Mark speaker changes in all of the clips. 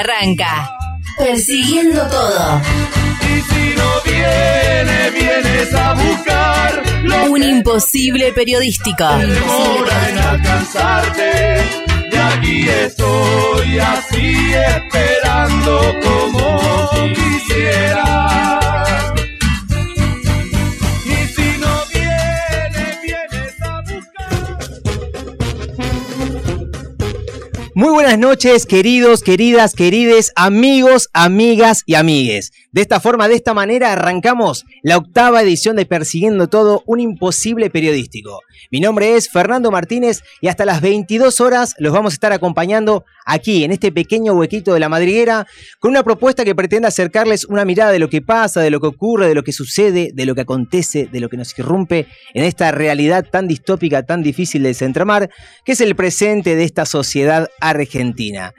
Speaker 1: arranca, persiguiendo todo.
Speaker 2: Y si no viene, vienes a buscar
Speaker 1: Un imposible periodístico.
Speaker 2: demora en alcanzarte. Y aquí estoy así esperando como quisiera.
Speaker 3: Muy buenas noches, queridos, queridas, querides, amigos, amigas y amigues. De esta forma, de esta manera, arrancamos la octava edición de Persiguiendo Todo, un imposible periodístico. Mi nombre es Fernando Martínez y hasta las 22 horas los vamos a estar acompañando aquí, en este pequeño huequito de la madriguera, con una propuesta que pretende acercarles una mirada de lo que pasa, de lo que ocurre, de lo que sucede, de lo que acontece, de lo que nos irrumpe en esta realidad tan distópica, tan difícil de desentramar, que es el presente de esta sociedad argentina.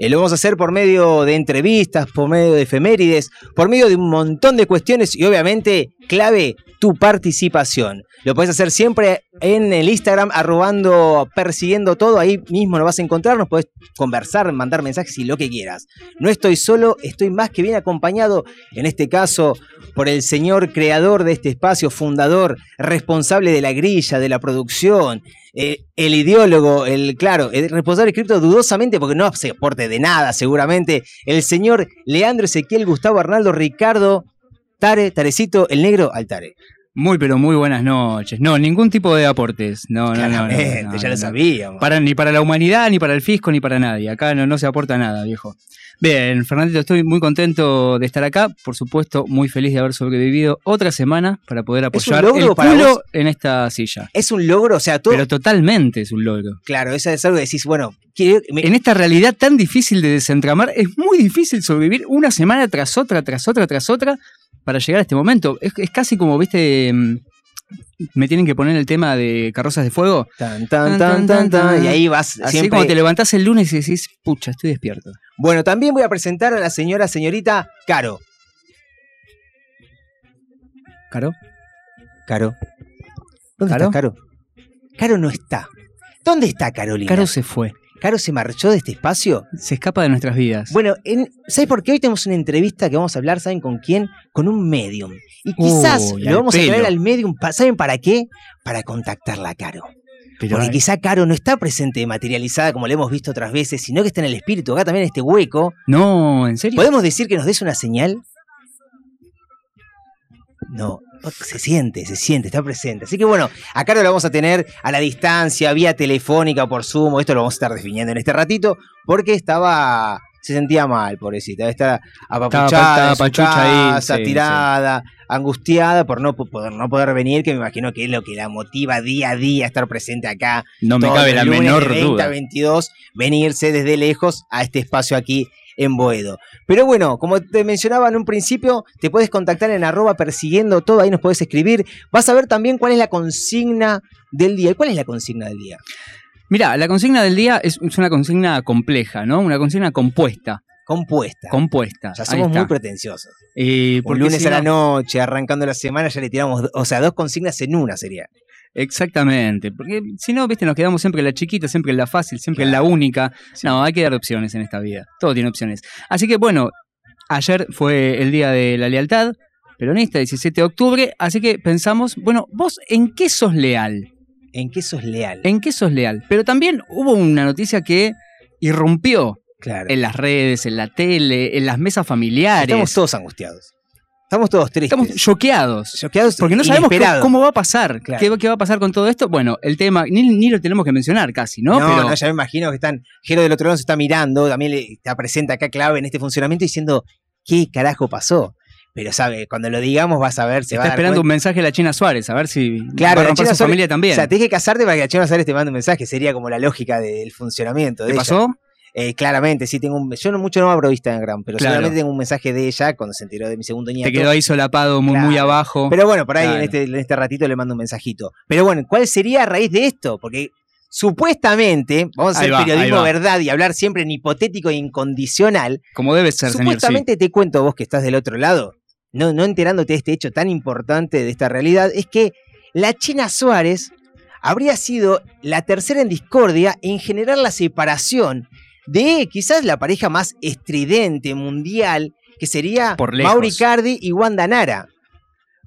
Speaker 3: Eh, lo vamos a hacer por medio de entrevistas, por medio de efemérides, por medio de un montón de cuestiones y obviamente, clave, tu participación. Lo puedes hacer siempre en el Instagram, arrobando, persiguiendo todo, ahí mismo lo vas a encontrar, nos puedes conversar, mandar mensajes y lo que quieras. No estoy solo, estoy más que bien acompañado, en este caso, por el señor creador de este espacio, fundador, responsable de la grilla, de la producción, eh, el ideólogo, el claro, el responsable escrito dudosamente porque no se aporte de nada seguramente, el señor Leandro Ezequiel Gustavo Arnaldo Ricardo Tare, Tarecito, el negro al Tare.
Speaker 4: Muy, pero muy buenas noches. No, ningún tipo de aportes. No, no, no, no,
Speaker 3: ya lo sabíamos.
Speaker 4: Para, ni para la humanidad, ni para el fisco, ni para nadie. Acá no, no se aporta nada, viejo. Bien, Fernandito, estoy muy contento de estar acá. Por supuesto, muy feliz de haber sobrevivido otra semana para poder
Speaker 3: ¿Es un
Speaker 4: apoyar el
Speaker 3: para
Speaker 4: culo
Speaker 3: vos?
Speaker 4: en esta silla.
Speaker 3: Es un logro, o sea, todo.
Speaker 4: Pero totalmente es un logro.
Speaker 3: claro, eso es algo que decís, bueno, quiero- me-
Speaker 4: En esta realidad tan difícil de desentramar, es muy difícil sobrevivir una semana tras otra, tras otra, tras otra, para llegar a este momento. Es, es casi como, viste, mm, me tienen que poner el tema de carrozas de fuego.
Speaker 3: tan, tan, tan, tan, tan, y ahí vas
Speaker 4: Así
Speaker 3: siempre.
Speaker 4: como te levantás el lunes y decís, pucha, estoy despierto.
Speaker 3: Bueno, también voy a presentar a la señora, señorita Caro.
Speaker 4: ¿Caro?
Speaker 3: Caro. ¿Dónde
Speaker 4: ¿Caro?
Speaker 3: está Caro? Caro no está. ¿Dónde está Carolina?
Speaker 4: Caro se fue.
Speaker 3: ¿Caro se marchó de este espacio?
Speaker 4: Se escapa de nuestras vidas.
Speaker 3: Bueno, en, ¿sabes por qué? Hoy tenemos una entrevista que vamos a hablar, ¿saben con quién? Con un medium. Y quizás lo vamos a traer al medium, ¿saben para qué? Para contactarla a Caro.
Speaker 4: Pero
Speaker 3: Porque
Speaker 4: ay,
Speaker 3: quizá Caro no está presente materializada como la hemos visto otras veces, sino que está en el espíritu, acá también en este hueco.
Speaker 4: No, ¿en serio?
Speaker 3: ¿Podemos decir que nos des una señal? No, se siente, se siente, está presente. Así que bueno, a Caro la vamos a tener a la distancia, vía telefónica o por Zoom, esto lo vamos a estar definiendo en este ratito, porque estaba, se sentía mal, pobrecita, estaba apapuchada,
Speaker 4: Estaba- estaba ahí, sí,
Speaker 3: tirada, angustiada por no, po- poder, no poder venir, que me imagino que es lo que la motiva día a día a estar presente acá
Speaker 4: no me cabe la menor
Speaker 3: de 20 a
Speaker 4: duda.
Speaker 3: 22, venirse desde lejos a este espacio aquí en Boedo. Pero bueno, como te mencionaba en un principio, te puedes contactar en arroba persiguiendo todo, ahí nos puedes escribir. Vas a ver también cuál es la consigna del día. ¿Y cuál es la consigna del día?
Speaker 4: Mira, la consigna del día es, es una consigna compleja, ¿no? Una consigna compuesta.
Speaker 3: Compuesta.
Speaker 4: Compuesta.
Speaker 3: o sea, somos muy pretenciosos.
Speaker 4: Eh, porque
Speaker 3: lunes
Speaker 4: si
Speaker 3: a la
Speaker 4: no-
Speaker 3: noche, arrancando la semana, ya le tiramos, o sea, dos consignas en una sería.
Speaker 4: Exactamente, porque si no, viste, nos quedamos siempre en la chiquita, siempre en la fácil, siempre en la única. No, hay que dar opciones en esta vida. Todo tiene opciones. Así que bueno, ayer fue el día de la lealtad peronista, 17 de octubre, así que pensamos, bueno, vos en qué sos leal?
Speaker 3: ¿En qué sos leal?
Speaker 4: ¿En qué sos leal? Pero también hubo una noticia que irrumpió
Speaker 3: Claro.
Speaker 4: en las redes, en la tele, en las mesas familiares.
Speaker 3: Estamos todos angustiados. Estamos todos tristes.
Speaker 4: Estamos choqueados.
Speaker 3: choqueados
Speaker 4: Porque no sabemos cómo va a pasar,
Speaker 3: Claro.
Speaker 4: qué, va- qué va a pasar con todo esto. Bueno, el tema, ni, ni lo tenemos que mencionar casi, ¿no?
Speaker 3: No,
Speaker 4: Pero
Speaker 3: no, ya me imagino que están. Jero del otro lado se está mirando, también le está presente acá clave en este funcionamiento diciendo, ¿qué carajo pasó? Pero sabe, cuando lo digamos vas a ver, se va
Speaker 4: está
Speaker 3: a dar
Speaker 4: esperando un mensaje de la China Suárez, a ver si
Speaker 3: Claro,
Speaker 4: va a
Speaker 3: la China
Speaker 4: su
Speaker 3: Suárez-
Speaker 4: familia también.
Speaker 3: O sea, tenés que casarte para que la China Suárez te mande un mensaje, sería como la lógica del funcionamiento. De
Speaker 4: ¿Qué
Speaker 3: ella. Eh, claramente, sí, tengo un. Yo no mucho no abro Instagram, pero
Speaker 4: Claro.
Speaker 3: seguramente tengo un mensaje de ella cuando se enteró de mi segundo nieto.
Speaker 4: Te quedó ahí solapado muy, muy abajo.
Speaker 3: Pero bueno, por ahí en, este, en este ratito le mando un mensajito. Pero bueno, ¿cuál sería a raíz de esto? Porque supuestamente, vamos a hacer
Speaker 4: va,
Speaker 3: periodismo verdad y hablar siempre en hipotético e incondicional.
Speaker 4: como debe ser, señor. sí.
Speaker 3: Supuestamente te cuento vos que estás del otro lado, no, no enterándote de este hecho tan importante de esta realidad, es que la China Suárez habría sido la tercera en discordia en generar la separación de quizás la pareja más estridente mundial, que sería. Mauri Cardi y Wanda Nara.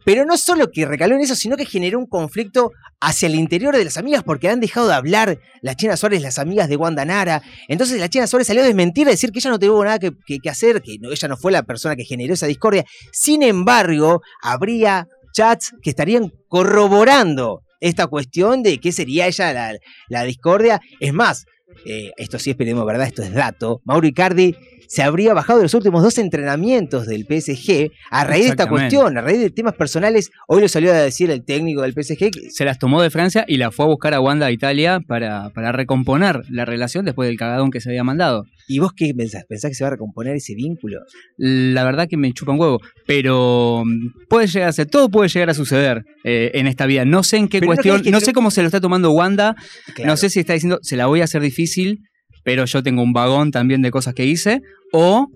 Speaker 3: Pero no solo que recaló en eso, sino que generó un conflicto hacia el interior de las amigas porque han dejado de hablar la China Suárez, las amigas de Wanda Nara. Entonces la China Suárez salió a desmentir, a decir que ella no tuvo nada que, que- que hacer, que no- ella no fue la persona que generó esa discordia. Sin embargo, habría chats que estarían corroborando esta cuestión de qué sería ella la, la discordia. Es más, eh, esto sí esperemos, ¿verdad? Esto es dato. Mauro Icardi se habría bajado de los últimos dos entrenamientos del PSG a raíz de esta cuestión, a raíz de temas personales. Hoy lo salió a decir el técnico del PSG. que-
Speaker 4: Se las tomó de Francia y la fue a buscar a Wanda a Italia para, para recomponer la relación después del cagadón que se había mandado.
Speaker 3: ¿Y vos qué pensás? ¿Pensás que se va a recomponer ese vínculo?
Speaker 4: La verdad que me chupa un huevo, pero mm, puede llegar a ser, todo puede llegar a suceder eh, en esta vida. No sé en qué
Speaker 3: Pero ¿no
Speaker 4: cuestión, no
Speaker 3: yo-
Speaker 4: sé cómo se lo está tomando Wanda,
Speaker 3: Claro.
Speaker 4: no sé si está diciendo, se la voy a hacer difícil, pero yo tengo un vagón también de cosas que hice, o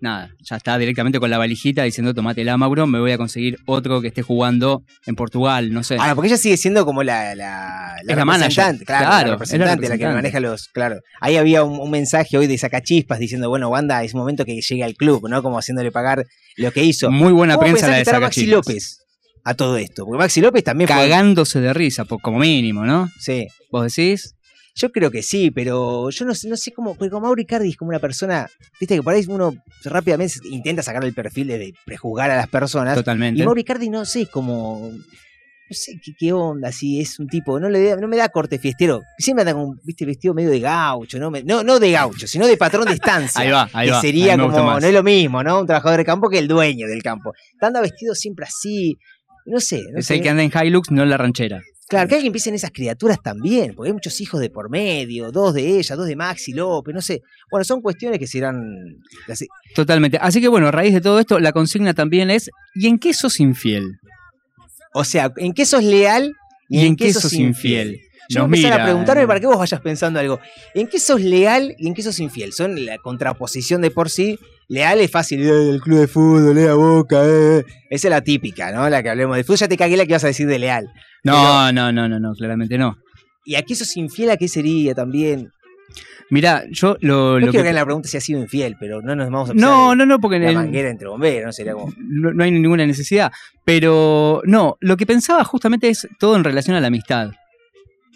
Speaker 4: nada, ya está directamente con la valijita diciendo, tomátela, Mauro, me voy a conseguir otro que esté jugando en Portugal, no sé.
Speaker 3: Ahora, porque ella sigue siendo como la, la,
Speaker 4: Es la manager,
Speaker 3: representante, claro,
Speaker 4: claro,
Speaker 3: la
Speaker 4: es la
Speaker 3: representante, la, que
Speaker 4: representante.
Speaker 3: maneja los, claro. Ahí había un, un mensaje hoy de Sacachispas diciendo, bueno, Wanda, es momento que llegue al club, ¿no? Como haciéndole pagar lo que hizo.
Speaker 4: Muy buena
Speaker 3: ¿Cómo
Speaker 4: prensa la de
Speaker 3: estará Maxi
Speaker 4: Sacachispas.
Speaker 3: López a todo esto? Porque Maxi López también fue-
Speaker 4: Cagándose de risa, po- como mínimo, ¿no?
Speaker 3: Sí.
Speaker 4: ¿Vos decís?
Speaker 3: Yo creo que sí, pero yo no, sé- no sé cómo. Porque como Mauro Icardi es como una persona. Viste que por ahí uno rápidamente intenta sacar el perfil de, de prejuzgar a las personas.
Speaker 4: Totalmente.
Speaker 3: Y Mauro Icardi no sé cómo. No sé qué, qué onda, si es un tipo. No, le, da- no me da corte fiestero. Siempre anda con viste, vestido medio de gaucho, ¿no? Me- no, no de gaucho, sino de patrón de estancia.
Speaker 4: Ahí va, ahí
Speaker 3: que
Speaker 4: va.
Speaker 3: sería
Speaker 4: Ahí me gusta
Speaker 3: como. No es lo mismo, ¿no? Un trabajador de campo que el dueño del campo. Anda vestido siempre así. No sé. No
Speaker 4: es
Speaker 3: sé.
Speaker 4: el que anda en Hilux, no en la ranchera.
Speaker 3: Claro, que alguien empiecen esas criaturas también, porque hay muchos hijos de por medio, dos de ella, dos de Maxi López, no sé. Bueno, son cuestiones que serán. así-
Speaker 4: Totalmente. Así que bueno, a raíz de todo esto, la consigna también es, ¿y en qué sos infiel?
Speaker 3: O sea, ¿en qué sos leal
Speaker 4: ¿Y, en qué sos infiel?
Speaker 3: Yo
Speaker 4: Nos
Speaker 3: voy a empezar a preguntarme para que vos vayas pensando algo. ¿En qué sos leal y en qué sos infiel? Son la contraposición de por sí. Leal es fácil, eh, el club de fútbol, eh, a boca, eh. Esa es la típica, ¿no? La que hablemos de fútbol. Ya te cagué la que vas a decir de leal.
Speaker 4: No, no, no, no, no, claramente no.
Speaker 3: ¿Y a qué sos infiel? ¿A qué sería también?
Speaker 4: Mira, yo lo,
Speaker 3: No
Speaker 4: lo
Speaker 3: quiero
Speaker 4: que...
Speaker 3: que en la pregunta si ha sido infiel, pero no nos vamos a
Speaker 4: No, no, no, porque en
Speaker 3: la
Speaker 4: el-
Speaker 3: manguera entre bomberos, ¿no? Sería como.
Speaker 4: no, no hay ninguna necesidad. Pero no, lo que pensaba justamente es todo en relación a la amistad.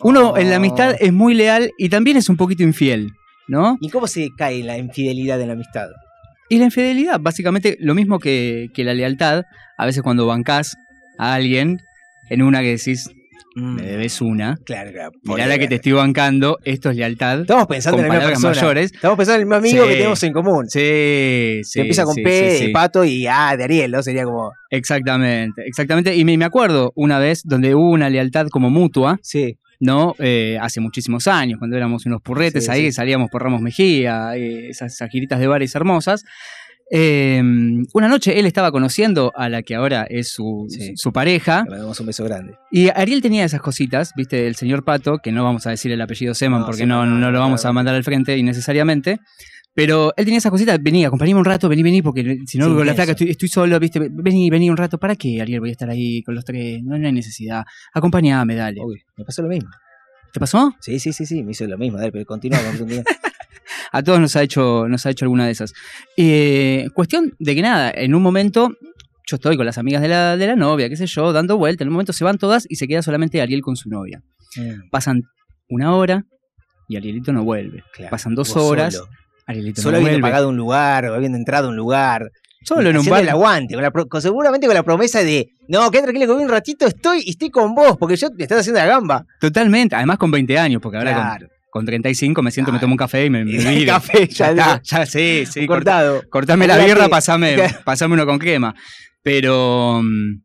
Speaker 4: Uno en la amistad
Speaker 3: Oh.
Speaker 4: es muy leal y también es un poquito infiel, ¿no?
Speaker 3: ¿Y cómo se cae la infidelidad en la amistad?
Speaker 4: Y la infidelidad, básicamente lo mismo que, que la lealtad, a veces cuando bancás a alguien en una que decís, me debes una,
Speaker 3: Claro, claro.
Speaker 4: mirá la que te estoy bancando, esto es lealtad.
Speaker 3: Estamos pensando en la misma persona.
Speaker 4: mayores.
Speaker 3: Estamos pensando en el mismo amigo
Speaker 4: Sí.
Speaker 3: que tenemos en común.
Speaker 4: Sí, sí.
Speaker 3: que empieza con
Speaker 4: sí,
Speaker 3: P
Speaker 4: sí,
Speaker 3: pato y A de Ariel, ¿no? Sería como.
Speaker 4: Exactamente, exactamente. Y me, me acuerdo una vez donde hubo una lealtad como mutua,
Speaker 3: Sí.
Speaker 4: ¿No? Eh, hace muchísimos años, cuando éramos unos purretes
Speaker 3: Sí,
Speaker 4: ahí,
Speaker 3: sí.
Speaker 4: salíamos por Ramos Mejía, eh, esas, esas giritas de bares hermosas. Eh, una noche él estaba conociendo a la que ahora es su,
Speaker 3: Sí.
Speaker 4: su pareja.
Speaker 3: Le mandamos un beso grande.
Speaker 4: Y Ariel tenía esas cositas, viste, el señor Pato, que no vamos a decir el apellido Seman
Speaker 3: No,
Speaker 4: porque no,
Speaker 3: no,
Speaker 4: no lo vamos a mandar al frente innecesariamente. Pero él tenía esas cositas, vení, acompañame un rato, vení, vení, porque si no, con la
Speaker 3: eso.
Speaker 4: flaca estoy, estoy solo, viste, vení, vení un rato, ¿para qué, Ariel? Voy a estar ahí con los tres, no, no hay necesidad. Acompañame, dale.
Speaker 3: Uy, me pasó lo mismo.
Speaker 4: ¿Te pasó?
Speaker 3: Sí, sí, sí, sí, me hizo lo mismo. Dale, pero continúa, continúa.
Speaker 4: A todos nos ha hecho, nos ha hecho alguna de esas. Eh, cuestión de que nada, en un momento yo estoy con las amigas de la, de la novia, qué sé yo, dando vuelta, en un momento se van todas y se queda solamente Ariel con su novia. Pasan una hora y Arielito no vuelve.
Speaker 3: Claro,
Speaker 4: Pasan dos horas,
Speaker 3: Solo,
Speaker 4: Arielito
Speaker 3: Solo
Speaker 4: no
Speaker 3: habiendo
Speaker 4: vuelve.
Speaker 3: pagado un lugar o habiendo entrado a un lugar.
Speaker 4: Solo en un bar.
Speaker 3: el aguante, con la pro- con- seguramente con la promesa de, no, quédate tranquilo que un ratito, estoy y estoy con vos, porque yo te estás haciendo la gamba.
Speaker 4: Totalmente, además con 20 años, porque ahora con-
Speaker 3: Claro.
Speaker 4: con, 35 me siento, me
Speaker 3: Claro.
Speaker 4: tomo un café y me, me viro.
Speaker 3: café, ya,
Speaker 4: ya, está, ya, sí, sí, corta-
Speaker 3: cortado.
Speaker 4: cortame la birra, pasame, pasame uno con crema. Pero mm,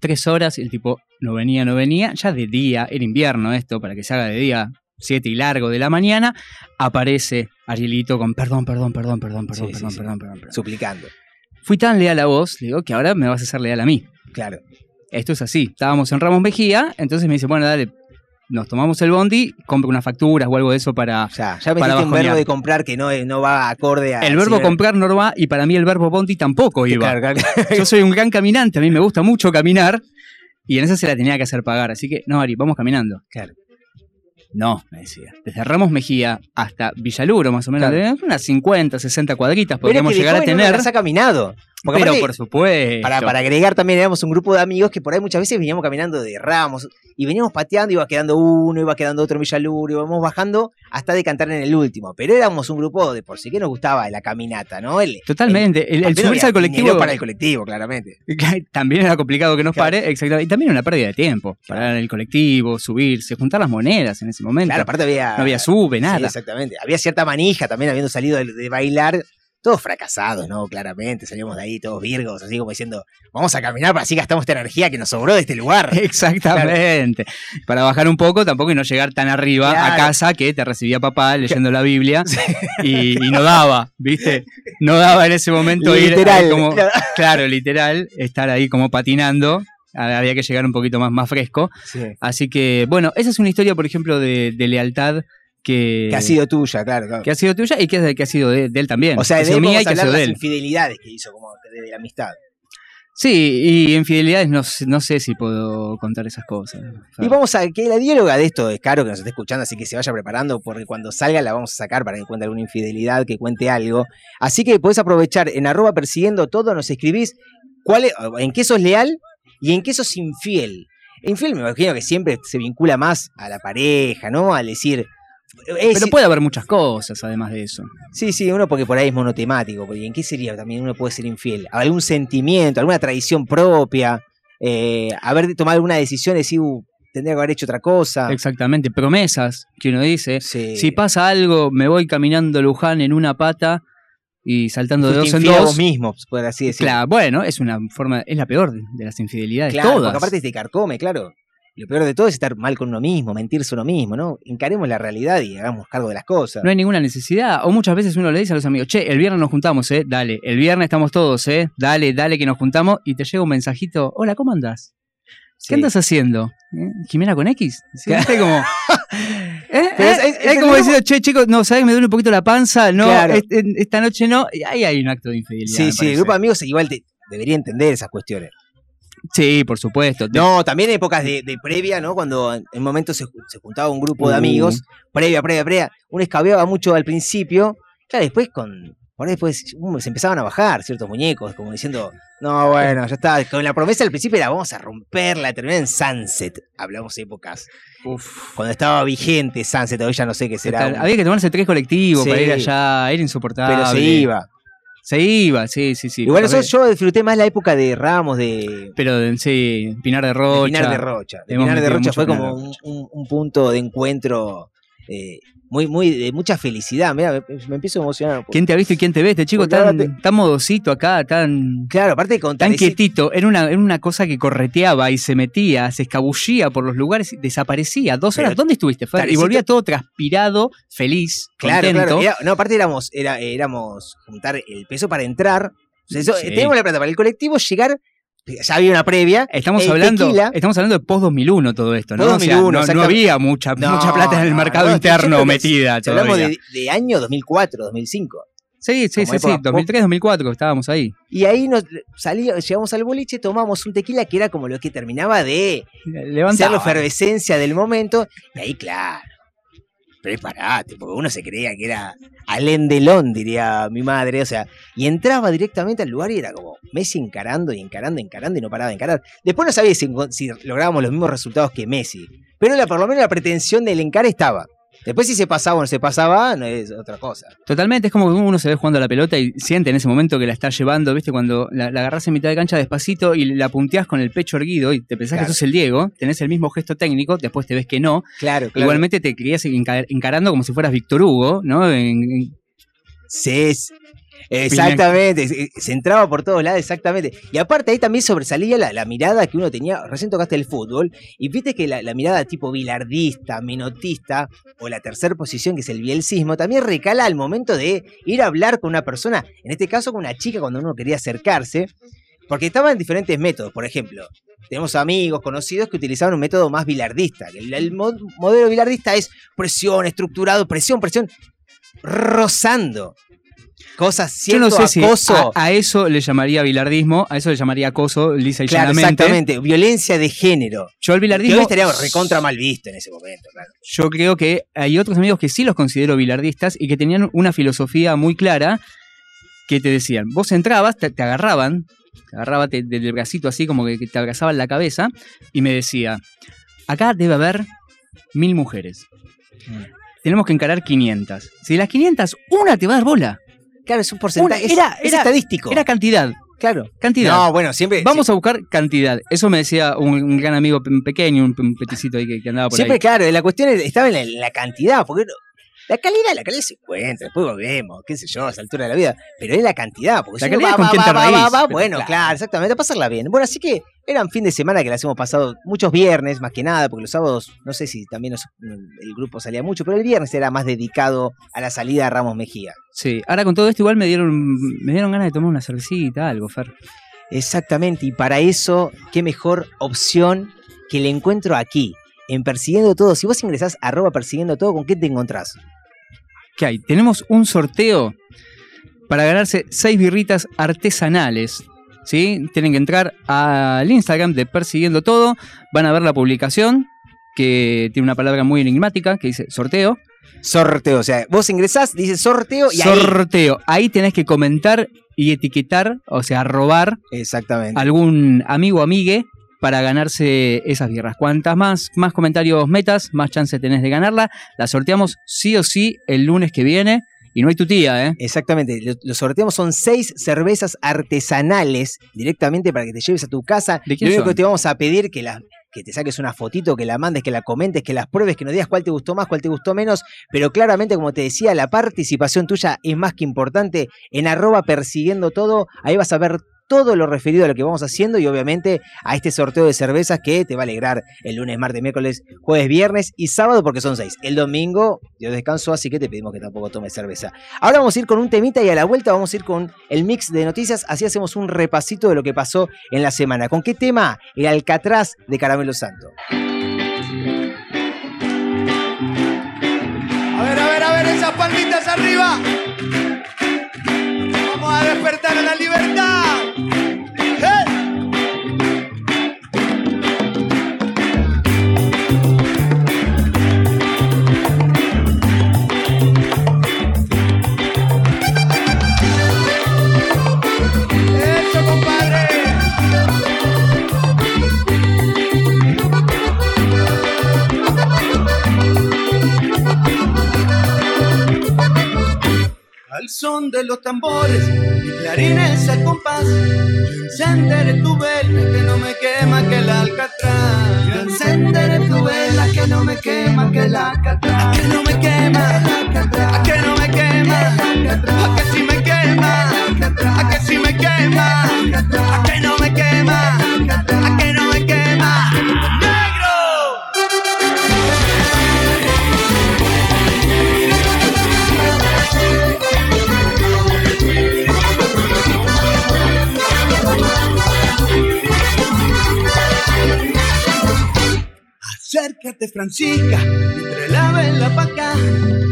Speaker 4: tres horas y el tipo no venía, no venía. Ya de día, era invierno esto, para que se haga de día, siete y largo de la mañana, aparece Arielito con perdón, perdón, perdón, perdón, perdón,
Speaker 3: Sí, sí,
Speaker 4: perdón,
Speaker 3: sí.
Speaker 4: perdón, perdón.
Speaker 3: Suplicando.
Speaker 4: Fui tan leal a vos, le digo, que ahora me vas a hacer leal a mí.
Speaker 3: Claro.
Speaker 4: Esto es así. Estábamos en Ramos Mejía, entonces me dice, bueno, dale, nos tomamos el bondi, compro unas facturas o algo de eso para...
Speaker 3: Ya, ya
Speaker 4: Para
Speaker 3: metiste un verbo de comprar que no, no va acorde a.
Speaker 4: El verbo comprar no va y para mí el verbo bondi tampoco iba.
Speaker 3: Claro, claro.
Speaker 4: Yo soy un gran caminante, a mí me gusta mucho caminar. Y en esa se la tenía que hacer pagar. Así que, no, Ari, vamos caminando.
Speaker 3: Claro.
Speaker 4: No, me decía. Desde Ramos Mejía hasta Villaluro, más o menos.
Speaker 3: Claro.
Speaker 4: unas 50, 60 cuadritas
Speaker 3: Pero
Speaker 4: podríamos
Speaker 3: es que de
Speaker 4: llegar a
Speaker 3: joven
Speaker 4: tener.
Speaker 3: las ha caminado. Porque
Speaker 4: Pero
Speaker 3: aparte,
Speaker 4: por supuesto.
Speaker 3: para, para agregar también éramos un grupo de amigos que por ahí muchas veces veníamos caminando de ramos y veníamos pateando, iba quedando uno, iba quedando otro en Villaluro, íbamos bajando hasta decantar en el último. Pero éramos un grupo de por sí que nos gustaba la caminata, ¿no? El,
Speaker 4: Totalmente. El, subirse al colectivo.
Speaker 3: para el colectivo, claramente.
Speaker 4: También era complicado que nos
Speaker 3: Claro.
Speaker 4: pare, exactamente. Y también una pérdida de tiempo. Parar en el colectivo, subirse, juntar las monedas en ese momento.
Speaker 3: Claro, aparte había.
Speaker 4: no había sube,
Speaker 3: Sí,
Speaker 4: nada.
Speaker 3: exactamente. Había cierta manija también habiendo salido de, de bailar. Todos fracasados, ¿no? Claramente. Salíamos de ahí todos virgos, así como diciendo, vamos a caminar para así gastamos esta energía que nos sobró de este lugar.
Speaker 4: Exactamente. Para bajar un poco tampoco y no llegar tan arriba a casa que te recibía papá leyendo la Biblia y, y no daba, ¿viste? No daba en ese momento ir
Speaker 3: Literal.
Speaker 4: ahí como,
Speaker 3: Claro.
Speaker 4: claro, literal, estar ahí como patinando. Había que llegar un poquito más, más fresco.
Speaker 3: Sí.
Speaker 4: Así que, bueno, esa es una historia, por ejemplo, de, de lealtad que,
Speaker 3: Que ha sido tuya, claro. claro.
Speaker 4: que ha sido tuya y que, es que ha sido de, de él también.
Speaker 3: O sea, de él
Speaker 4: mía y que ha sido de
Speaker 3: las infidelidades que hizo, como de, la amistad.
Speaker 4: Sí, y infidelidades no, sé- no sé si puedo contar esas cosas.
Speaker 3: Y vamos a que la diáloga de esto es caro que nos esté escuchando, así que se vaya preparando porque cuando salga la vamos a sacar para que cuente alguna infidelidad, que cuente algo. Así que podés aprovechar en arroba persiguiendo todo, nos escribís cuál es- en qué sos leal y en qué sos infiel. Infiel me imagino que siempre se vincula más a la pareja, ¿no? Al decir. Es-
Speaker 4: Pero puede haber muchas cosas además de eso.
Speaker 3: Sí, sí, uno porque por ahí es monotemático. porque ¿En qué sería también uno puede ser infiel? ¿Algún sentimiento, alguna tradición propia? Eh, haber tomado alguna decisión, decir, "Uh, tendría que haber hecho otra cosa.
Speaker 4: Exactamente, promesas que uno dice.
Speaker 3: Sí.
Speaker 4: Si pasa algo, me voy caminando Luján en una pata y saltando de dos en dos.
Speaker 3: vos mismo, por así decirlo.
Speaker 4: Claro, bueno, es una forma, es la peor de, de las infidelidades,
Speaker 3: Claro,
Speaker 4: todas.
Speaker 3: porque aparte te carcome, claro. Lo peor de todo es estar mal con uno mismo, mentirse uno mismo, ¿no? Encaremos la realidad y hagamos cargo de las cosas.
Speaker 4: No hay ninguna necesidad. O muchas veces uno le dice a los amigos, che, el viernes nos juntamos, ¿eh? Dale, el viernes estamos todos, ¿eh? Dale, dale que nos juntamos. Y te llega un mensajito, hola, ¿cómo andás?
Speaker 3: Sí.
Speaker 4: ¿Qué andas haciendo? ¿Eh? ¿Jimena con X? ¿Sí? Como, ¿Eh?
Speaker 3: Pero es-
Speaker 4: ¿Eh?
Speaker 3: es-
Speaker 4: Es
Speaker 3: es
Speaker 4: como
Speaker 3: el
Speaker 4: diciendo, che, chicos, no, ¿sabes? Me duele un poquito la panza, no,
Speaker 3: Claro.
Speaker 4: es- en- esta noche no. Y ahí hay un acto de infidelidad.
Speaker 3: Sí, sí, el grupo de amigos igual te, debería entender esas cuestiones.
Speaker 4: Sí, por supuesto.
Speaker 3: No, también épocas de, de previa, ¿no? Cuando en en momentos se, ju- se juntaba un grupo de
Speaker 4: Uh.
Speaker 3: amigos, previa, previa, previa, uno escabeaba mucho al principio, claro, después con. Por ahí después se empezaban a bajar ciertos muñecos, como diciendo, no, bueno, ya está. Con la promesa al principio era vamos a romperla, terminar en Sunset. Hablamos de épocas. Cuando estaba vigente Sunset, hoy ya no sé qué será.
Speaker 4: Total,
Speaker 3: un-
Speaker 4: Había que tomarse tres colectivos para
Speaker 3: Sí.
Speaker 4: ir allá, era insoportable.
Speaker 3: pero se iba.
Speaker 4: Se iba, sí, sí, sí.
Speaker 3: Igual eso, yo disfruté más la época de Ramos, de,
Speaker 4: Pero sí, Pinar de
Speaker 3: de
Speaker 4: Rocha.
Speaker 3: Pinar de Rocha. De Pinar de Rocha fue como
Speaker 4: de
Speaker 3: un- un punto de encuentro eh, muy, muy, de mucha felicidad. Mira, me, me empiezo a emocionar.
Speaker 4: ¿Quién te ha visto y quién te ve? Este chico
Speaker 3: Porque
Speaker 4: tan,
Speaker 3: te-
Speaker 4: tan modosito acá, tan,
Speaker 3: Claro, aparte de
Speaker 4: tan quietito. Era una, era una cosa que correteaba y se metía, se escabullía por los lugares, y desaparecía. Dos horas. ¿Dónde estuviste, Fer? Y volvía todo transpirado, feliz,
Speaker 3: Claro,
Speaker 4: contento.
Speaker 3: claro. Era- no, aparte éramos, era, éramos juntar el peso para entrar. O sea, eso-
Speaker 4: Sí.
Speaker 3: Teníamos la plata para el colectivo, llegar. Ya había una previa.
Speaker 4: Estamos
Speaker 3: el
Speaker 4: hablando,
Speaker 3: tequila.
Speaker 4: estamos hablando de post 2001 todo esto, ¿no?
Speaker 3: Post
Speaker 4: O sea,
Speaker 3: 2001,
Speaker 4: no- había mucha,
Speaker 3: No,
Speaker 4: mucha plata en el mercado interno metida.
Speaker 3: Si hablamos de, de año 2004, 2005.
Speaker 4: Sí, sí,
Speaker 3: como
Speaker 4: sí, sí,
Speaker 3: época pop.
Speaker 4: 2003, 2004 estábamos ahí.
Speaker 3: Y ahí nos llegamos al boliche, tomamos un tequila que era como lo que terminaba de ser
Speaker 4: Levantaba.
Speaker 3: la efervescencia del momento. Y ahí, claro, preparate, porque uno se creía que era Alain Delon, diría mi madre. O sea, y entraba directamente al lugar y era como Messi encarando y encarando, encarando y no paraba de encarar. Después no sabía si, lográbamos los mismos resultados que Messi. Pero la, por lo menos la pretensión del encar estaba. Después si se pasaba o no se pasaba, no es otra cosa.
Speaker 4: Totalmente, es como que uno se ve jugando a la pelota y siente en ese momento que la está llevando, ¿viste? Cuando la, la agarras en mitad de cancha despacito y la punteás con el pecho erguido y te pensás
Speaker 3: Claro.
Speaker 4: que sos el Diego, tenés el mismo gesto técnico, después te ves que no.
Speaker 3: Claro, claro.
Speaker 4: Igualmente te querías enca- encarando como si fueras Víctor Hugo, ¿no? En- en-
Speaker 3: Sí, exactamente, se- entraba por todos lados, exactamente. Y aparte ahí también sobresalía la, la mirada que uno tenía, recién tocaste el fútbol, y viste que la, mirada tipo bilardista, menotista, o la tercera posición que es el bielcismo, también recala al momento de ir a hablar con una persona, en este caso con una chica cuando uno quería acercarse, porque estaban diferentes métodos, por ejemplo. Tenemos amigos, conocidos que utilizaban un método más bilardista. El, el mo- modelo bilardista es presión, estructurado, presión, presión, rozando. Cosas
Speaker 4: Yo
Speaker 3: cierto
Speaker 4: no sé si
Speaker 3: acoso.
Speaker 4: a, a eso le llamaría bilardismo, a eso le llamaría acoso, lisa y
Speaker 3: claro,
Speaker 4: llanamente.
Speaker 3: exactamente. Violencia de género.
Speaker 4: Yo el
Speaker 3: Que hoy
Speaker 4: bilardismo,
Speaker 3: estaría recontra mal visto en ese momento, claro.
Speaker 4: yo creo que hay otros amigos que sí los considero bilardistas y que tenían una filosofía muy clara que te decían, vos entrabas, te, te agarraban, te agarraba te- del bracito así como que, que te abrazaban la cabeza y me decía, acá debe haber mil mujeres.
Speaker 3: Mm.
Speaker 4: Tenemos que encarar 500. Si de las 500, una te va a dar bola.
Speaker 3: Claro, es un porcentaje. Es-
Speaker 4: era-
Speaker 3: es,
Speaker 4: era-
Speaker 3: estadístico.
Speaker 4: Era cantidad,
Speaker 3: claro.
Speaker 4: cantidad.
Speaker 3: No, bueno, siempre.
Speaker 4: Vamos a buscar cantidad. Eso me decía un, un gran amigo pe- pequeño, un, peticito ahí que, que andaba por
Speaker 3: Siempre,
Speaker 4: ahí.
Speaker 3: claro, la cuestión es- estaba en la, en la cantidad, porque la calidad, la calidad se encuentra, después volvemos, qué sé yo, a esa altura de la vida, pero es la cantidad, porque
Speaker 4: La
Speaker 3: si uno
Speaker 4: calidad
Speaker 3: va,
Speaker 4: con
Speaker 3: va,
Speaker 4: quién
Speaker 3: va, va, bueno,
Speaker 4: claro.
Speaker 3: claro. exactamente, a pasarla bien. Bueno, así que eran fin de semana que las hemos pasado muchos viernes, más que nada, porque los sábados, no sé si también nos- el grupo salía mucho, pero el viernes era más dedicado a la salida de Ramos Mejía.
Speaker 4: Sí, ahora con todo esto igual me dieron, me dieron ganas de tomar una cervecita, algo, Fer.
Speaker 3: Exactamente, y para eso, qué mejor opción que el encuentro aquí, en Persiguiendo Todo. Si vos ingresás a arroba Persiguiendo Todo, ¿con qué te encontrás?
Speaker 4: ¿Qué hay? Tenemos un sorteo para ganarse seis birritas artesanales. ¿Sí? Tienen que entrar al Instagram de Persiguiendo Todo. Van a ver la publicación que tiene una palabra muy enigmática que dice sorteo.
Speaker 3: Sorteo, o sea, vos ingresás, dice sorteo y ahí...
Speaker 4: sorteo. Ahí tenés que comentar y etiquetar, o sea, robar
Speaker 3: Exactamente.
Speaker 4: algún amigo o amigue para ganarse esas birras. Cuantas más, más comentarios metas, más chance tenés de ganarla. La sorteamos sí o sí el lunes que viene. Y no hay tu tía, ¿eh?
Speaker 3: Exactamente, lo, lo sorteamos son seis cervezas artesanales directamente para que te lleves a tu casa.
Speaker 4: ¿De quién
Speaker 3: Lo único
Speaker 4: son?
Speaker 3: que te vamos a pedir que la que te saques una fotito, que la mandes, que la comentes, que las pruebes, que nos digas cuál te gustó más, cuál te gustó menos, pero claramente, como te decía, la participación tuya es más que importante. En arroba persiguiendo todo, ahí vas a ver todo lo referido a lo que vamos haciendo y obviamente a este sorteo de cervezas que te va a alegrar el lunes, martes, miércoles, jueves, viernes y sábado porque son seis. El domingo yo descanso, así que te pedimos que tampoco tomes cerveza. Ahora vamos a ir con un temita y a la vuelta vamos a ir con el mix de noticias, así hacemos un repasito de lo que pasó en la semana. ¿Con qué tema? El Alcatraz de Caramelo Santo.
Speaker 2: A ver, a ver, a ver, esas palmitas arriba. Vamos a despertar a la libertad. Son de los tambores y clarines al compás, yo encenderé tu vela que no me quema que el alcatraz. Yo encenderé tu vela que no me quema que el alcatraz. Que no me quema, a que no me quema, a que si me quema, a que si me quema, a que no me quema, a que Acércate, Francisca, trae la vela pa' acá.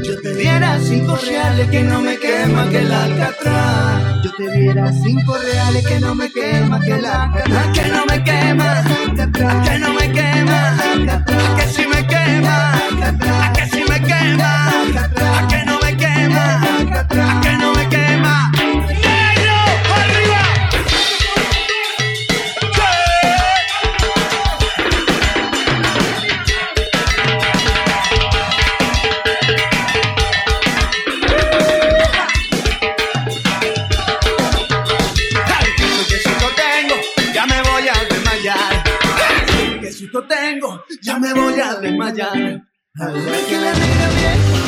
Speaker 2: Yo te diera cinco reales que no me quema que el alcatraz. Yo te diera cinco reales que no me quema que el alcatraz. Que no me quema, que no me quema, a que si me quema, a que si me quema, a que no me quema, a que no me quema. Tengo, ya me voy a desmayar. Ay, que la negra viene.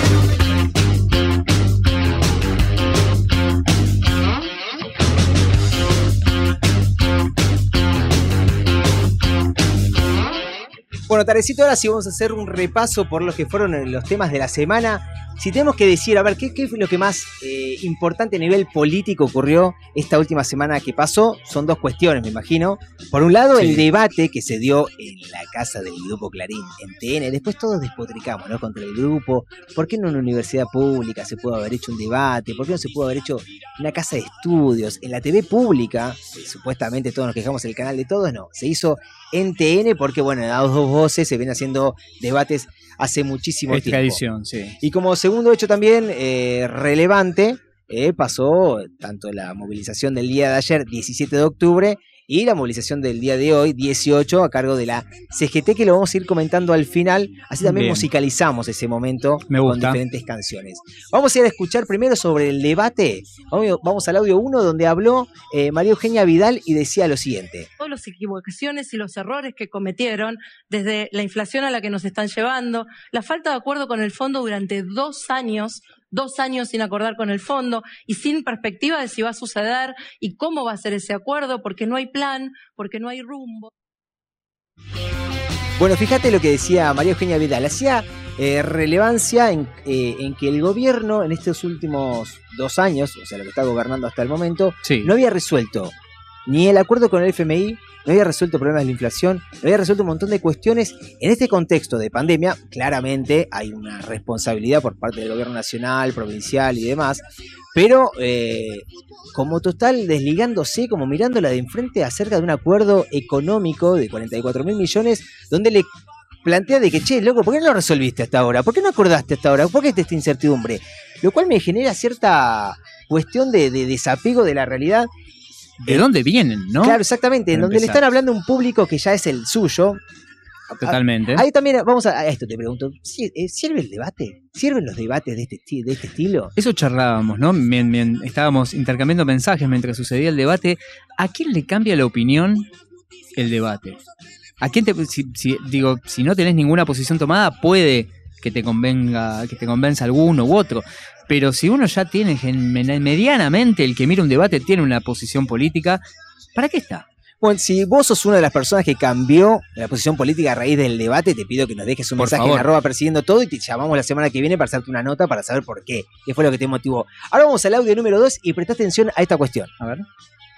Speaker 3: Bueno, Tarecito, ahora sí vamos a hacer un repaso por lo que fueron los temas de la semana. Si tenemos que decir, a ver, ¿qué, qué fue lo que más eh, importante a nivel político ocurrió esta última semana que pasó? Son dos cuestiones, me imagino. Por un lado, el debate que se dio en la casa del Grupo Clarín, en TN. Después todos despotricamos, ¿no? Contra el grupo. ¿Por qué no en una universidad pública se pudo haber hecho un debate? ¿Por qué no se pudo haber hecho una casa de estudios? En la TV pública, eh, supuestamente todos nos quejamos el canal de todos, no. Se hizo en TN porque, bueno, en las dos voces se ven haciendo debates hace muchísimo
Speaker 4: Es
Speaker 3: tiempo.
Speaker 4: sí.
Speaker 3: Y como segundo hecho también eh, relevante, eh, pasó tanto la movilización del día de ayer, 17 de octubre, y la movilización del día de hoy, 18, a cargo de la CGT, que lo vamos a ir comentando al final. Así también
Speaker 4: Bien.
Speaker 3: musicalizamos ese momento
Speaker 4: Me
Speaker 3: con diferentes canciones. Vamos a ir a escuchar primero sobre el debate. Vamos, vamos al audio 1, donde habló eh, María Eugenia Vidal y decía lo siguiente.
Speaker 5: todas las equivocaciones y los errores que cometieron, desde la inflación a la que nos están llevando, la falta de acuerdo con el fondo durante dos años, dos años sin acordar con el fondo y sin perspectiva de si va a suceder y cómo va a ser ese acuerdo, porque no hay plan, porque no hay rumbo.
Speaker 3: Bueno, fíjate lo que decía María Eugenia Vidal. Hacía eh, relevancia en, eh, en que el gobierno en estos últimos dos años, o sea, lo que está gobernando hasta el momento,
Speaker 4: Sí.
Speaker 3: no había resuelto ni el acuerdo con el FMI, no había resuelto problemas de la inflación, no había resuelto un montón de cuestiones. En este contexto de pandemia, claramente hay una responsabilidad por parte del gobierno nacional, provincial y demás, pero eh, como total desligándose, como mirándola de enfrente acerca de un acuerdo económico de 44 mil millones, donde le plantea de que, che, loco, ¿por qué no lo resolviste hasta ahora? ¿Por qué no acordaste hasta ahora? ¿Por qué esta incertidumbre? Lo cual me genera cierta cuestión de, de desapego de la realidad
Speaker 4: ¿De dónde vienen, no?
Speaker 3: Claro, exactamente, en donde le están hablando a un público que ya es el suyo.
Speaker 4: Totalmente.
Speaker 3: Ahí también, vamos a, a esto, te pregunto, ¿sí- eh, ¿sirve el debate? ¿Sirven los debates de este, de este estilo?
Speaker 4: Eso charlábamos, ¿no? Estábamos intercambiando mensajes mientras sucedía el debate. ¿A quién le cambia la opinión el debate? ¿A quién te, si, si- digo, si no tenés ninguna posición tomada, puede que te convenga, que te convenza alguno u otro. Pero si uno ya tiene medianamente el que mira un debate tiene una posición política, ¿para qué está?
Speaker 3: Bueno, si vos sos una de las personas que cambió la posición política a raíz del debate, te pido que nos dejes un
Speaker 4: Por
Speaker 3: mensaje
Speaker 4: favor.
Speaker 3: en arroba persiguiendo todo y te llamamos la semana que viene para hacerte una nota para saber por qué, qué fue lo que te motivó. Ahora vamos al audio número 2 y presta atención a esta cuestión.
Speaker 4: A ver.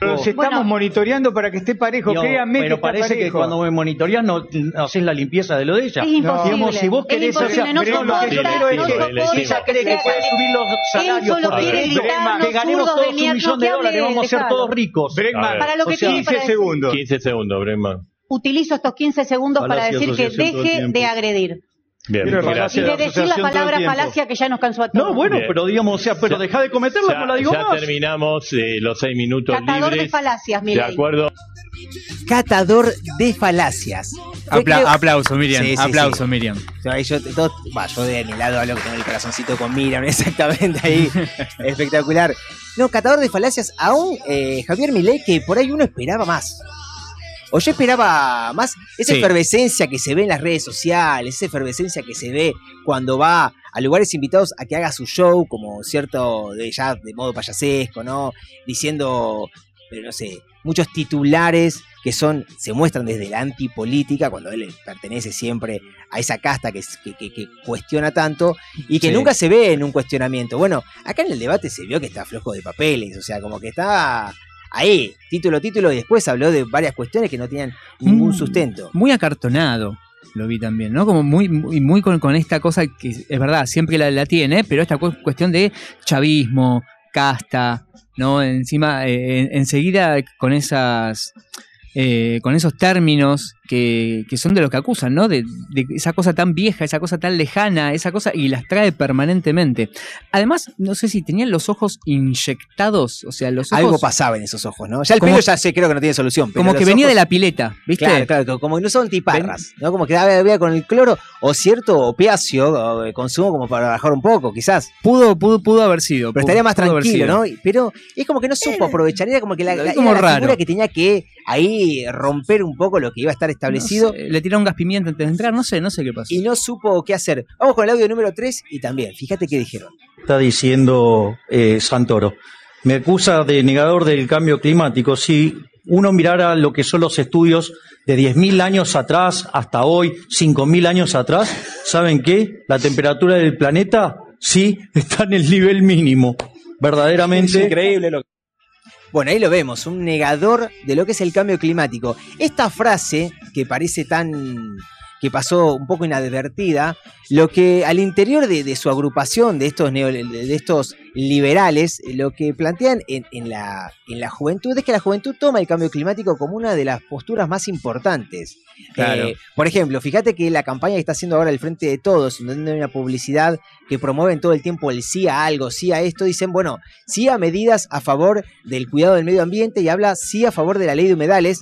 Speaker 6: Los estamos
Speaker 7: Bueno.
Speaker 6: monitoreando para que esté parejo. Créanme que
Speaker 7: pero
Speaker 6: está
Speaker 7: parece que
Speaker 6: parejo.
Speaker 7: cuando me monitoreas no, no haces la limpieza de lo de ella.
Speaker 8: Es imposible.
Speaker 6: digamos, si vos
Speaker 8: es
Speaker 6: querés
Speaker 8: imposible,
Speaker 6: hacer-
Speaker 8: no
Speaker 6: Brema,
Speaker 8: soporta,
Speaker 6: lo que yo quiero
Speaker 8: no
Speaker 6: es que
Speaker 7: si ella cree que puede subir los salarios por
Speaker 8: gritar,
Speaker 7: que ganemos todos un millón
Speaker 8: que
Speaker 7: de dólares, vamos a ser todos ricos.
Speaker 6: Bregman,
Speaker 8: Para lo que tiene
Speaker 6: 15
Speaker 8: para decir.
Speaker 6: segundos.
Speaker 9: 15 segundos, Brema.
Speaker 8: Utilizo estos 15 segundos para decir que deje de agredir.
Speaker 9: Bien,
Speaker 8: Y de decir la palabra falacia que ya nos cansó a todos.
Speaker 7: No, bueno,
Speaker 9: Bien.
Speaker 7: pero digamos, o sea, pero
Speaker 9: Ya-
Speaker 7: deja de cometerla, no la digo
Speaker 9: ya
Speaker 7: más.
Speaker 9: terminamos eh, los seis minutos
Speaker 8: Catador de
Speaker 9: libres.
Speaker 8: falacias,
Speaker 9: De
Speaker 8: Milei.
Speaker 9: acuerdo.
Speaker 3: Catador de falacias. Yo
Speaker 4: Apla-
Speaker 3: creo-
Speaker 4: aplauso, Miriam.
Speaker 3: Sí, sí,
Speaker 4: aplauso,
Speaker 3: sí.
Speaker 4: Miriam.
Speaker 3: Yo, yo, todo- va, yo de mi lado hablo que tengo el corazoncito con Miriam, exactamente ahí. Espectacular. No, catador de falacias, aún eh, Javier Milei, que por ahí uno esperaba más. O yo esperaba más esa
Speaker 4: Sí.
Speaker 3: efervescencia que se ve en las redes sociales, esa efervescencia que se ve cuando va a lugares invitados a que haga su show, como cierto, de ya de modo payasesco, ¿no? Diciendo, pero no sé, muchos titulares que son, se muestran desde la antipolítica, cuando él pertenece siempre a esa casta que, que, que- que cuestiona tanto y que
Speaker 4: Sí.
Speaker 3: nunca se ve en un cuestionamiento. Bueno, acá en el debate se vio que está flojo de papeles, o sea, como que está ahí, título, título, y después habló de varias cuestiones que no tenían ningún
Speaker 4: Mm.
Speaker 3: sustento.
Speaker 4: Muy acartonado. Lo vi también, ¿no? Como muy, muy, muy con, con esta cosa que es verdad, siempre la, la tiene, pero esta cu- cuestión de chavismo, casta, ¿no? Encima, eh, en- enseguida con esas. eh, con esos términos que, que son de los que acusan, ¿no? De, de esa cosa tan vieja, esa cosa tan lejana, esa cosa, y las trae permanentemente. Además, no sé si tenían los ojos inyectados, o sea, los ojos.
Speaker 3: Algo pasaba en esos ojos, ¿no? Ya el
Speaker 4: Como-
Speaker 3: pelo ya sé, creo que no tiene solución. pero
Speaker 4: Como que venía
Speaker 3: ojos-
Speaker 4: de la pileta, ¿viste?
Speaker 3: Claro, claro, como que no son tiparras, ¿no? Como que había con el cloro o cierto opiáceo o de consumo como para bajar un poco, quizás.
Speaker 4: Pudo, pudo, pudo haber sido.
Speaker 3: Pero
Speaker 4: pudo-
Speaker 3: estaría más tranquilo. ¿no? Pero es como que no supo aprovechar, era como que la, la-
Speaker 4: como
Speaker 3: era la figura que tenía que ahí romper un poco lo que iba a estar establecido
Speaker 4: No sé, le tiraron gas pimienta antes de entrar, no sé, no sé qué pasó.
Speaker 3: y no supo qué hacer. Vamos con el audio número 3 y también, fíjate qué dijeron.
Speaker 10: está diciendo eh, Santoro. Me acusa de negador del cambio climático. Sí,
Speaker 7: uno mirara lo que son los estudios de 10.000 años atrás hasta hoy, 5.000 años atrás, ¿saben qué? La temperatura del planeta sí está en el nivel mínimo. Verdaderamente.
Speaker 3: increíble lo Bueno, ahí lo vemos, un negador de lo que es el cambio climático. Esta frase, que parece tan que pasó un poco inadvertida, lo que al interior de, de su agrupación, de estos, neo- de estos liberales, lo que plantean en, en la, en la juventud es que la juventud toma el cambio climático como una de las posturas más importantes.
Speaker 4: Claro.
Speaker 3: Eh, por ejemplo, fíjate que la campaña que está haciendo ahora el Frente de Todos, donde hay una publicidad que promueven todo el tiempo el sí a algo, sí a esto, dicen, bueno, sí a medidas a favor del cuidado del medio ambiente y habla sí a favor de la ley de humedales.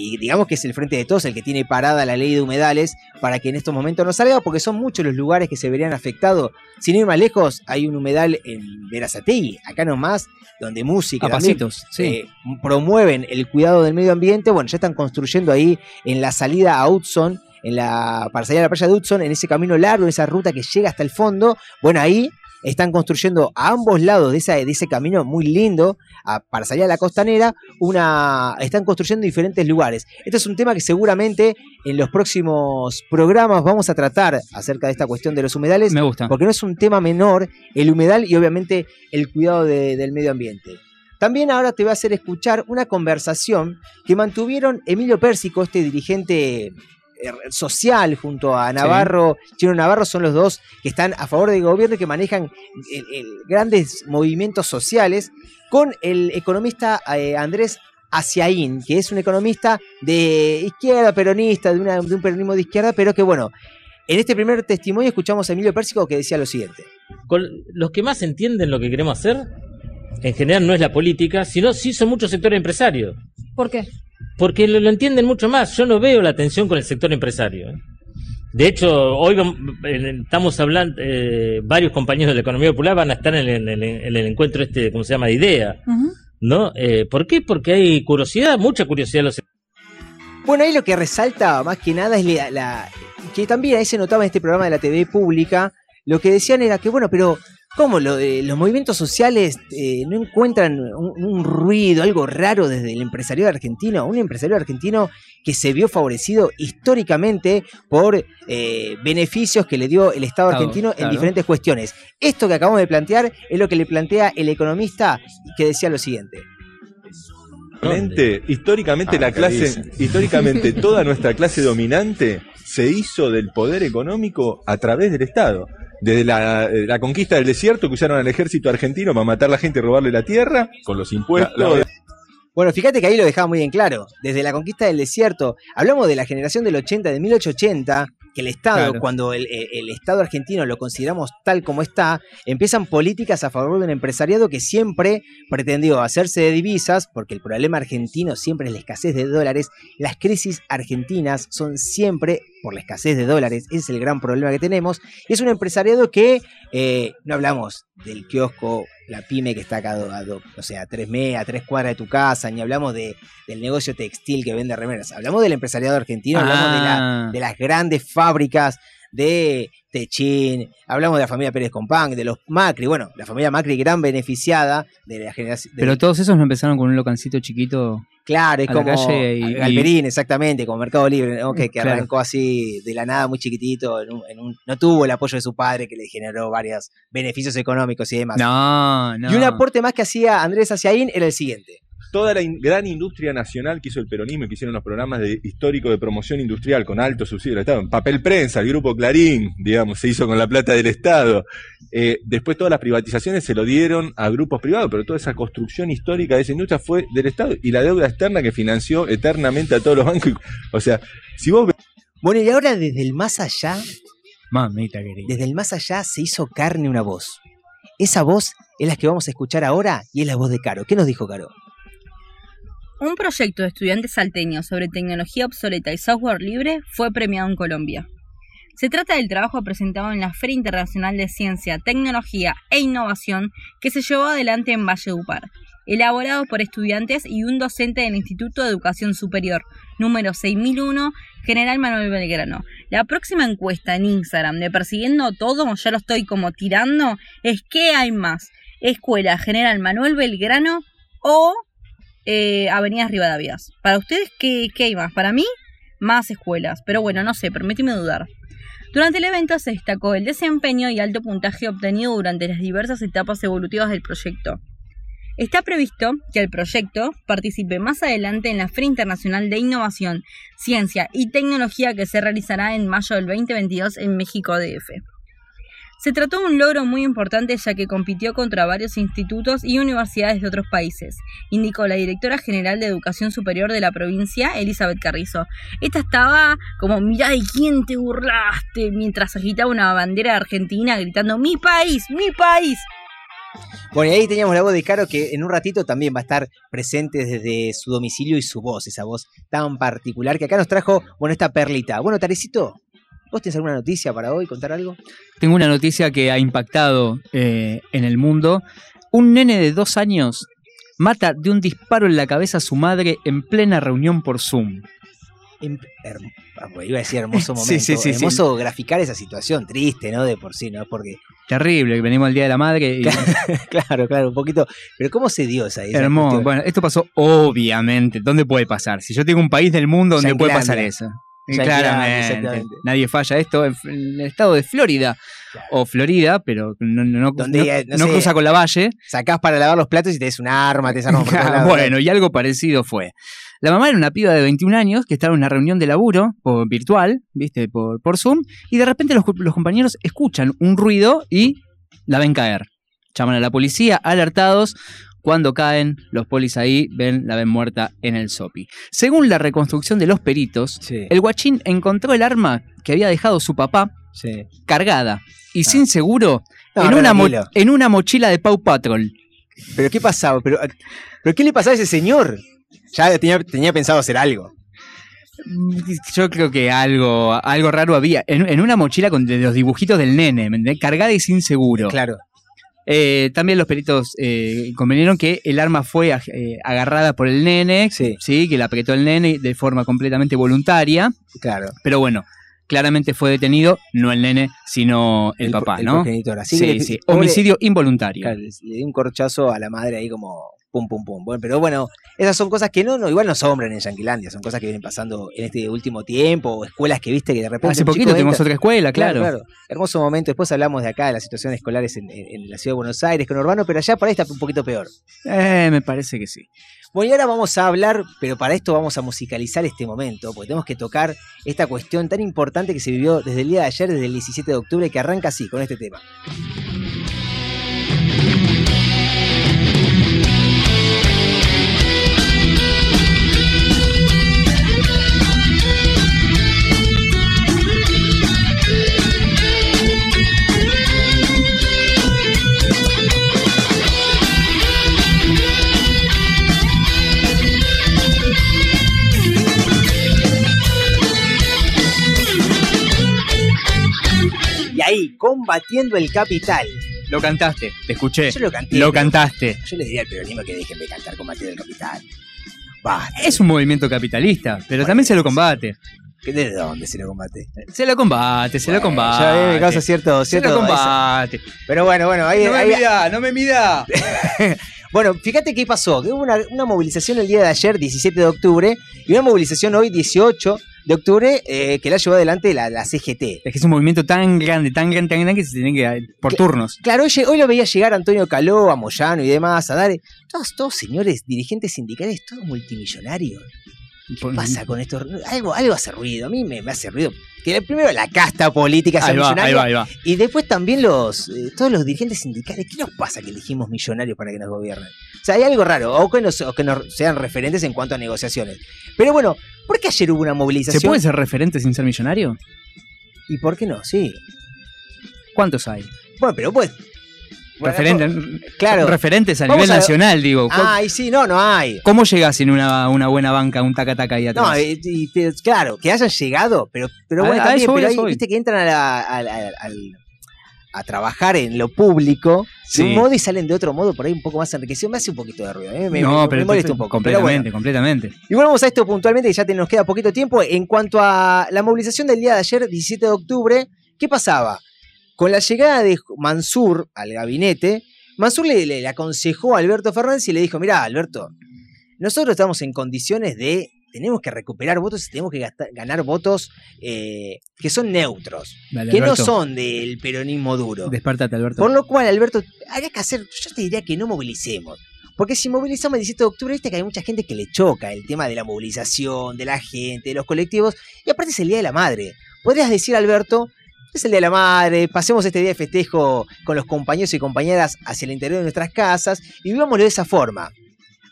Speaker 3: Y digamos que es el Frente de Todos el que tiene parada la ley de humedales para que en estos momentos no salga, porque son muchos los lugares que se verían afectados. Sin ir más lejos, hay un humedal en Verazategui, acá nomás, donde música
Speaker 4: A
Speaker 3: también,
Speaker 4: pasitos, sí.
Speaker 3: eh, promueven el cuidado del medio ambiente. Bueno, ya están construyendo ahí en la salida a Hudson, en la, para salir a la playa de Hudson, en ese camino largo, en esa ruta que llega hasta el fondo. Bueno, ahí están construyendo a ambos lados de, esa, de ese camino muy lindo a- para salir a la costanera, una, están construyendo diferentes lugares. Este es un tema que seguramente en los próximos programas vamos a tratar acerca de esta cuestión de los humedales,
Speaker 4: Me gusta.
Speaker 3: porque no es un tema menor el humedal y obviamente el cuidado de- del medio ambiente. También ahora te voy a hacer escuchar una conversación que mantuvieron Emilio Pérsico, este dirigente social, junto a Navarro, Chino Navarro, son los dos que están a favor del gobierno y que manejan el- el grandes movimientos sociales, con el economista eh, Andrés Asiaín, que es un economista de izquierda, peronista, de, una- de un peronismo de izquierda, pero que bueno, en este primer testimonio escuchamos a Emilio Pérsico que decía lo siguiente.
Speaker 10: con los que más entienden lo que queremos hacer, en general no es la política, sino sí son muchos sectores empresarios.
Speaker 11: ¿Por qué?
Speaker 10: Porque lo, lo entienden mucho más. Yo no veo la tensión con el sector empresario. ¿eh? De hecho, hoy estamos hablando, eh, varios compañeros de la economía popular van a estar en el, en el- en el encuentro este, ¿cómo se llama? De idea. ¿No? Eh, ¿Por qué? Porque hay curiosidad, mucha curiosidad en los
Speaker 3: Bueno, ahí lo que resalta más que nada es la, la- que también ahí se notaba en este programa de la TV pública, lo que decían era que, bueno, pero ¿cómo lo, eh, los movimientos sociales eh, no encuentran un, un ruido, algo raro desde el empresario argentino? Un empresario argentino que se vio favorecido históricamente por eh, beneficios que le dio el Estado
Speaker 4: Claro,
Speaker 3: argentino en
Speaker 4: claro.
Speaker 3: diferentes cuestiones. Esto que acabamos de plantear es lo que le plantea el economista que decía lo siguiente.
Speaker 12: Históricamente, históricamente
Speaker 3: Ah,
Speaker 12: la
Speaker 3: ¿qué
Speaker 12: clase,
Speaker 3: dicen?
Speaker 12: históricamente toda nuestra clase dominante se hizo del poder económico a través del Estado. Desde la, eh, la conquista del desierto que usaron al ejército argentino para matar a la gente y robarle la tierra, con los impuestos.
Speaker 3: Bueno, fíjate que ahí lo dejaba muy en claro. Desde la conquista del desierto, hablamos de la generación del 80, de 1880, que el Estado,
Speaker 4: Claro.
Speaker 3: cuando el, el- el Estado argentino lo consideramos tal como está, empiezan políticas a favor de un empresariado que siempre pretendió hacerse de divisas, porque el problema argentino siempre es la escasez de dólares. Las crisis argentinas son siempre por la escasez de dólares. Ese es el gran problema que tenemos. Y es un empresariado que eh, no hablamos del kiosco, la pyme que está acá a, o sea, a tres, me- a tres cuadras de tu casa, ni hablamos de, del negocio textil que vende remeras. Hablamos del empresariado argentino, hablamos de, la-
Speaker 4: Ah.
Speaker 3: de las grandes fábricas de Techín, hablamos de la familia Pérez Compán, de los Macri, bueno, la familia Macri gran beneficiada de la generación. de-
Speaker 4: Pero todos esos no empezaron con un locancito chiquito.
Speaker 3: Claro, es
Speaker 4: a la
Speaker 3: como
Speaker 4: calle y- y-
Speaker 3: Galperín, exactamente, como Mercado Libre, ¿no? que, que
Speaker 4: Claro.
Speaker 3: arrancó así de la nada, muy chiquitito, en un- en un- no tuvo el apoyo de su padre que le generó varios beneficios económicos y demás.
Speaker 4: No, no.
Speaker 3: Y un aporte más que hacía Andrés Aciaín era el siguiente.
Speaker 12: Toda la in- gran industria nacional que hizo el peronismo y que hicieron los programas de histórico de promoción industrial con alto subsidio del Estado, en papel prensa, el grupo Clarín, digamos, se hizo con la plata del Estado. Eh, después todas las privatizaciones se lo dieron a grupos privados, pero toda esa construcción histórica de esa industria fue del Estado y la deuda externa que financió eternamente a todos los bancos. O sea, si vos ves
Speaker 3: Bueno, y ahora desde el más allá,
Speaker 4: Mamita querida.
Speaker 3: desde el más allá se hizo carne una voz. Esa voz es la que vamos a escuchar ahora y es la voz de Caro. ¿Qué nos dijo Caro?
Speaker 13: Un proyecto de estudiantes salteños sobre tecnología obsoleta y software libre fue premiado en Colombia. Se trata del trabajo presentado en la Feria Internacional de Ciencia, Tecnología e Innovación que se llevó adelante en Valledupar, elaborado por estudiantes y un docente del Instituto de Educación Superior, número 6001, General Manuel Belgrano. La próxima encuesta en Instagram de Persiguiendo Todo, ya lo estoy como tirando, es ¿qué hay más? ¿Escuela General Manuel Belgrano o eh, avenidas Rivadavias. Para ustedes, ¿qué, ¿qué hay más? Para mí, más escuelas. Pero bueno, no sé, permíteme dudar. Durante el evento se destacó el desempeño y alto puntaje obtenido durante las diversas etapas evolutivas del proyecto. Está previsto que el proyecto participe más adelante en la Feria Internacional de Innovación, Ciencia y Tecnología que se realizará en mayo del 2022 en México DF. Se trató de un logro muy importante ya que compitió contra varios institutos y universidades de otros países, indicó la directora general de Educación Superior de la provincia, Elizabeth Carrizo. Esta estaba como, mirá de quién te burlaste, mientras agitaba una bandera de Argentina gritando, mi país, mi país.
Speaker 3: Bueno, y ahí teníamos la voz de Caro que en un ratito también va a estar presente desde su domicilio y su voz, esa voz tan particular que acá nos trajo, bueno, esta perlita. Bueno, Tarecito, ¿vos tenés alguna noticia para hoy, contar algo?
Speaker 4: Tengo una noticia que ha impactado eh, en el mundo. Un nene de dos años mata de un disparo en la cabeza a su madre en plena reunión por Zoom.
Speaker 3: Em- ah, pues iba a decir hermoso momento,
Speaker 4: sí, sí, sí.
Speaker 3: hermoso graficar esa situación, triste, ¿no? De por sí, ¿no? Porque,
Speaker 4: Terrible, que venimos al Día de la Madre y
Speaker 3: claro, claro, un poquito, pero ¿cómo se dio esa, esa
Speaker 4: hermoso. Bueno, esto pasó obviamente. ¿Dónde puede pasar? Si yo tengo un país del mundo donde puede pasar eso. Claramente, nadie falla esto en en el estado de Florida o Florida, pero no, no- no-
Speaker 3: Donde,
Speaker 4: no-
Speaker 3: no
Speaker 4: no
Speaker 3: sé,
Speaker 4: cruza con la valle.
Speaker 3: Sacás para lavar los platos y te des un arma, te por lados.
Speaker 4: bueno, y algo parecido fue. La mamá era una piba de 21 años que estaba en una reunión de laburo por, virtual, ¿viste? Por, por Zoom, y de repente los, los compañeros escuchan un ruido y la ven caer. Llaman a la policía, alertados. Cuando caen, los polis ahí ven, la ven muerta en el SOPI. Según la reconstrucción de los peritos,
Speaker 3: Sí.
Speaker 4: el guachín encontró el arma que había dejado su papá
Speaker 3: Sí.
Speaker 4: cargada y sin seguro
Speaker 3: No,
Speaker 4: en, una mo-
Speaker 3: tranquilo.
Speaker 4: en una mochila de Pau Patrol.
Speaker 3: ¿Pero qué pasaba? ¿Pero, ¿pero qué le pasaba a ese señor? Ya tenía, tenía pensado hacer algo.
Speaker 4: Yo creo que algo, algo raro había. En, en una mochila con los dibujitos del nene, cargada y sin seguro.
Speaker 3: Claro.
Speaker 4: Eh, también los peritos eh, convinieron que el arma fue eh, agarrada por el nene,
Speaker 3: Sí.
Speaker 4: que la apretó el nene de forma completamente voluntaria.
Speaker 3: Claro.
Speaker 4: Pero bueno, claramente fue detenido, no el nene, sino el,
Speaker 3: El-
Speaker 4: papá,
Speaker 3: el
Speaker 4: ¿no?
Speaker 3: progenitor. Así
Speaker 4: sí,
Speaker 3: que le-
Speaker 4: sí. Homicidio involuntario.
Speaker 3: Claro, le, le di un corchazo a la madre ahí como pum, pum, pum. Bueno, pero bueno, esas son cosas que no, no igual no sombran en Yanquilandia, son cosas que vienen pasando en este último tiempo, o escuelas que viste que de repente.
Speaker 4: Hace poquito
Speaker 3: entra-
Speaker 4: otra escuela, claro.
Speaker 3: Hermoso momento. Después hablamos de acá, de las situaciones escolares en, en- en la ciudad de Buenos Aires, con Urbano, pero allá por ahí está un poquito peor.
Speaker 4: Eh, me parece que sí.
Speaker 3: Bueno, y ahora vamos a hablar, pero para esto vamos a musicalizar este momento, porque tenemos que tocar esta cuestión tan importante que se vivió desde el día de ayer, desde el 17 de octubre, que arranca así, con este tema. Ahí, combatiendo el capital.
Speaker 4: Lo cantaste, te escuché.
Speaker 3: Yo lo canté.
Speaker 4: Lo cantaste.
Speaker 3: Yo le diría al peronismo que dejen de cantar combatiendo el capital. Basta.
Speaker 4: Es un movimiento capitalista, pero también se lo combate.
Speaker 3: ¿De dónde se lo combate?
Speaker 4: Se lo combate, se lo combate.
Speaker 3: Ya me causa cierto.
Speaker 4: Se
Speaker 3: cierto
Speaker 4: lo combate.
Speaker 3: Pero bueno, bueno, ahí.
Speaker 4: no me
Speaker 3: ahí-
Speaker 4: mida, no me mida.
Speaker 3: Bueno, fíjate qué pasó. Que hubo una, una movilización el día de ayer, 17 de octubre, y una movilización hoy, 18 de octubre, eh, que la llevó adelante la, la CGT.
Speaker 4: Es que es un movimiento tan grande, tan grande, tan grande que se tiene que por turnos.
Speaker 3: Claro, hoy, hoy lo veía llegar Antonio Caló, a Moyano y demás, a dar. Todos, todos señores dirigentes sindicales, todos multimillonarios. ¿Qué pasa con esto? Algo, algo hace ruido, a mí me, me hace ruido. Que primero la casta política sea
Speaker 4: Ahí va, ahí
Speaker 3: millonaria
Speaker 4: va, ahí va.
Speaker 3: y después también los eh, todos los dirigentes sindicales. ¿Qué nos pasa que elegimos millonarios para que nos gobiernen? O sea, hay algo raro, o que, nos, o que nos sean referentes en cuanto a negociaciones. Pero bueno, ¿por qué ayer hubo una movilización?
Speaker 4: ¿Se puede ser referente sin ser millonario?
Speaker 3: ¿Y por qué no? Sí.
Speaker 4: ¿Cuántos hay?
Speaker 3: Bueno, pero pues. bueno,
Speaker 4: Referentes,
Speaker 3: claro.
Speaker 4: referentes a
Speaker 3: Vamos
Speaker 4: nivel
Speaker 3: a-
Speaker 4: nacional, digo. ¿Cu-
Speaker 3: Ay, sí, no, no hay.
Speaker 4: ¿Cómo llegas sin una, una buena banca, un taca-taca ahí atrás?
Speaker 3: No, y- y- claro, que hayan llegado, pero, pero
Speaker 4: A-
Speaker 3: bueno,
Speaker 4: a
Speaker 3: también,
Speaker 4: eso
Speaker 3: pero ahí, viste que entran a, la- a la- al- a trabajar en lo público
Speaker 4: Sí.
Speaker 3: de un modo y salen de otro modo por ahí un poco más enriquecido. Me hace un poquito de ruido, ¿eh? me,
Speaker 4: no,
Speaker 3: me-
Speaker 4: pero
Speaker 3: me molesta un poco. Pero
Speaker 4: completamente,
Speaker 3: bueno.
Speaker 4: completamente.
Speaker 3: Y volvemos a esto puntualmente, que ya te- nos queda poquito tiempo. En cuanto a la movilización del día de ayer, 17 de octubre, ¿qué pasaba? Con la llegada de Mansur al gabinete, Mansur le, le- le aconsejó a Alberto Fernández y le dijo, mirá, Alberto, nosotros estamos en condiciones de, tenemos que recuperar votos y tenemos que gastar- ganar votos eh, que son neutros,
Speaker 4: Dale,
Speaker 3: que no son del peronismo duro.
Speaker 4: Despertate, Alberto.
Speaker 3: Por lo cual, Alberto, habría que hacer, yo te diría que no movilicemos. Porque si movilizamos el 17 de octubre, viste que hay mucha gente que le choca el tema de la movilización, de la gente, de los colectivos, y aparte es el Día de la Madre. Podrías decir, Alberto, es el Día de la Madre, pasemos este día de festejo con los compañeros y compañeras hacia el interior de nuestras casas y vivámoslo de esa forma.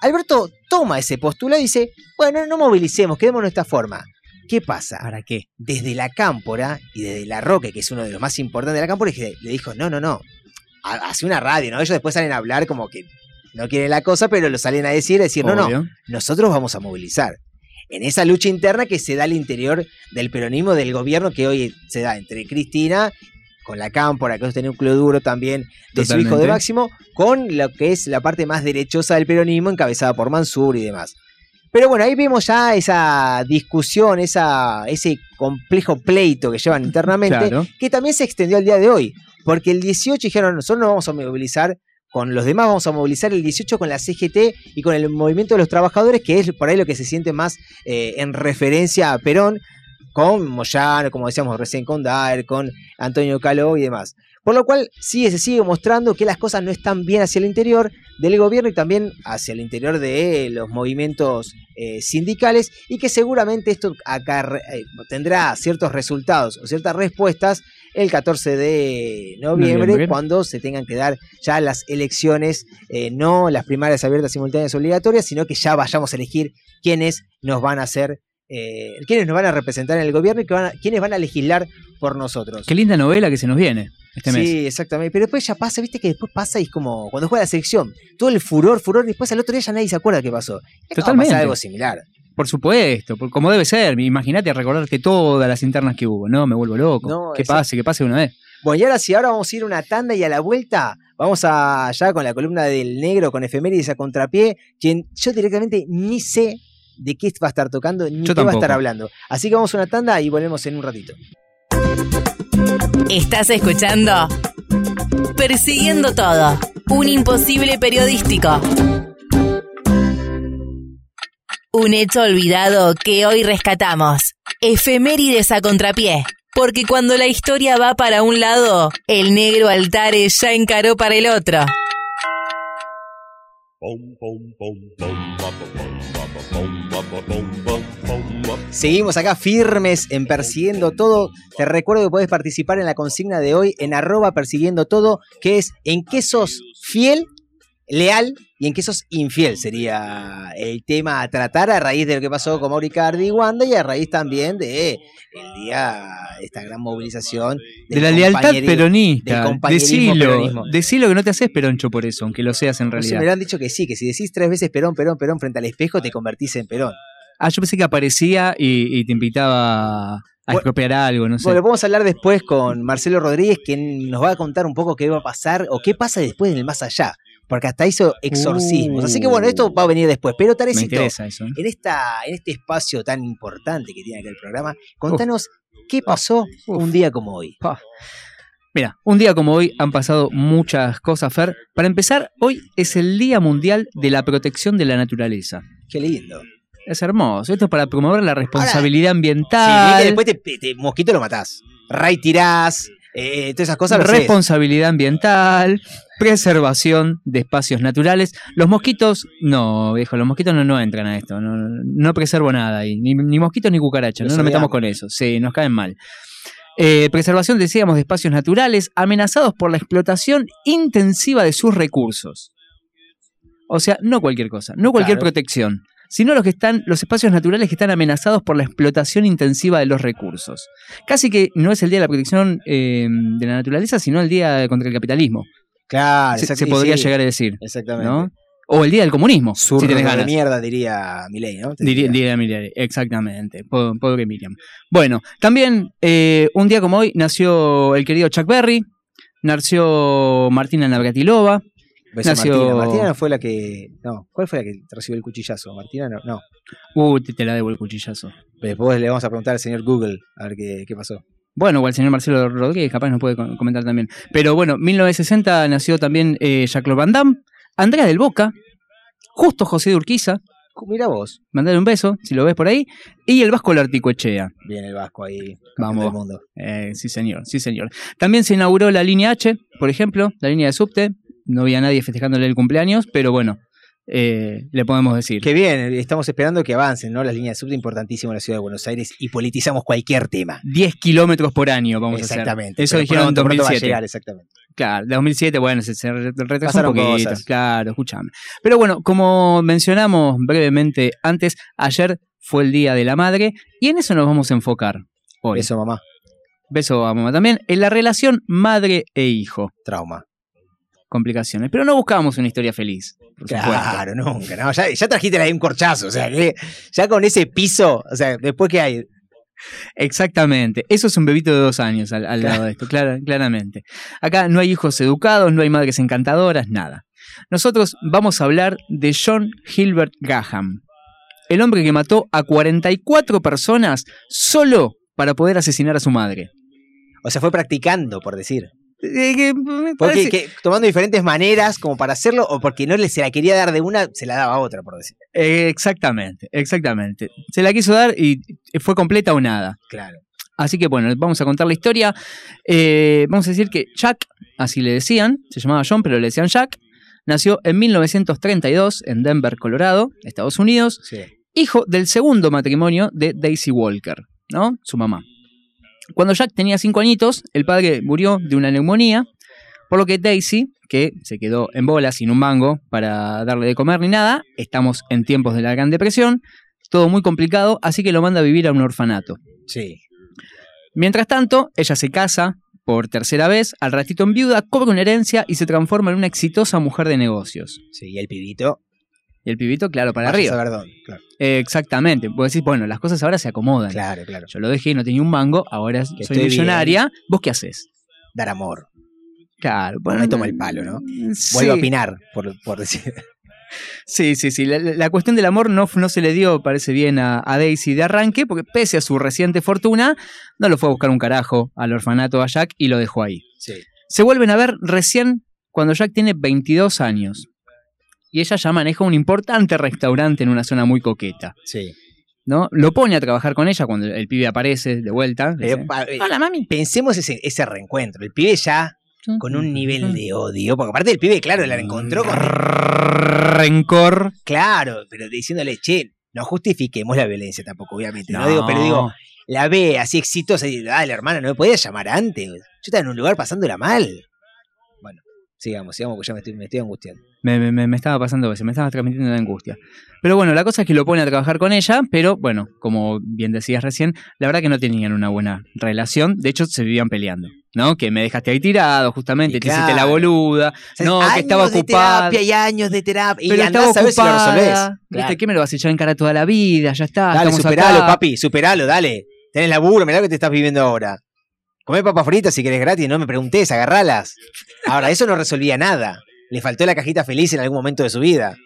Speaker 3: Alberto toma ese postulado y dice, bueno, no movilicemos, quedémonos de esta forma. ¿Qué pasa?
Speaker 4: ¿Para qué?
Speaker 3: Desde la Cámpora y desde la Roque, que es uno de los más importantes de la Cámpora, le dijo, no, no, no, ha- hace una radio, ¿no? Ellos después salen a hablar como que no quieren la cosa, pero lo salen a decir, decir, no, no, nosotros vamos a movilizar. En esa lucha interna que se da al interior del peronismo, del gobierno que hoy se da entre Cristina, con la Cámpora, que hoy tiene un club duro también de su hijo de. Máximo, con lo que es la parte más derechosa del peronismo, encabezada por Mansur y demás. Pero bueno, ahí vemos ya esa discusión, esa, ese complejo pleito que llevan internamente,
Speaker 4: Claro.
Speaker 3: que también se extendió al día de hoy. Porque el 18 dijeron, nosotros no vamos a movilizar con los demás, vamos a movilizar el 18 con la CGT y con el movimiento de los trabajadores, que es por ahí lo que se siente más eh, en referencia a Perón, con Moyano, como decíamos recién, con Daer, con Antonio Caló y demás. Por lo cual sí se sigue mostrando que las cosas no están bien hacia el interior del gobierno y también hacia el interior de los movimientos eh, sindicales y que seguramente esto eh, tendrá ciertos resultados o ciertas respuestas el 14 de noviembre,
Speaker 4: Noviembre.
Speaker 3: cuando se tengan que dar ya las elecciones, eh, no las primarias abiertas simultáneas obligatorias, sino que ya vayamos a elegir quiénes nos van a hacer, eh, quiénes nos van a representar en el gobierno y que van a- quiénes van a legislar por nosotros.
Speaker 4: Qué linda novela que se nos viene este mes.
Speaker 3: Sí, exactamente. Pero después ya pasa, viste que después pasa y es como cuando juega la selección. Todo el furor, furor, y después al otro día ya nadie se acuerda qué pasó.
Speaker 4: Totalmente.
Speaker 3: algo similar.
Speaker 4: Por supuesto, por- como debe ser. Imagínate recordarte todas las internas que hubo. No, me vuelvo loco.
Speaker 3: No,
Speaker 4: que
Speaker 3: exacto.
Speaker 4: pase, que pase una vez.
Speaker 3: Bueno, y ahora sí, ahora vamos a ir a una tanda y a la vuelta vamos a ya con la columna del negro con efemérides a contrapié, quien yo directamente ni sé de qué va a estar tocando ni
Speaker 4: Yo
Speaker 3: qué va a estar hablando. Así que vamos a una tanda y volvemos en un ratito.
Speaker 1: Estás escuchando Persiguiendo Todo, un imposible periodístico. Un hecho olvidado que hoy rescatamos. Efemérides a contrapié. Porque cuando la historia va para un lado, el negro Altare ya encaró para el otro.
Speaker 3: Seguimos acá firmes en Persiguiendo Todo. Te recuerdo que puedes participar en la consigna de hoy en arroba persiguiendo todo, que es en qué sos fiel, leal y en qué sos infiel. Sería el tema a tratar a raíz de lo que pasó con Mauri Cardi y Wanda y a raíz también de el día, esta gran movilización
Speaker 4: De la lealtad peronista. Decilo, decilo que no te haces peroncho por eso, aunque lo seas en
Speaker 3: Por eso
Speaker 4: realidad.
Speaker 3: me lo han dicho que sí, que si decís tres veces Perón, Perón, Perón frente al espejo, te convertís en Perón.
Speaker 4: Ah, yo pensé que aparecía y, y te invitaba a expropiar algo, no sé.
Speaker 3: Bueno, vamos a hablar después con Marcelo Rodríguez, quien nos va a contar un poco qué va a pasar o qué pasa después en el más allá. Porque hasta hizo exorcismos. Así que bueno, esto va a venir después. Pero Tarecito.
Speaker 4: ¿eh?
Speaker 3: en, esta, en este espacio tan importante que tiene acá el programa, contanos qué pasó un día como hoy.
Speaker 4: Mira, un día como hoy han pasado muchas cosas, Fer. Para empezar, hoy es el Día Mundial de la Protección de la Naturaleza.
Speaker 3: Qué lindo.
Speaker 4: Es hermoso. Esto es para promover la responsabilidad
Speaker 3: Sí,
Speaker 4: ambiental.
Speaker 3: vi que después te, te- te- mosquito lo matás. Ray tirás, eh, todas esas cosas.
Speaker 4: responsabilidad ambiental, preservación de espacios naturales. Los mosquitos, no, viejo, los mosquitos no, no entran a esto. No, no preservo nada ahí. Ni, ni mosquitos ni cucarachas. No nos metamos con eso. Sí, nos caen mal. Eh, preservación, decíamos, de espacios naturales amenazados por la explotación intensiva de sus recursos. O sea, no cualquier cosa, no cualquier
Speaker 3: Claro.
Speaker 4: protección, sino los que están, los espacios naturales que están amenazados por la explotación intensiva de los recursos. Casi que no es el día de la protección eh, de la naturaleza, sino el día contra el capitalismo.
Speaker 3: Claro,
Speaker 4: se, podría
Speaker 3: sí,
Speaker 4: llegar a decir.
Speaker 3: Exactamente.
Speaker 4: ¿no? O el día del comunismo, si tenés
Speaker 3: de
Speaker 4: ganas.
Speaker 3: mierda, diría Milei, ¿no?
Speaker 4: Diría,
Speaker 3: diría.
Speaker 4: Miriam, exactamente. Pobre Miriam. Bueno, también eh, un día como hoy nació el querido Chuck Berry, nació Martina Navratilova, Nació-
Speaker 3: Martina. Martina no fue la que. No, ¿cuál fue la que recibió el cuchillazo? Martina no. no.
Speaker 4: Uh, te, te la debo el cuchillazo.
Speaker 3: Después le vamos a preguntar al señor Google a ver qué, qué pasó.
Speaker 4: Bueno, o el señor Marcelo Rodríguez capaz nos puede co- comentar también. Pero bueno, 1960 nació también eh, Jacques Van Damme, Andrea del Boca, justo José de Urquiza,
Speaker 3: Mira vos.
Speaker 4: Mandale un beso, si lo ves por ahí. Y el Vasco Larticoechea.
Speaker 3: Bien el Vasco ahí.
Speaker 4: Vamos.
Speaker 3: del mundo.
Speaker 4: Eh, sí, señor, sí, señor. También se inauguró la línea H, por ejemplo, la línea de subte. No había nadie festejándole el cumpleaños, pero bueno, eh, le podemos decir.
Speaker 3: Qué bien, estamos esperando que avancen, ¿no? Las líneas de subte importantísimo en la ciudad de Buenos Aires y politizamos cualquier tema.
Speaker 4: 10 kilómetros por año vamos a
Speaker 3: Exactamente.
Speaker 4: hacer. Eso
Speaker 3: Pero
Speaker 4: dijeron en
Speaker 3: pronto, pronto va a
Speaker 4: 2007.
Speaker 3: llegar, exactamente.
Speaker 4: Claro, 2007, bueno, se, se re- retrasó
Speaker 3: Pasaron
Speaker 4: un poquito.
Speaker 3: cosas.
Speaker 4: Claro, escúchame. Pero bueno, como mencionamos brevemente antes, ayer fue el Día de la Madre y en eso nos vamos a enfocar hoy.
Speaker 3: Eso, mamá.
Speaker 4: Beso a mamá también. En la relación madre e hijo.
Speaker 3: Trauma.
Speaker 4: Complicaciones. Pero no buscábamos una historia feliz. Por supuesto.
Speaker 3: Claro, nunca. No, ya, ya trajiste ahí un corchazo. O sea, que ya con ese piso, o sea, después que hay.
Speaker 4: Exactamente. Eso es un bebito de dos años al, al
Speaker 3: Claro.
Speaker 4: lado de esto, clara- claramente. Acá no hay hijos educados, no hay madres encantadoras, nada. Nosotros vamos a hablar de John Gilbert Graham, el hombre que mató a 44 personas solo para poder asesinar a su madre.
Speaker 3: O sea, fue practicando, por decir.
Speaker 4: Eh,
Speaker 3: Porque
Speaker 4: parece-
Speaker 3: que- tomando diferentes maneras como para hacerlo, o porque no le se la quería dar de una, se la daba a otra, por decir.
Speaker 4: Eh, exactamente, exactamente. Se la quiso dar y fue completa o nada.
Speaker 3: Claro.
Speaker 4: Así que bueno, vamos a contar la historia. Eh, vamos a decir que Jack, así le decían, se llamaba John, pero le decían Jack, nació en 1932 en Denver, Colorado, Estados Unidos,
Speaker 3: Sí.
Speaker 4: hijo del segundo matrimonio de Daisy Walker, ¿no? Su mamá. Cuando Jack tenía cinco añitos, el padre murió de una neumonía, por lo que Daisy, que se quedó en bola sin un mango para darle de comer ni nada, estamos en tiempos de la Gran Depresión, todo muy complicado, así que lo manda a vivir a un orfanato.
Speaker 3: Sí.
Speaker 4: Mientras tanto, ella se casa por tercera vez, al ratito en viuda, cobra una herencia y se transforma en una exitosa mujer de negocios.
Speaker 3: Sí, y el pibito.
Speaker 4: Y el pibito, claro, para
Speaker 3: vaya a
Speaker 4: arriba.
Speaker 3: saber dónde, claro.
Speaker 4: Eh, exactamente. Vos decís, bueno, las cosas ahora se acomodan.
Speaker 3: Claro, claro.
Speaker 4: Yo lo dejé y no tenía un mango, ahora
Speaker 3: Que
Speaker 4: soy millonaria. ¿Vos qué haces?
Speaker 3: Dar amor.
Speaker 4: Claro,
Speaker 3: Bueno, me toma el palo, ¿no?
Speaker 4: sí.
Speaker 3: Vuelvo a opinar, por, por decir.
Speaker 4: Sí, sí, sí. La, la- la cuestión del amor no, no se le dio, parece bien, a, a Daisy de arranque, porque pese a su reciente fortuna, no lo fue a buscar un carajo al orfanato a Jack y lo dejó ahí.
Speaker 3: Sí.
Speaker 4: Se vuelven a ver recién cuando Jack tiene 22 años. Y ella ya maneja un importante restaurante en una zona muy coqueta.
Speaker 3: Sí.
Speaker 4: ¿no? Lo pone a trabajar con ella cuando el pibe aparece de vuelta.
Speaker 3: Pero,
Speaker 4: dice,
Speaker 3: eh,
Speaker 4: Hola, mami.
Speaker 3: Pensemos ese, ese reencuentro. El pibe ya con un nivel de odio. Porque aparte el pibe, claro, la encontró con.
Speaker 4: Rencor.
Speaker 3: Claro, pero diciéndole, che, no justifiquemos la violencia tampoco, obviamente. No,
Speaker 4: No.
Speaker 3: digo, pero digo, la ve así exitosa y dale, hermana, no me podías llamar antes. Yo estaba en un lugar pasándola mal. Sigamos, sigamos, porque ya me estoy, me estoy angustiando.
Speaker 4: Me, me- estaba pasando eso, me estaba transmitiendo la angustia. Pero bueno, la cosa es que lo pone a trabajar con ella, pero bueno, como bien decías recién, la verdad que no tenían una buena relación. De hecho, se vivían peleando, ¿no? Que me dejaste ahí tirado, justamente,
Speaker 3: Y
Speaker 4: te hiciste la
Speaker 3: claro.
Speaker 4: boluda.
Speaker 3: O sea,
Speaker 4: no, que estaba
Speaker 3: de
Speaker 4: ocupada.
Speaker 3: terapia y años de terapia. Y andás
Speaker 4: estaba
Speaker 3: a ver si lo
Speaker 4: ocupada.
Speaker 3: resolvés.
Speaker 4: ¿Viste qué me lo vas a echar en cara toda la vida? Ya está,
Speaker 3: Dale, superalo,
Speaker 4: acá.
Speaker 3: papi, superalo, dale. Tenés laburo, mirá lo que te estás viviendo ahora. Comé papas fritas si querés gratis, no me preguntés, agarralas. Ahora, eso no resolvía nada. Le faltó la cajita feliz en algún momento de su vida.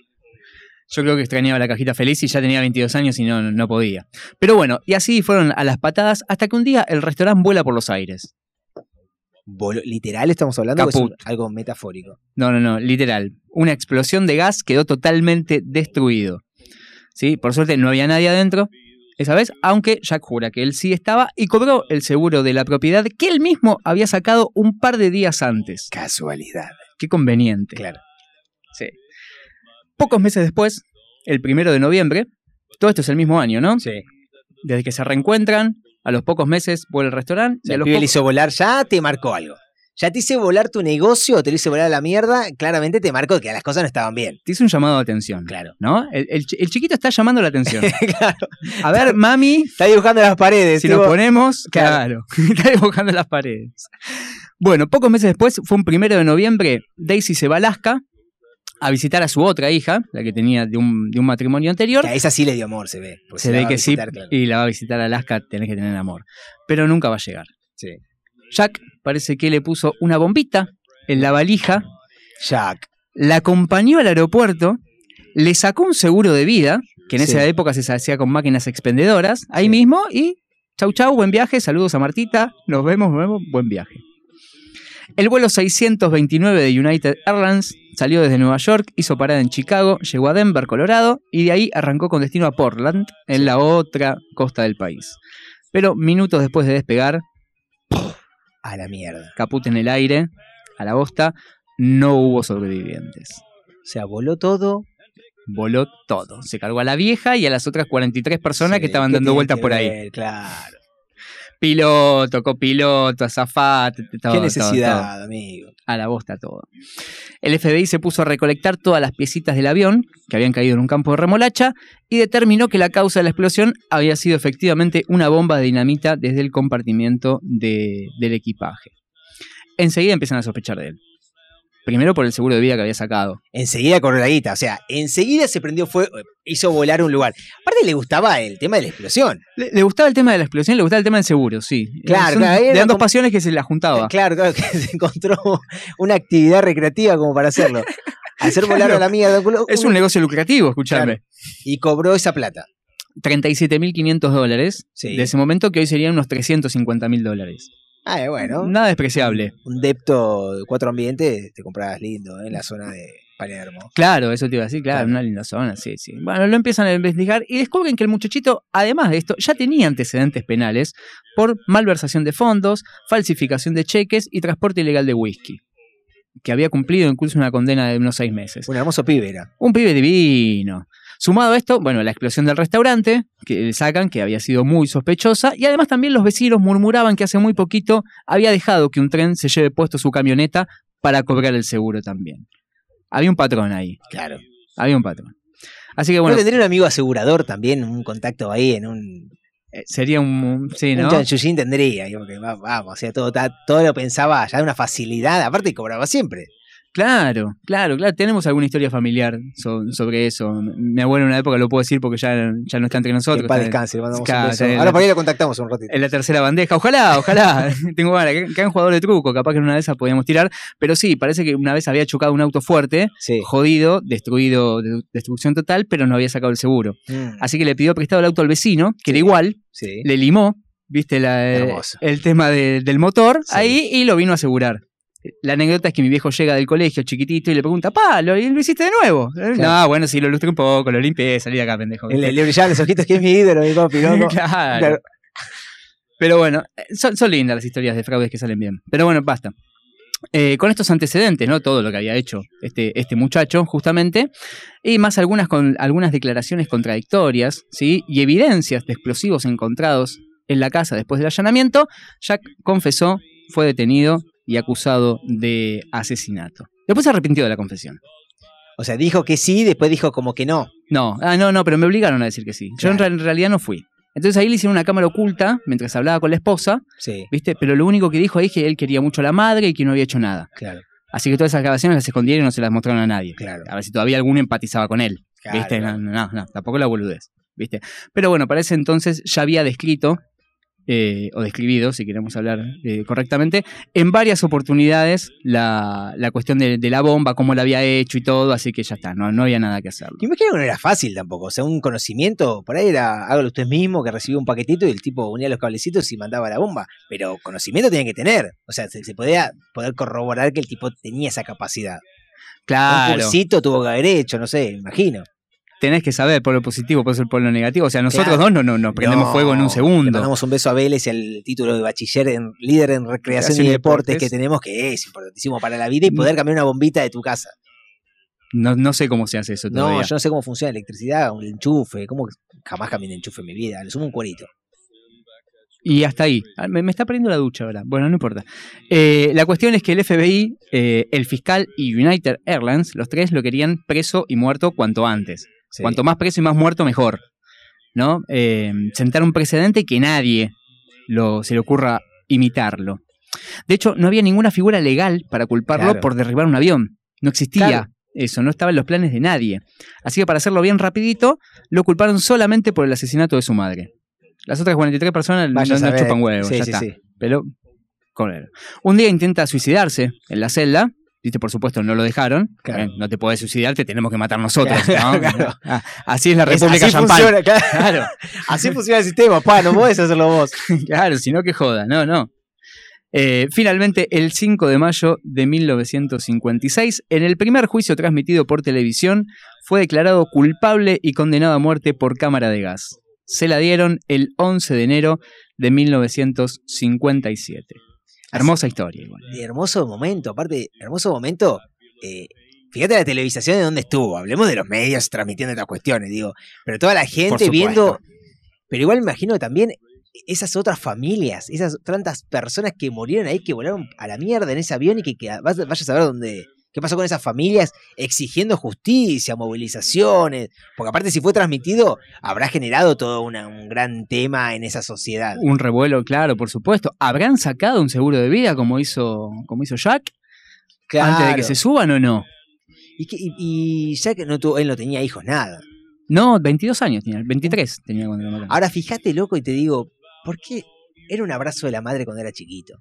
Speaker 4: Yo creo que extrañaba la cajita feliz y ya tenía 22 años y no, no podía. Pero bueno, y así fueron a las patadas hasta que un día el restaurante vuela por los aires.
Speaker 3: Literal estamos hablando o es algo metafórico.
Speaker 4: No, no, no, literal. Una explosión de gas quedó totalmente destruido. ¿Sí? Por suerte no había nadie adentro esa vez, aunque Jack jura que él sí estaba y cobró el seguro de la propiedad que él mismo había sacado un par de días antes.
Speaker 3: Casualidad.
Speaker 4: Qué conveniente.
Speaker 3: Claro.
Speaker 4: Sí. Pocos meses después, el primero de noviembre, todo esto es el mismo año, ¿no?
Speaker 3: Sí.
Speaker 4: Desde que se reencuentran, a los pocos meses vuelve al restaurante. y a
Speaker 3: el
Speaker 4: los
Speaker 3: pibe le
Speaker 4: pocos-
Speaker 3: hizo volar, ya te marcó algo. Ya te hice volar tu negocio o te lo hice volar a la mierda, claramente te marcó que las cosas no estaban bien.
Speaker 4: te hizo un llamado de atención.
Speaker 3: Claro.
Speaker 4: ¿No? El, el chi- el chiquito está llamando la atención.
Speaker 3: claro.
Speaker 4: A ver, mami,
Speaker 3: Está dibujando las paredes.
Speaker 4: si
Speaker 3: tipo-
Speaker 4: nos ponemos,
Speaker 3: Claro.
Speaker 4: claro, está dibujando las paredes. Bueno, pocos meses después, fue un primero de noviembre, Daisy se va a Alaska a visitar a su otra hija, la que tenía de un, de un matrimonio anterior.
Speaker 3: Que a esa sí le dio amor, se ve.
Speaker 4: Se ve que sí,
Speaker 3: claro.
Speaker 4: y la va a visitar a Alaska, tenés que tener amor. Pero nunca va a llegar.
Speaker 3: Sí.
Speaker 4: Jack parece que le puso una bombita en la valija,
Speaker 3: Jack.
Speaker 4: la acompañó al aeropuerto, le sacó un seguro de vida, que en
Speaker 3: Sí.
Speaker 4: esa época se hacía con máquinas expendedoras, ahí
Speaker 3: Sí.
Speaker 4: mismo, y chau chau, buen viaje, saludos a Martita, nos vemos, nos vemos, buen viaje. El vuelo 629 de United Airlines salió desde Nueva York, hizo parada en Chicago, llegó a Denver, Colorado, y de ahí arrancó con destino a Portland, en la otra costa del país. Pero minutos después de despegar,
Speaker 3: A la mierda.
Speaker 4: caput en el aire, a la bosta, no hubo sobrevivientes.
Speaker 3: O sea, voló todo.
Speaker 4: Voló todo. Se cargó a la vieja y a las otras 43 personas que estaban
Speaker 3: ¿Qué
Speaker 4: dando vueltas por ahí.
Speaker 3: Claro.
Speaker 4: Piloto, copiloto, azafate, todo,
Speaker 3: Qué
Speaker 4: todo,
Speaker 3: necesidad,
Speaker 4: todo.
Speaker 3: amigo.
Speaker 4: A la bosta todo. El FBI se puso a recolectar todas las piecitas del avión que habían caído en un campo de remolacha y determinó que la causa de la explosión había sido efectivamente una bomba de dinamita desde el compartimiento de- del equipaje. Enseguida empiezan a sospechar de él. Primero por el seguro de vida que había sacado.
Speaker 3: Enseguida corrió la guita. O sea, enseguida se prendió fuego, hizo volar un lugar. Aparte le gustaba el tema de la explosión.
Speaker 4: Le, le gustaba el tema de la explosión, le gustaba el tema del seguro, sí.
Speaker 3: Claro,
Speaker 4: Son-
Speaker 3: claro, era
Speaker 4: eran dos pasiones que se la juntaba.
Speaker 3: Claro, claro, que se encontró una actividad recreativa como para hacerlo. Hacer volar
Speaker 4: Claro.
Speaker 3: a la un-
Speaker 4: Es un negocio lucrativo, escuchame.
Speaker 3: Y cobró esa plata.
Speaker 4: 37.500 dólares
Speaker 3: Sí.
Speaker 4: de ese momento que hoy serían unos 350.000 dólares.
Speaker 3: Ah, bueno.
Speaker 4: Nada despreciable.
Speaker 3: Un depto de cuatro ambientes te comprabas lindo ¿eh? en la zona de Palermo.
Speaker 4: Claro, eso te iba a decir, claro, una linda zona, sí, sí. Bueno, lo empiezan a investigar y descubren que el muchachito, además de esto, ya tenía antecedentes penales por malversación de fondos, falsificación de cheques y transporte ilegal de whisky. Que había cumplido incluso una condena de unos seis meses.
Speaker 3: Un hermoso pibe era.
Speaker 4: Un pibe divino. Sumado a esto, bueno, la explosión del restaurante, que le sacan, que había sido muy sospechosa, y además también los vecinos murmuraban que hace muy poquito había dejado que un tren se lleve puesto su camioneta para cobrar el seguro también. Había un patrón ahí.
Speaker 3: Claro.
Speaker 4: Había un patrón. Así que
Speaker 3: Bueno, tendría un amigo asegurador también, un contacto ahí en un.
Speaker 4: eh, sería un... Sí,
Speaker 3: Un
Speaker 4: ¿no?
Speaker 3: chanchullín tendría, vamos, o sea, todo, todo lo pensaba ya de una facilidad, aparte cobraba siempre.
Speaker 4: Claro, claro, claro. Tenemos alguna historia familiar so- sobre eso. Mi abuelo en una época lo puedo decir porque ya, ya no está entre nosotros. Está-
Speaker 3: descanse, le mandamos
Speaker 4: Claro,
Speaker 3: un beso. Ahora
Speaker 4: la-
Speaker 3: por ahí lo contactamos un ratito.
Speaker 4: en la tercera bandeja. Ojalá, ojalá. Tengo ganas. Que, que hagan jugador de truco. Capaz que en una de esas podíamos tirar. Pero sí, parece que una vez había chocado un auto fuerte,
Speaker 3: Sí.
Speaker 4: jodido, destruido, de- destrucción total, pero no había sacado el seguro.
Speaker 3: Mm,
Speaker 4: Así que le pidió prestado el auto al vecino, que era igual,
Speaker 3: sí.
Speaker 4: le limó, viste, la, eh, el tema de- del motor ahí y lo vino a asegurar. La anécdota es que mi viejo llega del colegio chiquitito y le pregunta, pa, ¿lo, lo hiciste de nuevo? Eh,
Speaker 3: Claro.
Speaker 4: No, bueno, sí, lo lustré un poco, lo limpié, salí de acá, pendejo.
Speaker 3: Le, le brillaban los ojitos, que es mi ídolo, mi papi, loco.
Speaker 4: Claro.
Speaker 3: Claro.
Speaker 4: Pero bueno, eh, son, son lindas las historias de fraudes que salen bien. Pero bueno, basta. Eh, con estos antecedentes, ¿no? Todo lo que había hecho este, este muchacho, justamente, y más algunas, con, algunas declaraciones contradictorias, ¿sí? Y evidencias de explosivos encontrados en la casa después del allanamiento, Jack confesó, fue detenido y acusado de asesinato. Después se arrepintió de la confesión.
Speaker 3: O sea, dijo que sí, después dijo como que no.
Speaker 4: No, ah, no, no, pero me obligaron a decir que sí. Yo en,
Speaker 3: Claro.
Speaker 4: real- en realidad no fui. Entonces ahí le hicieron una cámara oculta mientras hablaba con la esposa,
Speaker 3: Sí,
Speaker 4: ¿viste? Pero lo único que dijo ahí es que él quería mucho a la madre y que no había hecho nada.
Speaker 3: claro.
Speaker 4: Así que todas esas grabaciones las escondieron y no se las mostraron a nadie.
Speaker 3: Claro.
Speaker 4: A ver si todavía alguno empatizaba con él.
Speaker 3: Claro,
Speaker 4: ¿Viste?
Speaker 3: claro.
Speaker 4: No, no, no, tampoco la boludez. ¿Viste? Pero bueno, para ese entonces ya había descrito, eh, o describido, si queremos hablar eh, correctamente, en varias oportunidades la, la cuestión de, de la bomba, cómo la había hecho y todo, así que ya está, no, no había nada que hacerlo.
Speaker 3: Yo imagino que no era fácil tampoco. O sea, un conocimiento, por ahí era hágalo usted mismo, que recibió un paquetito y el tipo unía los cablecitos y mandaba la bomba. Pero conocimiento tenía que tener. O sea, se, se podía poder corroborar que el tipo tenía esa capacidad. Un
Speaker 4: Claro.
Speaker 3: cursito tuvo que haber hecho, no sé, imagino.
Speaker 4: Tenés que saber por lo positivo, por por lo negativo. O sea, nosotros
Speaker 3: Claro.
Speaker 4: dos no, no, nos prendemos
Speaker 3: No,
Speaker 4: fuego en un
Speaker 3: Le
Speaker 4: segundo.
Speaker 3: mandamos un beso a Vélez y al título de bachiller en líder en recreación y
Speaker 4: y
Speaker 3: deportes,
Speaker 4: deportes.
Speaker 3: que tenemos, que es importantísimo para la vida y poder cambiar una bombita de tu casa.
Speaker 4: No, no sé cómo se hace eso
Speaker 3: No, yo no sé cómo funciona la electricidad, un enchufe, cómo jamás cambié un enchufe en mi vida, le sumo un cuerito.
Speaker 4: Y hasta ahí. Ah, Me, me está perdiendo la ducha ahora. Bueno, no importa. Eh, la cuestión es que el FBI, eh, el fiscal y United Airlines, los tres lo querían preso y muerto cuanto antes.
Speaker 3: Sí.
Speaker 4: Cuanto más preso y más muerto, mejor. ¿No? Eh, sentar un precedente que nadie lo, se le ocurra imitarlo. De hecho, no había ninguna figura legal para culparlo
Speaker 3: Claro.
Speaker 4: por derribar un avión. No existía
Speaker 3: Claro.
Speaker 4: eso, no estaba en los planes de nadie. Así que para hacerlo bien rapidito, lo culparon solamente por el asesinato de su madre. Las otras 43 personas no,
Speaker 3: Vaya
Speaker 4: chupan huevos,
Speaker 3: Sí,
Speaker 4: ya
Speaker 3: sí,
Speaker 4: está.
Speaker 3: sí.
Speaker 4: Pero con él. Un día intenta suicidarse en la celda. Viste, por supuesto, no lo dejaron.
Speaker 3: Claro.
Speaker 4: Eh, no te podés suicidar, te tenemos que matar nosotros.
Speaker 3: Claro,
Speaker 4: ¿no?
Speaker 3: claro.
Speaker 4: Ah, Así es la
Speaker 3: Es-
Speaker 4: República
Speaker 3: así
Speaker 4: Champán.
Speaker 3: funciona, claro. Así funciona el sistema, pa, no podés hacerlo vos.
Speaker 4: claro, si no que joda. No, no. Eh, finalmente, el 5 de mayo de 1956, en el primer juicio transmitido por televisión, fue declarado culpable y condenado a muerte por cámara de gas. Se la dieron el 11 de enero de 1957. Hermosa historia. igual.
Speaker 3: Y hermoso momento, aparte, hermoso momento. eh, fíjate la televisación de dónde estuvo. Hablemos de los medios transmitiendo estas cuestiones, digo. Pero toda la gente viendo. Pero igual me imagino también esas otras familias, esas tantas personas que murieron ahí, que volaron a la mierda en ese avión y que, que vas- vaya a saber dónde. ¿Qué pasó con esas familias exigiendo justicia, movilizaciones? Porque aparte si fue transmitido, habrá generado todo una- un gran tema en esa sociedad.
Speaker 4: Un revuelo, claro, por supuesto. ¿Habrán sacado un seguro de vida como hizo, como hizo Jack? Antes de que
Speaker 3: Claro.
Speaker 4: se suban o no.
Speaker 3: Y, que- y- que no tuvo, él no tenía hijos, nada.
Speaker 4: No, 22 años tenía, 23 tenía cuando lo mataron.
Speaker 3: Ahora fíjate, loco, y te digo, ¿por qué era un abrazo de la madre cuando era chiquito?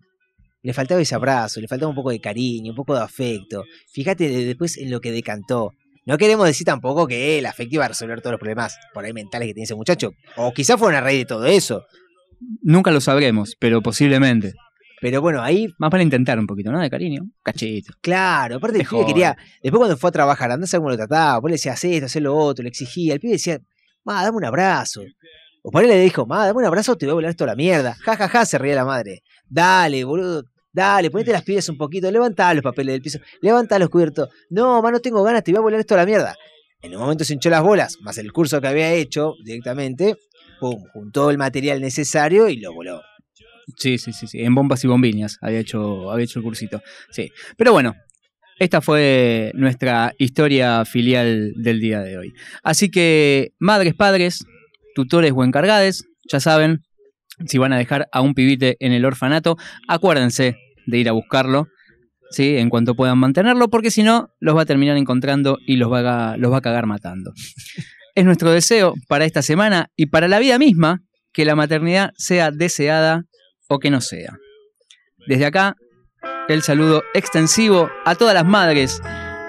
Speaker 3: Le faltaba ese abrazo, le faltaba un poco de cariño, un poco de afecto. Fíjate de- después en lo que decantó. No queremos decir tampoco que el afecto iba a resolver todos los problemas por ahí mentales que tiene ese muchacho. O quizás fue una raíz de todo eso.
Speaker 4: Nunca lo sabremos, pero posiblemente.
Speaker 3: Pero bueno, ahí,
Speaker 4: Más para intentar un poquito, ¿no? De cariño. Cachito.
Speaker 3: claro, aparte el pibe quería. Después cuando fue a trabajar, andás a cómo lo trataba. Vos le decías esto, hacé lo otro, le exigía. El pibe decía, ma, dame un abrazo. O por ahí le dijo, ma, dame un abrazo, te voy a volar esto a la mierda. Ja, ja, ja, se reía la madre. Dale, boludo. Dale, ponete las piedras un poquito, levantá los papeles del piso, levantá los cubiertos. No, ma, no tengo ganas, te voy a volar esto a la mierda. En un momento se hinchó las bolas, más el curso que había hecho directamente, pum, juntó el material necesario y lo voló.
Speaker 4: Sí, sí, sí, sí. En bombas y bombiñas había hecho, había hecho el cursito. Sí. Pero bueno, esta fue nuestra historia filial del día de hoy. Así que, madres, padres, tutores o encargades, ya saben, si van a dejar a un pibite en el orfanato, acuérdense de ir a buscarlo. ¿sí? En cuanto puedan mantenerlo, porque si no, los va a terminar encontrando y los va a, los va a cagar matando. Es nuestro deseo para esta semana y para la vida misma que la maternidad sea deseada o que no sea. Desde acá, el saludo extensivo a todas las madres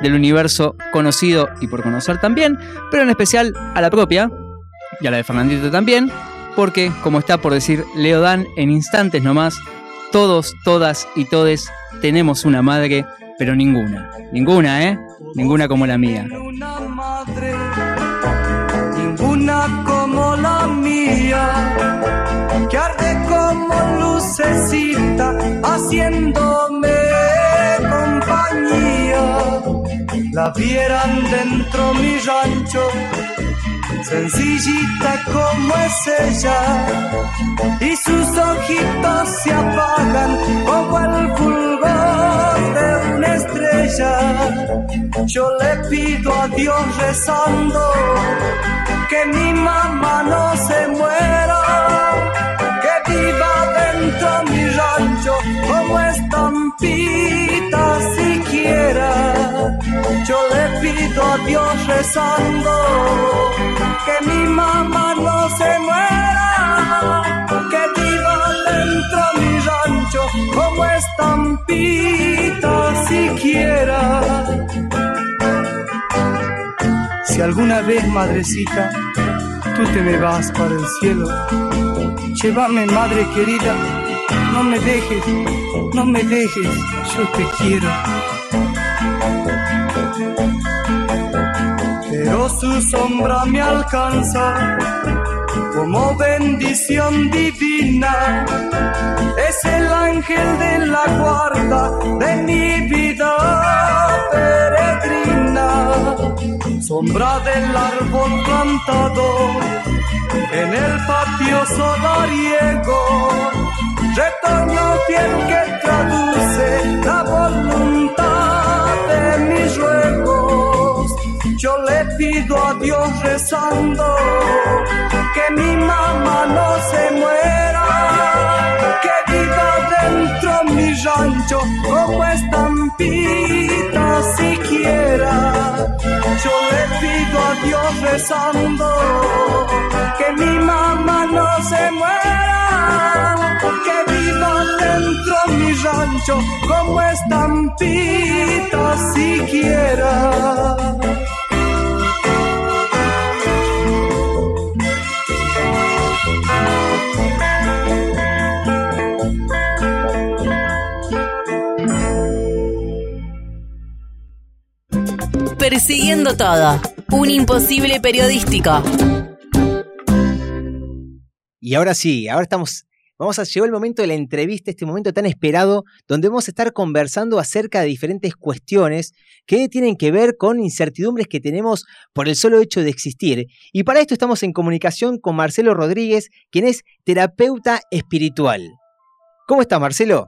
Speaker 4: del universo conocido y por conocer también, pero en especial a la propia y a la de Fernandito también, porque, como está por decir Leo Dan en instantes nomás, todos, todas y todes tenemos una madre, pero ninguna, ninguna, ¿eh? Ninguna como la mía.
Speaker 2: una madre, ninguna como la mía, que arde como lucecita, haciéndome compañía. La vieran dentro mi rancho, sencillita como es ella, y sus ojitos se apagan como el fulgor de una estrella. Yo le pido a Dios rezando que mi mamá no se muera, que viva dentro mi rancho como estampita a Dios rezando que mi mamá no se muera, que viva dentro mi rancho como estampita siquiera. Si alguna vez, madrecita, tú te me vas para el cielo, llévame, madre querida, no me dejes, no me dejes, yo te quiero. Pero su sombra me alcanza como bendición divina. Es el ángel de la guarda de mi vida peregrina. Sombra del árbol plantado en el patio solariego. Retoño fiel que traduce la voluntad de mis ruegos. Yo le pido a Dios rezando que mi mamá no se muera, que viva dentro mi rancho como estampita siquiera. Yo le pido a Dios rezando que mi mamá no se muera, que viva dentro mi rancho como estampita siquiera.
Speaker 1: Persiguiendo todo. Un imposible periodístico.
Speaker 3: Y ahora sí, ahora estamos. Vamos a llegó el momento de la entrevista, este momento tan esperado, donde vamos a estar conversando acerca de diferentes cuestiones que tienen que ver con incertidumbres que tenemos por el solo hecho de existir. Y para esto estamos en comunicación con Marcelo Rodríguez, quien es terapeuta espiritual. ¿Cómo está, Marcelo?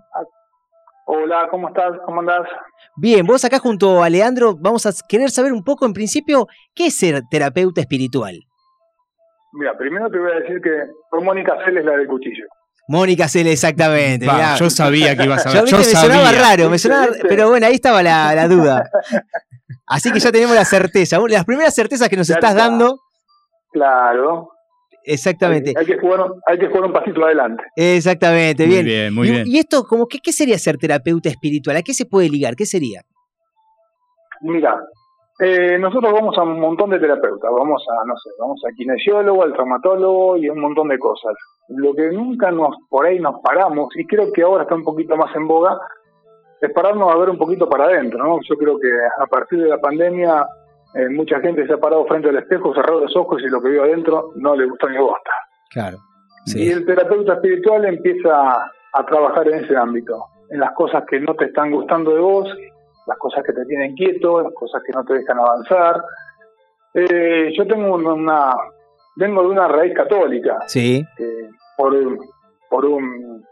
Speaker 11: Hola, ¿cómo estás? ¿Cómo andás?
Speaker 3: Bien, vos acá junto a Leandro vamos a querer saber un poco, en principio, ¿qué es ser terapeuta espiritual?
Speaker 11: Mira, primero te voy a decir que por Mónica Celes la del cuchillo.
Speaker 3: Mónica Cele, exactamente.
Speaker 4: Va,
Speaker 3: mirá.
Speaker 4: yo sabía que ibas a
Speaker 3: Yo,
Speaker 4: ver. Yo
Speaker 3: me sonaba raro, me sonaba, pero bueno, ahí estaba la, la duda. Así que ya tenemos la certeza. Las primeras certezas que nos
Speaker 11: Ya
Speaker 3: estás
Speaker 11: está.
Speaker 3: dando,
Speaker 11: Claro.
Speaker 3: Exactamente.
Speaker 11: Hay que jugar, un- hay que jugar un pasito adelante.
Speaker 3: Exactamente,
Speaker 4: Muy
Speaker 3: bien.
Speaker 4: bien, muy
Speaker 3: y,
Speaker 4: bien.
Speaker 3: y esto, como que, ¿qué sería ser terapeuta espiritual? ¿A qué se puede ligar? ¿Qué sería?
Speaker 11: Mira, eh, nosotros vamos a un montón de terapeutas, vamos a, no sé, vamos al kinesiólogo, al traumatólogo y un montón de cosas. Lo que nunca nos, por ahí nos paramos, y creo que ahora está un poquito más en boga, es pararnos a ver un poquito para adentro, ¿no? Yo creo que a partir de la pandemia eh, mucha gente se ha parado frente al espejo, cerrado los ojos y lo que vio adentro no le gustó ni bosta.
Speaker 3: Claro.
Speaker 11: Y el terapeuta espiritual empieza a trabajar en ese ámbito, en las cosas que no te están gustando de vos, las cosas que te tienen quieto, las cosas que no te dejan avanzar. Eh, yo tengo un- una, vengo de una raíz católica,
Speaker 3: Sí,
Speaker 11: eh, por, por un,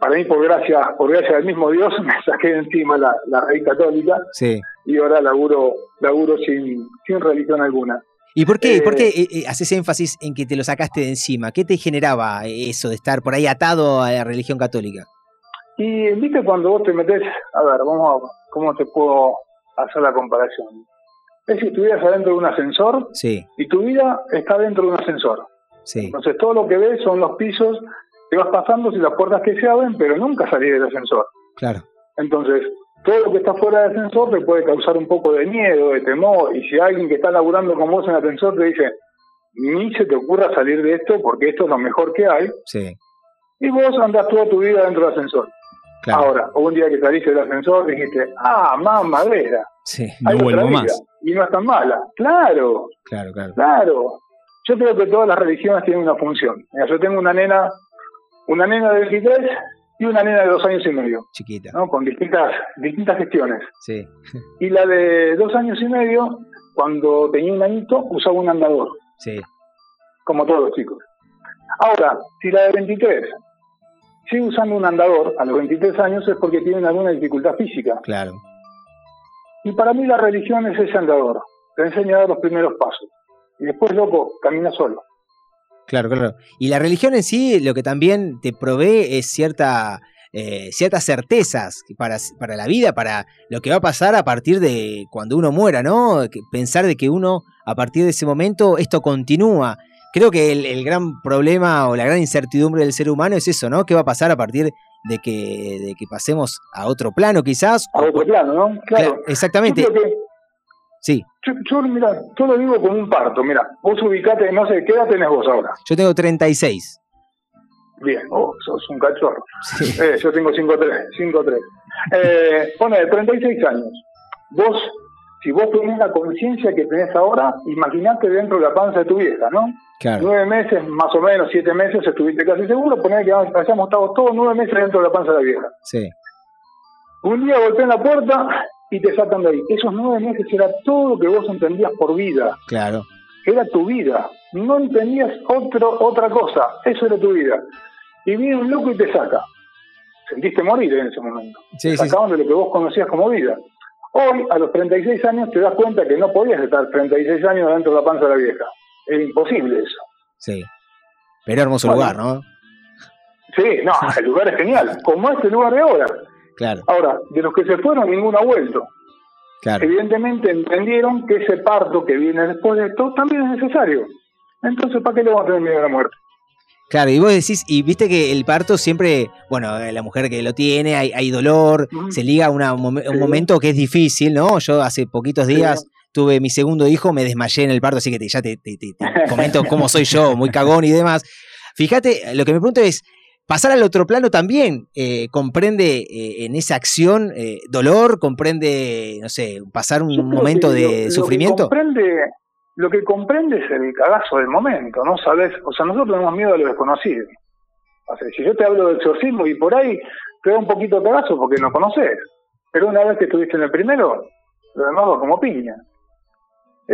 Speaker 11: para mí por gracia, por gracia del mismo Dios me saqué de encima la, la raíz católica
Speaker 3: sí.
Speaker 11: Y ahora laburo, laburo sin, sin religión alguna.
Speaker 3: ¿Y por qué,
Speaker 11: Eh,
Speaker 3: por qué eh, eh, haces énfasis en que te lo sacaste de encima? ¿Qué te generaba eso de estar por ahí atado a la religión católica?
Speaker 11: Y viste cuando vos te metes, a ver, vamos a, ¿cómo te puedo hacer la comparación? Es si estuvieras adentro de un ascensor
Speaker 3: Sí,
Speaker 11: y tu vida está dentro de un ascensor.
Speaker 3: sí,
Speaker 11: Entonces todo lo que ves son los pisos que vas pasando y las puertas que se abren, pero nunca salís del ascensor.
Speaker 3: claro.
Speaker 11: Entonces, todo lo que está fuera del ascensor te puede causar un poco de miedo, de temor, y si alguien que está laburando con vos en el ascensor te dice, ni se te ocurra salir de esto porque esto es lo mejor que hay,
Speaker 3: Sí,
Speaker 11: y vos andás toda tu vida dentro del ascensor.
Speaker 3: claro.
Speaker 11: Ahora, un día que saliste del ascensor dijiste, ah, más madera,
Speaker 3: Sí,
Speaker 4: No vuelvo
Speaker 11: vida,
Speaker 4: más.
Speaker 11: y no es tan mala. Claro,
Speaker 3: claro, claro.
Speaker 11: claro. Yo creo que todas las religiones tienen una función. Mira, yo tengo una nena, una nena de 23 y una nena de dos años y medio,
Speaker 3: Chiquita.
Speaker 11: ¿no? Con distintas, distintas gestiones.
Speaker 3: Sí,
Speaker 11: Y la de dos años y medio, cuando tenía un añito, usaba un andador,
Speaker 3: sí,
Speaker 11: como todos los chicos. Ahora, si la de 23 sigue usando un andador a los 23 años es porque tienen alguna dificultad física.
Speaker 3: claro.
Speaker 11: Y para mí la religión es ese andador. Te enseña a dar los primeros pasos. Y después, loco, camina solo.
Speaker 3: Claro, claro. Y la religión en sí lo que también te provee es cierta, eh, ciertas certezas para, para la vida, para lo que va a pasar a partir de cuando uno muera, ¿no? Pensar de que uno, a partir de ese momento, esto continúa. Creo que el, el gran problema o la gran incertidumbre del ser humano es eso, ¿no? ¿Qué va a pasar a partir de que, de que pasemos a otro plano, quizás?
Speaker 11: A otro plano, ¿no? Claro.
Speaker 3: Claro, exactamente. Sí,
Speaker 11: yo, yo, mira, yo lo digo como un parto. Mira, vos ubicate, no sé, ¿qué edad tenés vos ahora?
Speaker 3: yo tengo 36.
Speaker 11: Bien, oh, sos un cachorro.
Speaker 3: Sí,
Speaker 11: Eh, yo tengo 5'3", 5'3". Eh, pone 36 años. Vos, si vos tenés la conciencia que tenés ahora, imaginate dentro de la panza de tu vieja, ¿no?
Speaker 3: claro.
Speaker 11: Nueve meses, más o menos, siete meses, estuviste casi seguro, poner que hayamos estado todos nueve meses dentro de la panza de la vieja.
Speaker 3: Sí,
Speaker 11: Un día golpean la puerta y te sacan de ahí. Esos nueve meses era todo lo que vos entendías por vida.
Speaker 3: claro.
Speaker 11: Era tu vida. No entendías otro, otra cosa. Eso era tu vida. Y viene un loco y te saca. Sentiste morir en ese momento.
Speaker 3: Sí,
Speaker 11: te
Speaker 3: sí, sí.
Speaker 11: sacaban de lo que vos conocías como vida. Hoy, a los 36 años, te das cuenta que no podías estar 36 años dentro de la panza de la vieja. Era imposible eso.
Speaker 3: Sí. Pero hermoso
Speaker 11: Bueno.
Speaker 3: lugar, ¿no?
Speaker 11: Sí, no, el lugar es genial. Como este lugar de ahora.
Speaker 3: Claro,
Speaker 11: Ahora, de los que se fueron, ninguno ha vuelto.
Speaker 3: claro.
Speaker 11: Evidentemente entendieron que ese parto que viene después de esto también es necesario. Entonces, ¿para qué le vamos a tener miedo a la muerte?
Speaker 3: Claro, y vos decís, y viste que el parto siempre, bueno, eh, la mujer que lo tiene, hay, hay dolor, se liga a una un
Speaker 11: Sí.
Speaker 3: momento que es difícil, ¿no? Yo hace poquitos
Speaker 11: Sí.
Speaker 3: días tuve mi segundo hijo, me desmayé en el parto, así que te- ya te- te comento cómo soy yo, muy cagón y demás. Fíjate, lo que me pregunto es, pasar al otro plano también eh, comprende eh, en esa acción eh, dolor, comprende, no sé, pasar un momento
Speaker 11: que
Speaker 3: de
Speaker 11: lo- lo que
Speaker 3: sufrimiento.
Speaker 11: comprende, lo que comprende es el cagazo del momento, ¿no? Sabes, o sea, nosotros tenemos miedo a lo desconocido. O sea, si yo te hablo de exorcismo y por ahí te da un poquito de cagazo porque no conoces. Pero una vez que estuviste en el primero, lo demás va como piña.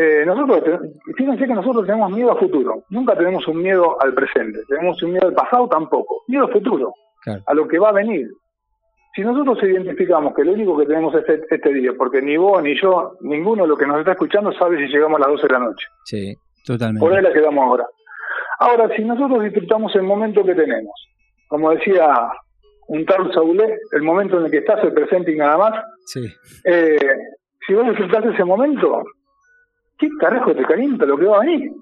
Speaker 11: Eh, nosotros, fíjense que nosotros tenemos miedo al futuro. Nunca tenemos un miedo al presente. Tenemos un miedo al pasado tampoco. Miedo al futuro.
Speaker 3: Claro.
Speaker 11: A lo que va a venir. Si nosotros identificamos que lo único que tenemos es este, este día, porque ni vos ni yo, ninguno de los que nos está escuchando sabe si llegamos a las 12 de la noche.
Speaker 3: Sí,
Speaker 4: totalmente.
Speaker 11: Por ahí la quedamos ahora. Ahora, si nosotros disfrutamos el momento que tenemos, como decía un tal Saulé, el momento en el que estás, el presente y nada más,
Speaker 3: Sí.
Speaker 11: eh, si vos disfrutás ese momento, ¿qué carajo te calienta lo que va a venir?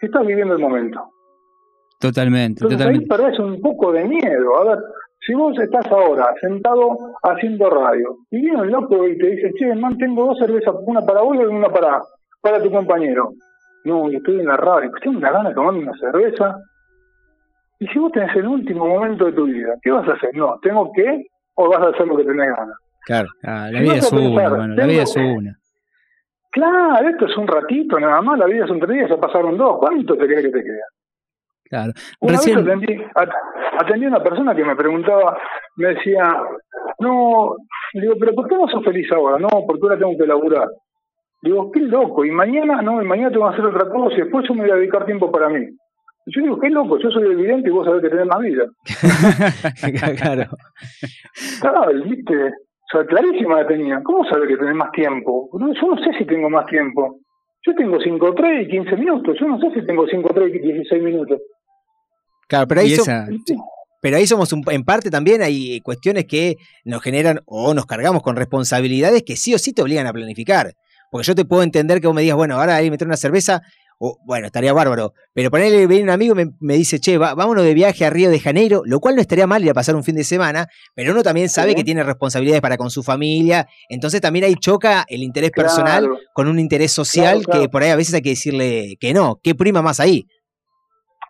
Speaker 11: Si estás viviendo el momento.
Speaker 4: Totalmente,
Speaker 11: Entonces ahí
Speaker 4: totalmente.
Speaker 11: perdés un poco de miedo. A ver, si vos estás ahora sentado haciendo radio y viene un loco y te dice, che, man, tengo dos cervezas, una para vos y una para, para tu compañero. No, yo estoy en la radio, tengo una gana de tomarme una cerveza. Y si vos tenés el último momento de tu vida, ¿qué vas a hacer? No, ¿tengo que? ¿O vas a hacer lo que tenés ganas?
Speaker 3: Claro.
Speaker 4: Ah, la
Speaker 11: Si
Speaker 4: vida
Speaker 11: vas
Speaker 4: es
Speaker 11: a
Speaker 4: una,
Speaker 11: pensar,
Speaker 4: hermano, la vida es una.
Speaker 11: Claro, esto es un ratito nada más, la vida son tres días, ya pasaron dos. ¿Cuánto te crees que te queda?
Speaker 4: Claro.
Speaker 11: Una
Speaker 4: Recién,
Speaker 11: vez atendí, at- atendí a una persona que me preguntaba, me decía, no, digo, pero ¿por qué no sos feliz ahora? No, porque ahora tengo que laburar. Digo, qué loco, y mañana, no, y mañana tengo que hacer otra cosa, y después yo me voy a dedicar tiempo para mí. Yo digo, qué loco, yo soy evidente y vos sabés que tenés más vida.
Speaker 3: claro.
Speaker 11: Claro, viste, o sea, clarísima la tenía. ¿Cómo sabés que tenés más tiempo? No, yo no sé si tengo más tiempo. Yo tengo 5, 3 y 15 minutos. Yo no sé si tengo 5, 3 y 16 minutos.
Speaker 3: Claro, pero ahí, so- pero ahí somos un- en parte también hay cuestiones que nos generan o nos cargamos con responsabilidades que sí o sí te obligan a planificar. Porque yo te puedo entender que vos me digas, bueno, ahora ahí meter una cerveza, o bueno, estaría bárbaro. Pero ponerle viene un amigo y me, me dice, che, va- vámonos de viaje a Río de Janeiro, lo cual no estaría mal ir a pasar un fin de semana, pero uno también sabe
Speaker 11: Sí.
Speaker 3: que tiene responsabilidades para con su familia. Entonces también ahí choca el interés personal con un interés social
Speaker 11: Claro, claro.
Speaker 3: que por ahí a veces hay que decirle que no. ¿Qué prima más ahí?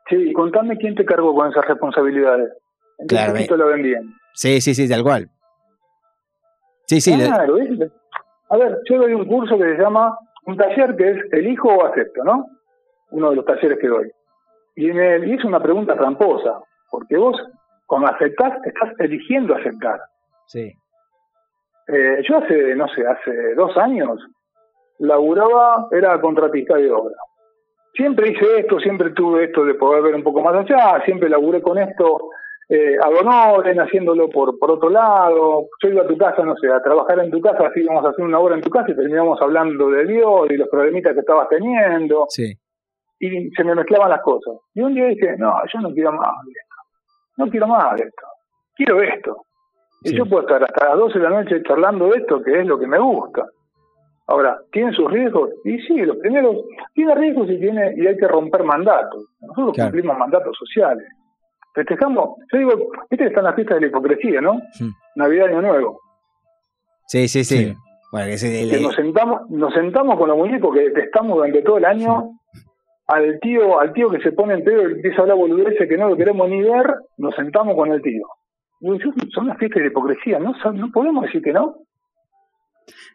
Speaker 11: Sí, contame quién te cargó con esas responsabilidades. ¿En qué
Speaker 3: Claro,
Speaker 11: poquito la vendían?
Speaker 3: Sí, sí, sí, tal cual. Sí, sí.
Speaker 11: Claro. A ver, yo doy un curso que se llama, un taller que es elijo o acepto, ¿no? Uno de los talleres que doy. Y, en el- y es una pregunta tramposa, porque vos, cuando aceptás, estás eligiendo aceptar.
Speaker 3: sí.
Speaker 11: Eh, yo hace, no sé, hace dos años, laburaba, era contratista de obra. Siempre hice esto, siempre tuve esto de poder ver un poco más allá, siempre laburé con esto eh, ad honorem, haciéndolo por, por otro lado. Yo iba a tu casa, no sé, a trabajar en tu casa, así íbamos a hacer una hora en tu casa y terminamos hablando de Dios y los problemitas que estabas teniendo.
Speaker 3: Sí.
Speaker 11: Y se me mezclaban las cosas. Y un día dije, no, yo no quiero más de esto. No quiero más de esto. Quiero esto. Y yo puedo estar hasta las 12 de la noche charlando de esto, que es lo que me gusta. Ahora, ¿tiene sus riesgos? Y sí, los primeros, tiene riesgos y tiene y hay que romper mandatos. Nosotros
Speaker 3: Claro.
Speaker 11: cumplimos mandatos sociales. Festejamos, yo digo, que están las fiestas de la hipocresía, ¿no? Navidad, Año Nuevo.
Speaker 3: Sí, sí, sí.
Speaker 4: Sí.
Speaker 3: Bueno, que se-
Speaker 11: Que nos sentamos, nos sentamos con los muñecos que detestamos durante todo el año, al tío, al tío que se pone en pedo y empieza a hablar boludeces que no lo queremos ni ver, nos sentamos con el tío. Yo- son las fiestas de hipocresía, ¿no? No podemos decir que no.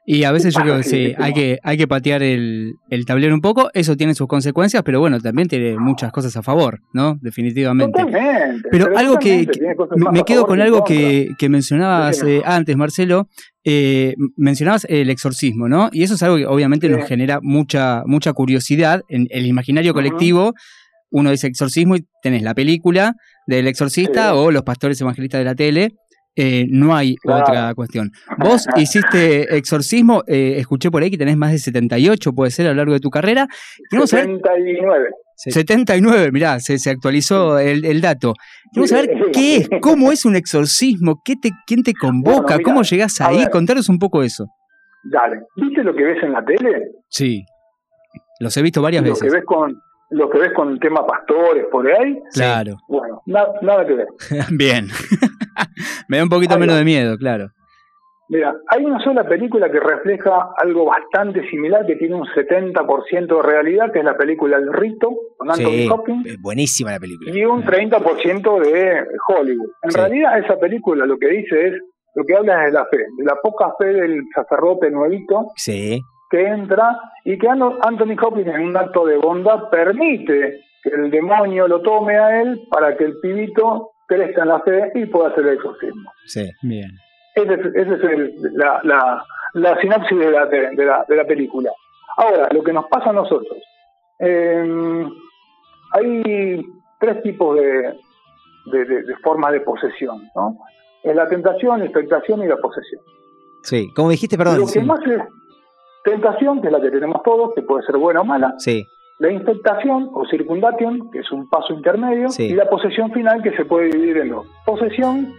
Speaker 4: Y a veces yo creo que
Speaker 11: Sí,
Speaker 4: hay que, hay que patear el, el tablero un poco, eso tiene sus consecuencias, pero bueno, también tiene muchas cosas a favor, ¿no? Definitivamente.
Speaker 11: Totalmente.
Speaker 4: Pero algo que, que- me quedo con algo que, que mencionabas eh, antes, Marcelo. Eh, mencionabas el exorcismo, ¿no? Y eso es algo que obviamente
Speaker 11: Sí.
Speaker 4: nos genera mucha, mucha curiosidad en el imaginario colectivo. Uno dice exorcismo y tenés la película del exorcista
Speaker 11: Sí.
Speaker 4: o los pastores evangelistas de la tele. Eh, no hay
Speaker 11: Claro.
Speaker 4: otra cuestión. Vos hiciste exorcismo, eh, escuché por ahí que tenés más de 78, puede ser, a lo largo de tu carrera. Queremos saber
Speaker 11: 79.
Speaker 3: Sí.
Speaker 4: 79, mirá, se, se actualizó el, el dato. Quiero saber qué es, cómo es un exorcismo, ¿Qué te, quién te convoca,
Speaker 11: Bueno, mirá,
Speaker 4: cómo llegás
Speaker 11: a
Speaker 4: ahí,
Speaker 11: ver.
Speaker 4: contaros un poco eso.
Speaker 11: Dale. ¿Viste lo que ves en la tele?
Speaker 4: Sí, los he visto varias
Speaker 11: Lo que
Speaker 4: veces.
Speaker 11: ves con lo que ves con el tema pastores por ahí.
Speaker 4: Claro,
Speaker 11: Bueno, na- nada que ver.
Speaker 4: bien. Me da un poquito
Speaker 11: Ahí
Speaker 4: menos
Speaker 11: va.
Speaker 4: de miedo, claro.
Speaker 11: Mira, hay una sola película que refleja algo bastante similar, que tiene un 70% de realidad, que es la película El Rito, con Anthony
Speaker 3: Sí,
Speaker 11: Hopkins,
Speaker 3: buenísima la película.
Speaker 11: y un 30% de Hollywood. En
Speaker 3: Sí.
Speaker 11: realidad, esa película lo que dice es, lo que habla es de la fe, de la poca fe del sacerdote nuevito
Speaker 3: Sí,
Speaker 11: que entra y que Anthony Hopkins en un acto de bondad permite que el demonio lo tome a él para que el pibito crezca en la fe y pueda hacer el exorcismo.
Speaker 3: sí.
Speaker 4: Bien.
Speaker 11: Esa es, ese es el- la, la, la sinapsis de la, de, de la, de la película. Ahora, lo que nos pasa a nosotros. Eh, hay tres tipos de, de, de- de formas de posesión, ¿no? Es la tentación, la expectación y la posesión.
Speaker 3: Sí, como dijiste, perdón.
Speaker 11: lo que
Speaker 3: sí.
Speaker 11: más es tentación, que es la que tenemos todos, que puede ser buena o mala,
Speaker 3: Sí,
Speaker 11: la infectación o circundation, que es un paso intermedio,
Speaker 3: Sí.
Speaker 11: y la posesión final, que se puede dividir en dos. Posesión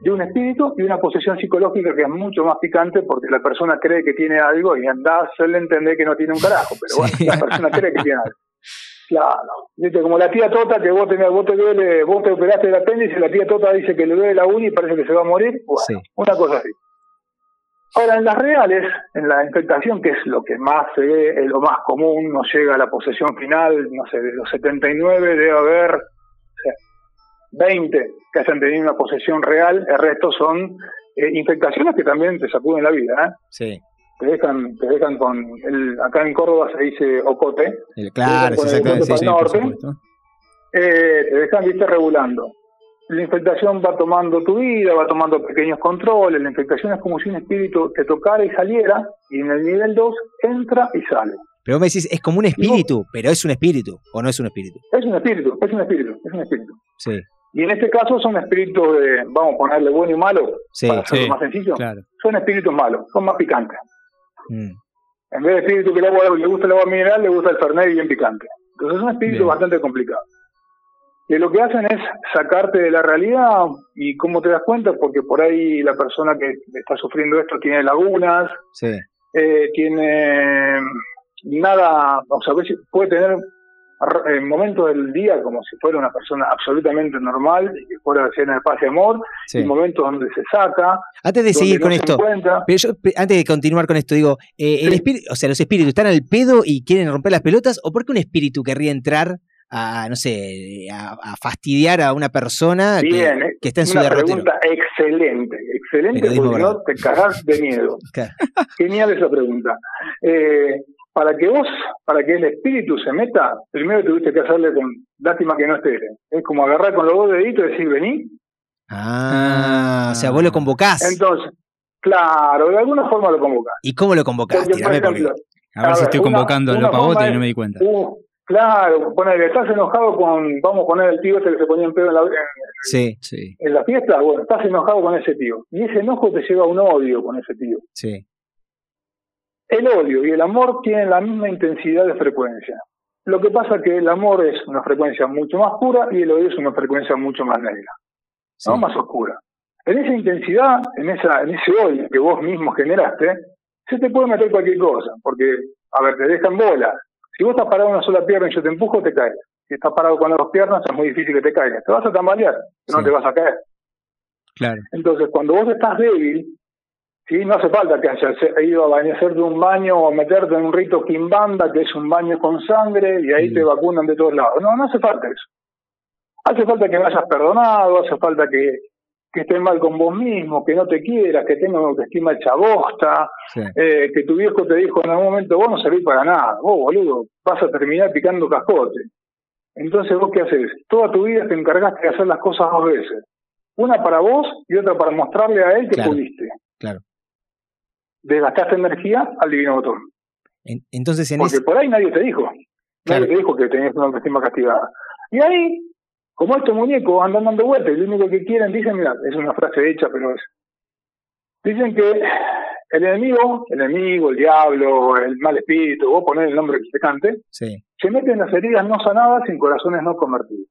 Speaker 11: de un espíritu y una posesión psicológica que es mucho más picante porque la persona cree que tiene algo y anda a hacerle entender que no tiene un carajo, pero bueno, la persona cree que tiene algo. Claro, viste, como la tía Tota que vos, tenés, vos, te duele, vos te operaste el apéndice y la tía Tota dice que le duele la uña y parece que se va a morir, bueno,
Speaker 3: sí.
Speaker 11: una cosa así. Ahora, en las reales, en la infectación, que es lo que más se ve, es lo más común, no llega a la posesión final, no sé, de los 79 debe haber o sea, 20 que hayan tenido una posesión real, el resto son eh, infectaciones que también te sacuden la vida, ¿eh?
Speaker 3: Sí.
Speaker 11: Te dejan, te dejan con, el, acá en Córdoba se dice ocote,
Speaker 3: El- claro, sí, exactamente. Sí, sí, por
Speaker 11: norte.
Speaker 3: supuesto.
Speaker 11: eh, te dejan, viste, regulando. La infectación va tomando tu vida, va tomando pequeños controles, la infectación es como si un espíritu te tocara y saliera, y en el nivel 2 entra y sale.
Speaker 3: Pero vos me decís, es como un espíritu, pero es un espíritu, o no es un espíritu.
Speaker 11: Es un espíritu, es un espíritu, es un espíritu.
Speaker 3: Sí,
Speaker 11: Y en este caso son espíritus de, vamos a ponerle bueno y malo,
Speaker 3: sí,
Speaker 11: para hacerlo
Speaker 4: sí,
Speaker 11: más sencillo.
Speaker 4: claro.
Speaker 11: Son espíritus malos, son más picantes.
Speaker 3: Mm,
Speaker 11: En vez de espíritu que el agua, le gusta el agua mineral, le gusta el fernet y bien picante. Entonces son espíritus
Speaker 4: Bien.
Speaker 11: bastante complicados. Que lo que hacen es sacarte de la realidad y cómo te das cuenta, porque por ahí la persona que está sufriendo esto tiene lagunas,
Speaker 3: sí.
Speaker 11: eh, tiene nada, o sea, puede tener eh, momentos del día como si fuera una persona absolutamente normal y que fuera llena de paz y amor,
Speaker 3: sí.
Speaker 11: y momentos donde se saca,
Speaker 3: Antes de seguir con esto, pero yo, antes de continuar con esto, digo, eh, el
Speaker 11: Sí.
Speaker 3: espíritu, o sea, los espíritus están al pedo y quieren romper las pelotas, o por qué un espíritu querría entrar a, no sé, a, a fastidiar a una persona que,
Speaker 11: Bien, eh,
Speaker 3: que está en su
Speaker 11: una
Speaker 3: derrotero?
Speaker 11: pregunta excelente, excelente
Speaker 3: Periodismo
Speaker 11: porque no te cagás de miedo.
Speaker 3: Claro.
Speaker 11: Genial esa pregunta. Eh, para que vos, para que el espíritu se meta, primero tuviste que hacerle con, lástima que no esté. Es como agarrar con los dos deditos y decir, vení.
Speaker 3: Ah, o sea, vos lo convocás.
Speaker 11: Entonces, claro, de alguna forma lo convocás.
Speaker 3: ¿Y cómo lo convocás?
Speaker 11: Porque, por
Speaker 3: Tirame porque-
Speaker 11: ejemplo,
Speaker 4: A ver
Speaker 11: A
Speaker 4: si estoy
Speaker 11: una-
Speaker 4: convocando a
Speaker 11: una
Speaker 4: lo pavote
Speaker 11: forma
Speaker 4: y no me di cuenta.
Speaker 11: uh, claro, ponele, estás enojado con, vamos a poner el tío este que se ponía en pedo en la, en,
Speaker 3: Sí,
Speaker 4: Sí.
Speaker 11: en la fiesta, bueno, estás enojado con ese tío. Y ese enojo te lleva a un odio con ese tío.
Speaker 3: sí.
Speaker 11: El odio y el amor tienen la misma intensidad de frecuencia. Lo que pasa es que el amor es una frecuencia mucho más pura y el odio es una frecuencia mucho más negra,
Speaker 3: sí.
Speaker 11: ¿no? más oscura. En esa intensidad, en esa, en ese odio que vos mismo generaste, se te puede meter cualquier cosa, porque, a ver, te dejan bolas. Si vos estás parado en una sola pierna y yo te empujo, te caes. Si estás parado con las dos piernas, es muy difícil que te caigas. Te vas a tambalear, pero no te vas a caer.
Speaker 4: Claro.
Speaker 11: Entonces, cuando vos estás débil, ¿sí? no hace falta que hayas ido a bañarte un baño o meterte en un rito quimbanda, que es un baño con sangre, y ahí te vacunan de todos lados. No, no hace falta eso. Hace falta que me hayas perdonado, hace falta que, que estés mal con vos mismo, que no te quieras, que tengas una autoestima hecha bosta,
Speaker 3: sí.
Speaker 11: eh, que tu viejo te dijo en algún momento, vos no servís para nada, vos boludo, vas a terminar picando cascote. Entonces vos qué haces? Toda tu vida te encargaste de hacer las cosas dos veces. Una para vos y otra para mostrarle a él que
Speaker 3: Claro.
Speaker 11: pudiste.
Speaker 3: Claro.
Speaker 11: Desgastaste energía al divino botón.
Speaker 3: En- entonces, en
Speaker 11: Porque
Speaker 3: ese.
Speaker 11: por ahí nadie te dijo.
Speaker 3: Claro.
Speaker 11: Nadie te dijo que tenías una autoestima castigada. Y ahí, como estos muñecos andan dando vueltas y lo único que quieren, dicen, mira, es una frase hecha, pero es. Dicen que el enemigo, el enemigo, el diablo, el mal espíritu, vos poner el nombre que te cante,
Speaker 3: Sí,
Speaker 11: se meten en las heridas no sanadas en corazones no convertidos.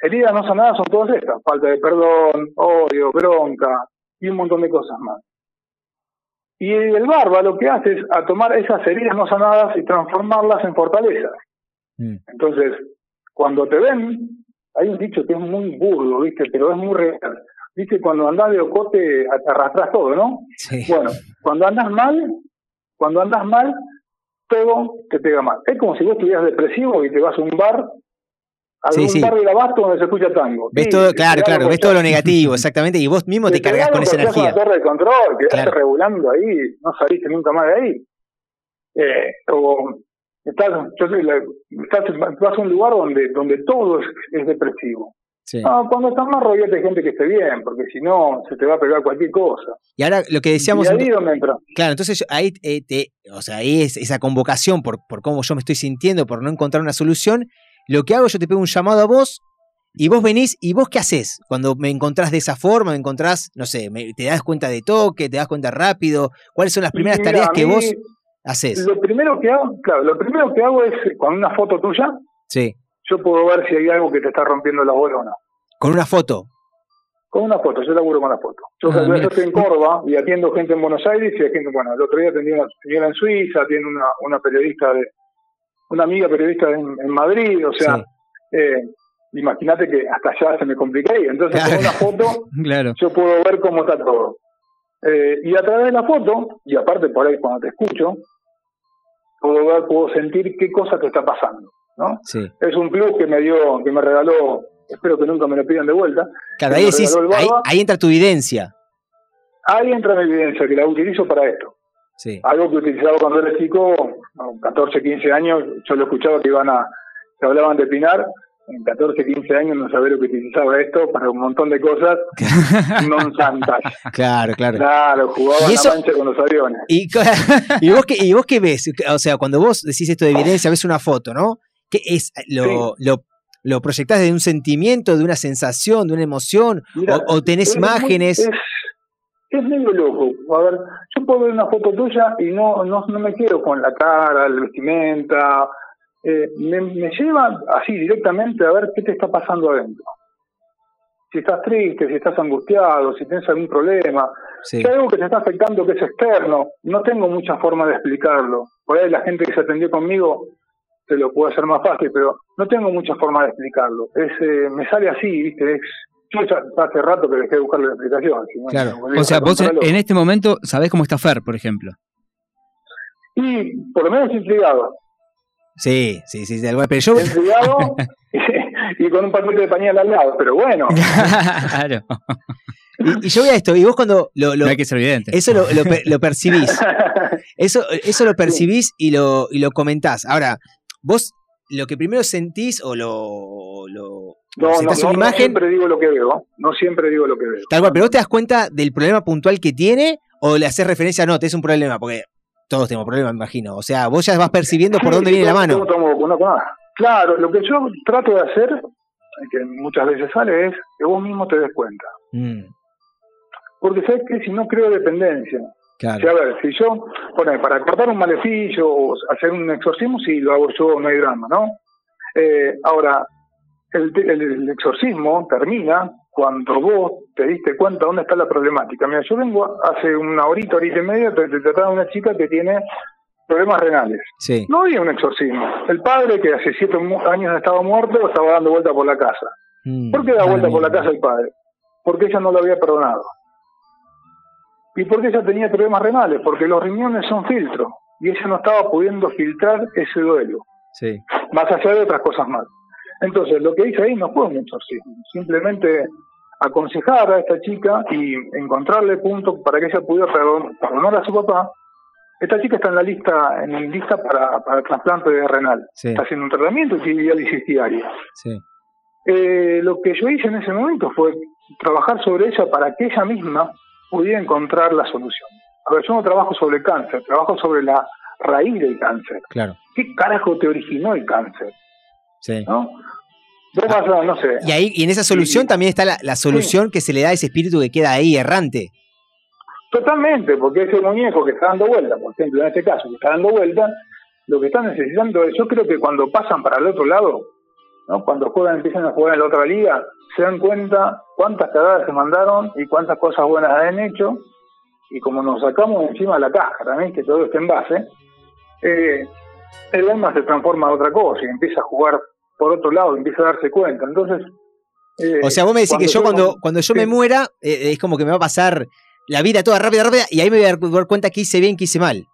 Speaker 11: Heridas no sanadas son todas estas, falta de perdón, odio, bronca y un montón de cosas más. Y el barba lo que hace es a tomar esas heridas no sanadas y transformarlas en fortalezas.
Speaker 3: Mm.
Speaker 11: Entonces, cuando te ven, hay un dicho que es muy burdo, ¿viste? Pero es muy real. viste, cuando andás de ocote te arrastras todo, ¿no?
Speaker 3: Sí.
Speaker 11: Bueno, cuando andas mal, cuando andas mal, todo te pega mal. Es como si vos estuvieras depresivo y te vas a un bar, a
Speaker 3: Sí,
Speaker 11: un
Speaker 3: sí.
Speaker 11: bar del abasto donde se escucha tango.
Speaker 3: Ves
Speaker 11: Sí,
Speaker 3: todo, claro, claro, ves todo lo negativo, exactamente, y vos mismo te cargas con esa energía.
Speaker 11: una torre de control, que
Speaker 3: Claro.
Speaker 11: regulando ahí, no saliste nunca más de ahí. Eh, o estás, la- estás, vas a un lugar donde, donde todo es, es depresivo.
Speaker 3: Sí.
Speaker 11: No, cuando estás más rodeado de gente que esté bien, porque si no, se te va a pegar cualquier cosa.
Speaker 3: Y ahora lo que decíamos...
Speaker 11: y ahí
Speaker 3: ento-
Speaker 11: donde entra.
Speaker 3: Claro, entonces ahí eh, te, o sea, ahí es esa convocación por, por cómo yo me estoy sintiendo, por no encontrar una solución. Lo que hago, yo te pego un llamado a vos y vos venís y vos qué haces cuando me encontrás de esa forma, me encontrás, no sé, me- te das cuenta de toque, te das cuenta rápido. ¿Cuáles son las primeras
Speaker 11: Mira,
Speaker 3: tareas que
Speaker 11: mí,
Speaker 3: vos haces?
Speaker 11: Lo primero que hago, claro, lo primero que hago es con una foto tuya,
Speaker 3: Sí,
Speaker 11: yo puedo ver si hay algo que te está rompiendo la bola o no.
Speaker 3: con una foto.
Speaker 11: Con una foto, yo laburo con la foto. Yo,
Speaker 3: Ah,
Speaker 11: yo estoy en Córdoba y atiendo gente en Buenos Aires y hay gente, bueno, el otro día atendí una señora en Suiza, atiendo una, una periodista de, una amiga periodista en, en Madrid, o sea,
Speaker 3: Sí.
Speaker 11: eh, imagínate que hasta allá se me complica ahí. Entonces con una foto
Speaker 4: Claro.
Speaker 11: yo puedo ver cómo está todo. Eh, y a través de la foto, y aparte por ahí cuando te escucho, puedo ver, puedo sentir qué cosa te está pasando, ¿no?
Speaker 3: Sí.
Speaker 11: Es un plus que me dio, que me regaló, espero que nunca me lo pidan de vuelta.
Speaker 3: Claro, ahí decís, ahí, ahí entra tu evidencia.
Speaker 11: Ahí entra mi evidencia, que la utilizo para esto.
Speaker 3: Sí.
Speaker 11: Algo que utilizaba cuando era chico, a 14, 15 años, yo lo escuchaba que iban a, que hablaban de Pinar, en 14, 15 años no sabía lo que utilizaba esto para un montón de cosas non santas.
Speaker 3: Claro, claro.
Speaker 11: Claro, jugaba
Speaker 3: Y eso-
Speaker 11: la mancha con los aviones.
Speaker 3: ¿Y, vos qué, ¿Y vos qué ves? O sea, cuando vos decís esto de evidencia, ves una foto, ¿no? ¿Qué es? ¿Lo, lo, lo proyectás de un sentimiento, de una sensación, de una emoción? O, o tenés
Speaker 11: muy-
Speaker 3: imágenes?
Speaker 11: es, es medio loco. A ver, yo puedo ver una foto tuya y no, no, no me quedo con la cara, la vestimenta. Eh, me, me lleva así directamente a ver qué te está pasando adentro. Si estás triste, si estás angustiado, si tienes algún problema.
Speaker 3: Sí.
Speaker 11: Si hay algo que te está afectando que es externo, no tengo mucha forma de explicarlo. Por ahí la gente que se atendió conmigo te lo puede hacer más fácil, pero no tengo mucha forma de explicarlo. Es, eh, me sale así, ¿viste? Es, yo ya hace rato que dejé de buscarle la explicación.
Speaker 4: Claro. O sea, vos en este momento sabés cómo está Fer, por ejemplo.
Speaker 11: Y por lo menos intrigado.
Speaker 3: Sí, sí, sí. de alguna- Pero yo.
Speaker 11: Intrigado y con un paquete de pañal al lado, pero bueno.
Speaker 4: Claro.
Speaker 3: Y, y yo voy a esto, y vos cuando lo, lo-
Speaker 4: No hay que ser evidente.
Speaker 3: eso lo, lo per- lo percibís, eso, eso lo percibís y lo, y lo comentás. Ahora, vos lo que primero sentís o lo, lo
Speaker 11: No, no,
Speaker 3: sentás
Speaker 11: no,
Speaker 3: una
Speaker 11: no
Speaker 3: imagen,
Speaker 11: siempre digo lo que veo. No siempre digo lo que veo.
Speaker 3: tal cual, pero vos te das cuenta del problema puntual que tiene o le haces referencia, no, te es un problema, porque todos tenemos problemas, me imagino. O sea, vos ya vas percibiendo por
Speaker 11: Sí,
Speaker 3: dónde viene la mano.
Speaker 11: Claro, lo que yo trato de hacer, que muchas veces sale, es que vos mismo te des cuenta.
Speaker 3: Mm,
Speaker 11: Porque sabes que si no creo dependencia.
Speaker 3: claro.
Speaker 11: Si, a ver, si yo, bueno, para cortar un maleficio o hacer un exorcismo, sí, lo hago yo, no hay drama, ¿no? Eh, ahora, el, el- el exorcismo termina cuando vos te diste cuenta dónde está la problemática. Mira, yo vengo hace una horita, horita y media, te, te trataba de una chica que tiene problemas renales.
Speaker 3: Sí.
Speaker 11: No había un exorcismo. El padre, que hace siete años estaba muerto, estaba dando vuelta por la casa.
Speaker 3: Mm,
Speaker 11: ¿Por qué da
Speaker 3: ah,
Speaker 11: vuelta por la casa el padre? Porque ella no lo había perdonado. ¿Y por qué ella tenía problemas renales? Porque los riñones son filtros y ella no estaba pudiendo filtrar ese duelo,
Speaker 3: Sí.
Speaker 11: más allá de otras cosas más. Entonces, lo que hice ahí no fue un exorcismo, simplemente aconsejar a esta chica y encontrarle puntos para que ella pudiera perdon- perdonar a su papá. Esta chica está en la lista, en lista para, para trasplante de renal.
Speaker 3: Sí.
Speaker 11: Está haciendo un tratamiento y diálisis diaria.
Speaker 3: Sí.
Speaker 11: Eh, lo que yo hice en ese momento fue trabajar sobre ella para que ella misma pudiera encontrar la solución. A ver, yo no trabajo sobre el cáncer, trabajo sobre la raíz del cáncer.
Speaker 3: Claro.
Speaker 11: ¿Qué carajo te originó el cáncer?
Speaker 3: Sí.
Speaker 11: ¿No? Sé,
Speaker 3: Y ahí, y en esa solución también está la, la solución que se le da a ese espíritu que queda ahí errante.
Speaker 11: totalmente, porque ese muñeco que está dando vuelta, por ejemplo, en este caso, que está dando vuelta, lo que está necesitando es, yo creo que cuando pasan para el otro lado, ¿no? cuando juegan, empiezan a jugar en la otra liga, se dan cuenta cuántas cagadas se mandaron y cuántas cosas buenas han hecho, y como nos sacamos encima la cáscara, ¿ves? que todo está en base, eh, el alma se transforma en otra cosa y empieza a jugar por otro lado, empieza a darse cuenta. Entonces, Eh,
Speaker 3: O sea, vos me decís que yo cuando, cuando yo
Speaker 11: sí.
Speaker 3: me muera, eh, es como que me va a pasar la vida toda rápida, rápida, y ahí me voy a dar cuenta que hice bien, que hice mal.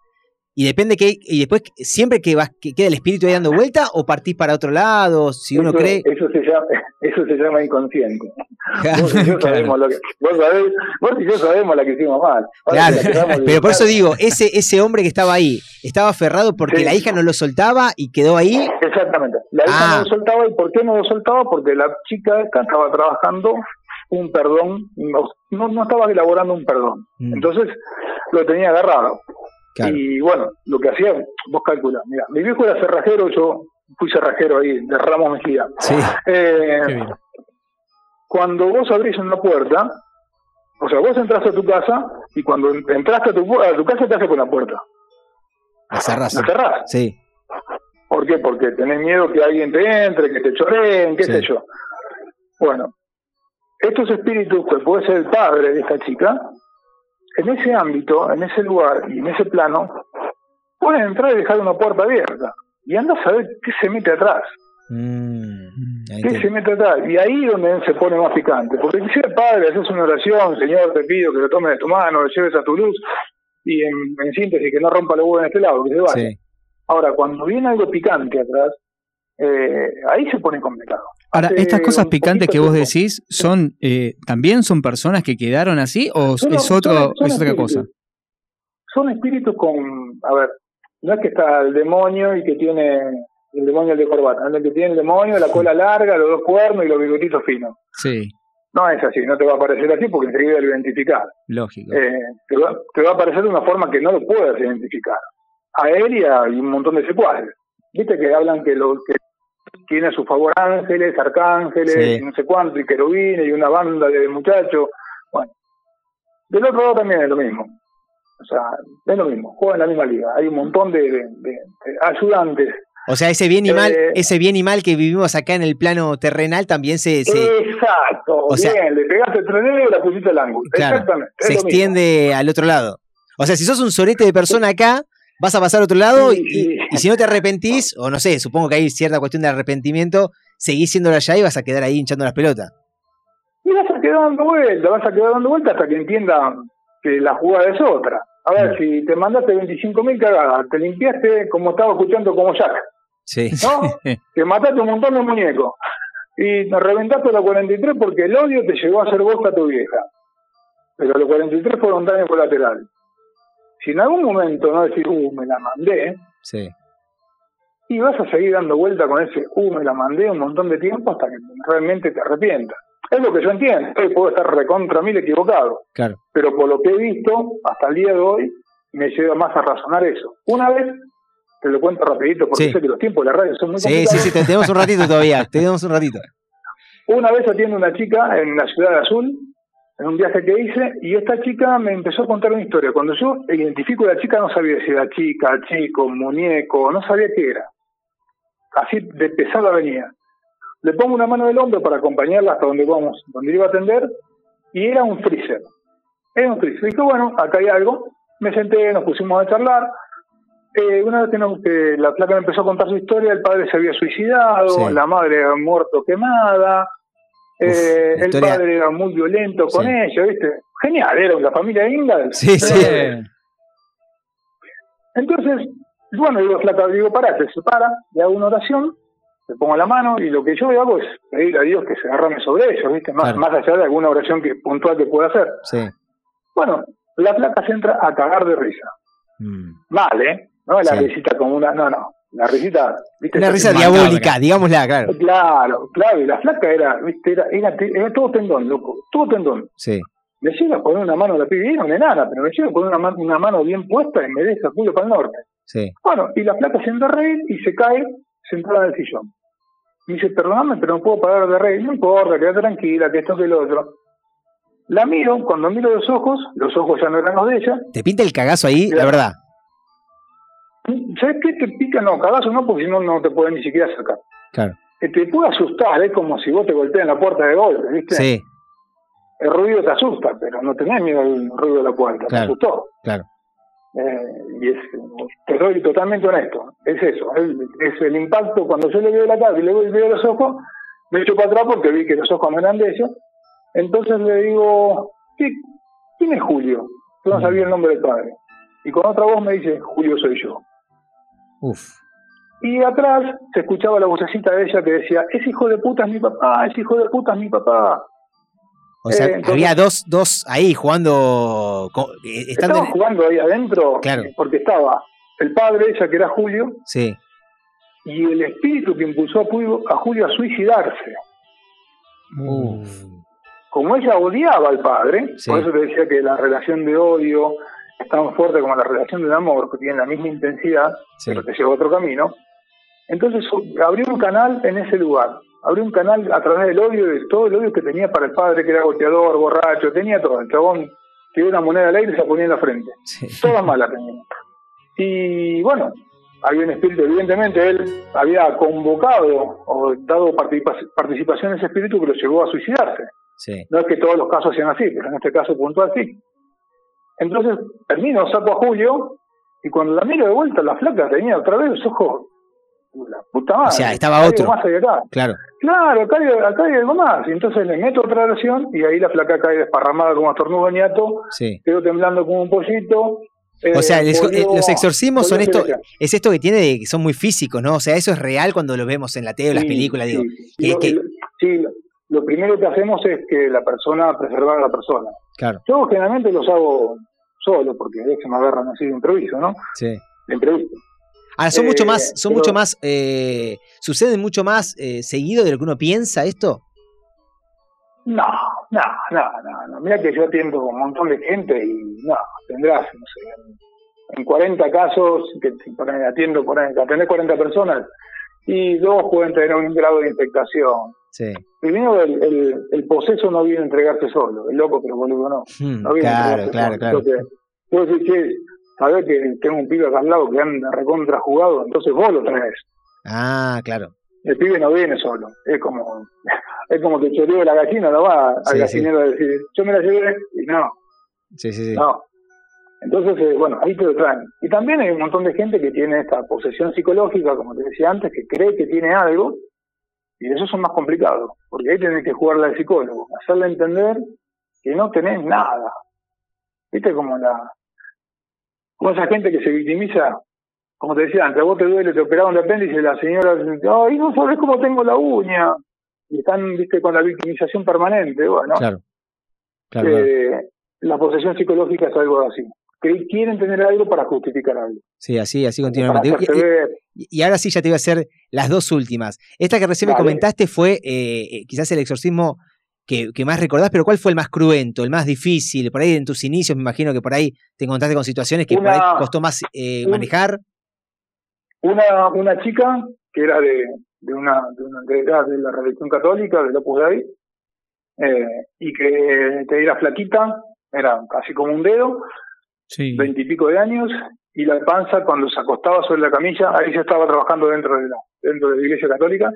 Speaker 3: Y depende que, y después, siempre que, vas, que queda el espíritu ahí dando vuelta, o partís para otro lado, si uno cree.
Speaker 11: Eso se llama, eso se llama inconsciente. Vos y yo
Speaker 3: Claro.
Speaker 11: sabemos lo que, vos, sabés, vos y yo sabemos la que hicimos mal. Ahora,
Speaker 3: Claro, pero por eso digo, ese, ese hombre que estaba ahí, ¿estaba aferrado porque
Speaker 11: Sí.
Speaker 3: la hija no lo soltaba y quedó ahí?
Speaker 11: Exactamente. La hija
Speaker 3: Ah.
Speaker 11: no lo soltaba. ¿Y por qué no lo soltaba? Porque la chica esta estaba trabajando un perdón, no, no, no estaba elaborando un perdón.
Speaker 3: Mm.
Speaker 11: Entonces lo tenía agarrado.
Speaker 3: Claro.
Speaker 11: Y bueno, lo que hacía, vos calculás, mira, mi viejo era cerrajero, yo fui cerrajero ahí, de Ramos Mejía.
Speaker 3: Sí.
Speaker 11: Eh,
Speaker 4: Qué bien.
Speaker 11: cuando vos abrís una puerta, o sea, vos entras a tu casa y cuando entraste a tu, a tu casa te hace con la puerta.
Speaker 3: La cerrás.
Speaker 11: La cerrás.
Speaker 3: Sí.
Speaker 11: ¿Por qué? Porque tenés miedo que alguien te entre, que te choreen, qué
Speaker 3: Sí.
Speaker 11: sé yo. Bueno, estos espíritus, que puede ser el padre de esta chica, en ese ámbito, en ese lugar y en ese plano, pueden entrar y dejar una puerta abierta. Y anda a saber qué se mete atrás.
Speaker 3: Mm,
Speaker 11: ¿Qué se mete atrás? Y ahí es donde se pone más picante. Porque si el padre, haces una oración, Señor, te pido que lo tomes de tu mano, lo lleves a tu luz, y en, en síntesis, que no rompa los huevos en este lado, que se vaya.
Speaker 3: Sí.
Speaker 11: Ahora, cuando viene algo picante atrás, eh, ahí se pone complicado.
Speaker 4: Ahora,
Speaker 11: Hace
Speaker 4: estas cosas picantes que vos decís, son eh, ¿también son personas que quedaron así o
Speaker 11: Son-
Speaker 4: es, otro,
Speaker 11: son
Speaker 4: es otra cosa?
Speaker 11: Son espíritus con, a ver, no es que está el demonio y que tiene el demonio el de corbata, no es el que tiene el demonio, la cola larga, los dos cuernos y los bigotitos finos.
Speaker 4: Sí,
Speaker 11: No es así, no te va a parecer así porque enseguida lo identificás.
Speaker 4: lógico.
Speaker 11: Eh, te, va, te va a aparecer de una forma que no lo puedas identificar. A él y a y un montón de secuaces. Viste que hablan que lo que tiene a su favor ángeles, arcángeles,
Speaker 3: Sí.
Speaker 11: y no sé cuánto, y querubines, y una banda de muchachos. Bueno, del otro lado también es lo mismo. O sea, es lo mismo, juegan en la misma liga. Hay un montón de, de- de- de ayudantes.
Speaker 3: O sea, ese bien y mal,
Speaker 11: Eh,
Speaker 3: ese bien y mal que vivimos acá en el plano terrenal también se, se,
Speaker 11: Exacto,
Speaker 3: o sea-
Speaker 11: bien, le pegaste el trenero y la pusiste al ángulo.
Speaker 3: claro,
Speaker 11: Exactamente.
Speaker 3: se
Speaker 11: mismo.
Speaker 3: extiende al otro lado. O sea, si sos un sorete de persona acá, vas a pasar a otro lado
Speaker 11: Sí,
Speaker 3: y,
Speaker 11: sí.
Speaker 3: y si no te arrepentís, o no sé, supongo que hay cierta cuestión de arrepentimiento, seguís siéndolo allá y vas a quedar ahí hinchando las pelotas.
Speaker 11: Y vas a quedar dando vueltas, vas a quedar dando vueltas hasta que entienda que la jugada es otra. A ver, si te mandaste 25.000 cagadas, te limpiaste como estaba escuchando como Jack,
Speaker 3: Sí.
Speaker 11: ¿no? que mataste un montón de muñecos y te reventaste a los 43 porque el odio te llevó a hacer boca a tu vieja. Pero los 43 fueron daño colateral. Si en algún momento no decís, uh, me la mandé,
Speaker 3: Sí.
Speaker 11: y vas a seguir dando vuelta con ese, uh, me la mandé un montón de tiempo hasta que realmente te arrepientas. Es lo que yo entiendo, Hoy puedo estar recontra mil equivocado,
Speaker 3: Claro.
Speaker 11: pero por lo que he visto hasta el día de hoy, me lleva más a razonar eso. Una vez, te lo cuento rapidito, porque
Speaker 3: Sí.
Speaker 11: sé que los tiempos de la radio son muy
Speaker 3: Sí, sí, sí, te- tenemos un ratito todavía, tenemos un ratito.
Speaker 11: Una vez atiendo a una chica en la ciudad de Azul, en un viaje que hice, y esta chica me empezó a contar una historia. Cuando yo identifico a la chica, no sabía si era chica, chico, muñeco, no sabía qué era. Así de pesada venía. Le pongo una mano del hombro para acompañarla hasta donde vamos, donde iba a atender, y era un freezer. Era un freezer. Dije, bueno, acá hay algo. Me senté, nos pusimos a charlar. Eh, una vez que, nos- que la placa me empezó a contar su historia, el padre se había suicidado,
Speaker 3: Sí.
Speaker 11: la madre había muerto quemada, eh, el padre era muy violento con
Speaker 3: Sí.
Speaker 11: ella, ¿viste? Genial, era una familia Ingalls.
Speaker 3: Sí, sí.
Speaker 11: Eh, Entonces, bueno, digo, flaca, digo, pará, se separa, le hago una oración, le pongo la mano y lo que yo hago es pedir a Dios que se agarrame sobre ellos, ¿viste? Más,
Speaker 3: Claro.
Speaker 11: más allá de alguna oración que, puntual que pueda hacer.
Speaker 3: Sí.
Speaker 11: Bueno, la flaca se entra a cagar de risa.
Speaker 3: Mm.
Speaker 11: Mal, ¿eh? No la
Speaker 3: Sí.
Speaker 11: risita como una. No, no. La risita. ¿viste?
Speaker 3: Una risa diabólica, digámosla, claro.
Speaker 11: Claro, claro. Y la flaca era, ¿viste? Era, era, era todo tendón, loco. Todo tendón.
Speaker 3: Sí.
Speaker 11: Me llega a poner una mano a la pibe, era una enana, pero me llega a poner una, ma- una mano bien puesta y me deja culo para el norte.
Speaker 3: Sí.
Speaker 11: Bueno, y la flaca se entra a reír y se cae sentada en el sillón. Me dice, perdóname, pero no puedo parar de reír. No importa, quédate tranquila, que esto que lo otro. La miro, cuando miro los ojos, los ojos ya no eran los de ella.
Speaker 3: Te pinta el cagazo ahí, la verdad.
Speaker 11: ¿Sabes qué te pica? No, cagazo no, porque si no, no te pueden ni siquiera sacar.
Speaker 3: Claro.
Speaker 11: Te puede asustar, es como si vos te golpeas en la puerta de golpe, ¿viste?
Speaker 3: Sí,
Speaker 11: El ruido te asusta, pero no tenés miedo al ruido de la puerta,
Speaker 3: Claro.
Speaker 11: te asustó.
Speaker 3: claro.
Speaker 11: Eh, y es, te soy totalmente honesto, es eso, es, el impacto cuando yo le veo la cara y le veo, los ojos, Me echo para atrás porque vi que los ojos no eran de ella. Entonces le digo, ¿qué, ¿quién es Julio? Yo no sabía el nombre del padre. Y con otra voz me dice, Julio soy yo.
Speaker 3: Uf.
Speaker 11: Y atrás se escuchaba la vocecita de ella que decía, ese hijo de puta es mi papá, ese hijo de puta es mi papá.
Speaker 3: O sea,
Speaker 11: Eh, entonces-
Speaker 3: había dos, dos ahí jugando. eh, estando en-
Speaker 11: jugando ahí adentro
Speaker 3: Claro.
Speaker 11: porque estaba el padre de ella, que era Julio,
Speaker 3: Sí.
Speaker 11: y el espíritu que impulsó a Julio a, suicidarse. Como ella odiaba al padre,
Speaker 3: Sí.
Speaker 11: por eso te decía que la relación de odio es tan fuerte como la relación de amor, que tienen la misma intensidad,
Speaker 3: Sí.
Speaker 11: pero te lleva a otro camino. Entonces abrió un canal en ese lugar, abrió un canal a través del odio, de todo el odio que tenía para el padre, que era golpeador, borracho, tenía todo. El chabón tiró una moneda al aire y se la ponía en la frente. Todas malas tenía. Y bueno, había un espíritu, evidentemente él había convocado o dado participa- participación en ese espíritu que lo llevó a suicidarse.
Speaker 3: Sí.
Speaker 11: No es que todos los casos sean así, pero en este caso puntual sí. Entonces termino, saco a Julio y cuando la miro de vuelta, la flaca tenía otra vez los ojos. La puta madre.
Speaker 3: O sea, estaba otro.
Speaker 11: más acá.
Speaker 3: Claro.
Speaker 11: Claro, acá hay, acá hay algo más. Y entonces le meto otra oración y ahí la flaca cae desparramada como estornudo niato,
Speaker 3: Sí.
Speaker 11: quedó temblando como un pollito.
Speaker 3: O sea,
Speaker 11: eh, volvió-
Speaker 3: los exorcismos son esto, es esto que tiene de que son muy físicos, ¿no? O sea, eso es real cuando lo vemos en la tele o las
Speaker 11: Sí,
Speaker 3: películas, digo.
Speaker 11: sí.
Speaker 3: que-
Speaker 11: Lo-
Speaker 3: que-
Speaker 11: lo- sí, lo, primero que hacemos es que la persona, preservar a la persona.
Speaker 3: claro,
Speaker 11: Yo generalmente los hago solo, porque a veces me agarran así de improviso, ¿no?
Speaker 3: sí.
Speaker 11: De imprevisto.
Speaker 3: Ahora, son mucho
Speaker 11: Eh,
Speaker 3: más, son
Speaker 11: pero-
Speaker 3: mucho más, eh, suceden mucho más eh, seguido de lo que uno piensa esto.
Speaker 11: No, no, no, no, no. Mira que yo atiendo con un montón de gente y no, tendrás, no sé, en, en 40 casos que atiendo, por ahí, atendés 40 personas y dos pueden tener un grado de infectación.
Speaker 3: Sí.
Speaker 11: Primero, el, el, el poseso no viene a entregarse solo, el loco, pero boludo no.
Speaker 3: Hmm,
Speaker 11: no viene a
Speaker 3: claro,
Speaker 11: entregarse
Speaker 3: claro,
Speaker 11: solo.
Speaker 3: claro.
Speaker 11: Entonces, che, sabés que tengo un pibe acá al lado que anda recontra jugado, entonces vos lo traes.
Speaker 3: Ah, claro.
Speaker 11: El pibe no viene solo, es como es como que choreo de la gallina, no va al
Speaker 3: Sí, sí.
Speaker 11: gallinero a decir, yo me la llevé y no,
Speaker 3: Sí, sí, sí.
Speaker 11: no. Entonces, eh, bueno, ahí te lo traen. Y también hay un montón de gente que tiene esta posesión psicológica, como te decía antes, que cree que tiene algo, y eso son más complicados, porque ahí tenés que jugarla al psicólogo, hacerle entender que no tenés nada. ¿Viste como la como esa gente que se victimiza? Como te decía antes, a vos te duele, te operaron de apéndice la señora dice, ay, no sabes cómo tengo la uña. Y están, viste, con la victimización permanente. Bueno,
Speaker 3: Claro. Claro, claro.
Speaker 11: eh, la posesión psicológica es algo así. Que quieren tener algo para justificar algo.
Speaker 3: Sí, así, así
Speaker 11: Para
Speaker 3: continuamente. Y-
Speaker 11: hacerse ver.
Speaker 3: Y, ahora sí ya te iba a hacer las dos últimas. Esta que recién me comentaste fue eh, eh, quizás el exorcismo que, que más recordás, pero ¿cuál fue el más cruento, el más difícil? Por ahí en tus inicios me imagino que por ahí te encontraste con situaciones que por ahí costó más eh,
Speaker 11: un-
Speaker 3: manejar.
Speaker 11: Una, una chica que era de, de una, de una de, la religión católica, del Opus Dei, eh, y que, que era flaquita, era casi como un dedo,
Speaker 4: Sí.
Speaker 11: veintipico de años, y la panza cuando se acostaba sobre la camilla, ahí ya estaba trabajando dentro de la, dentro de la iglesia católica,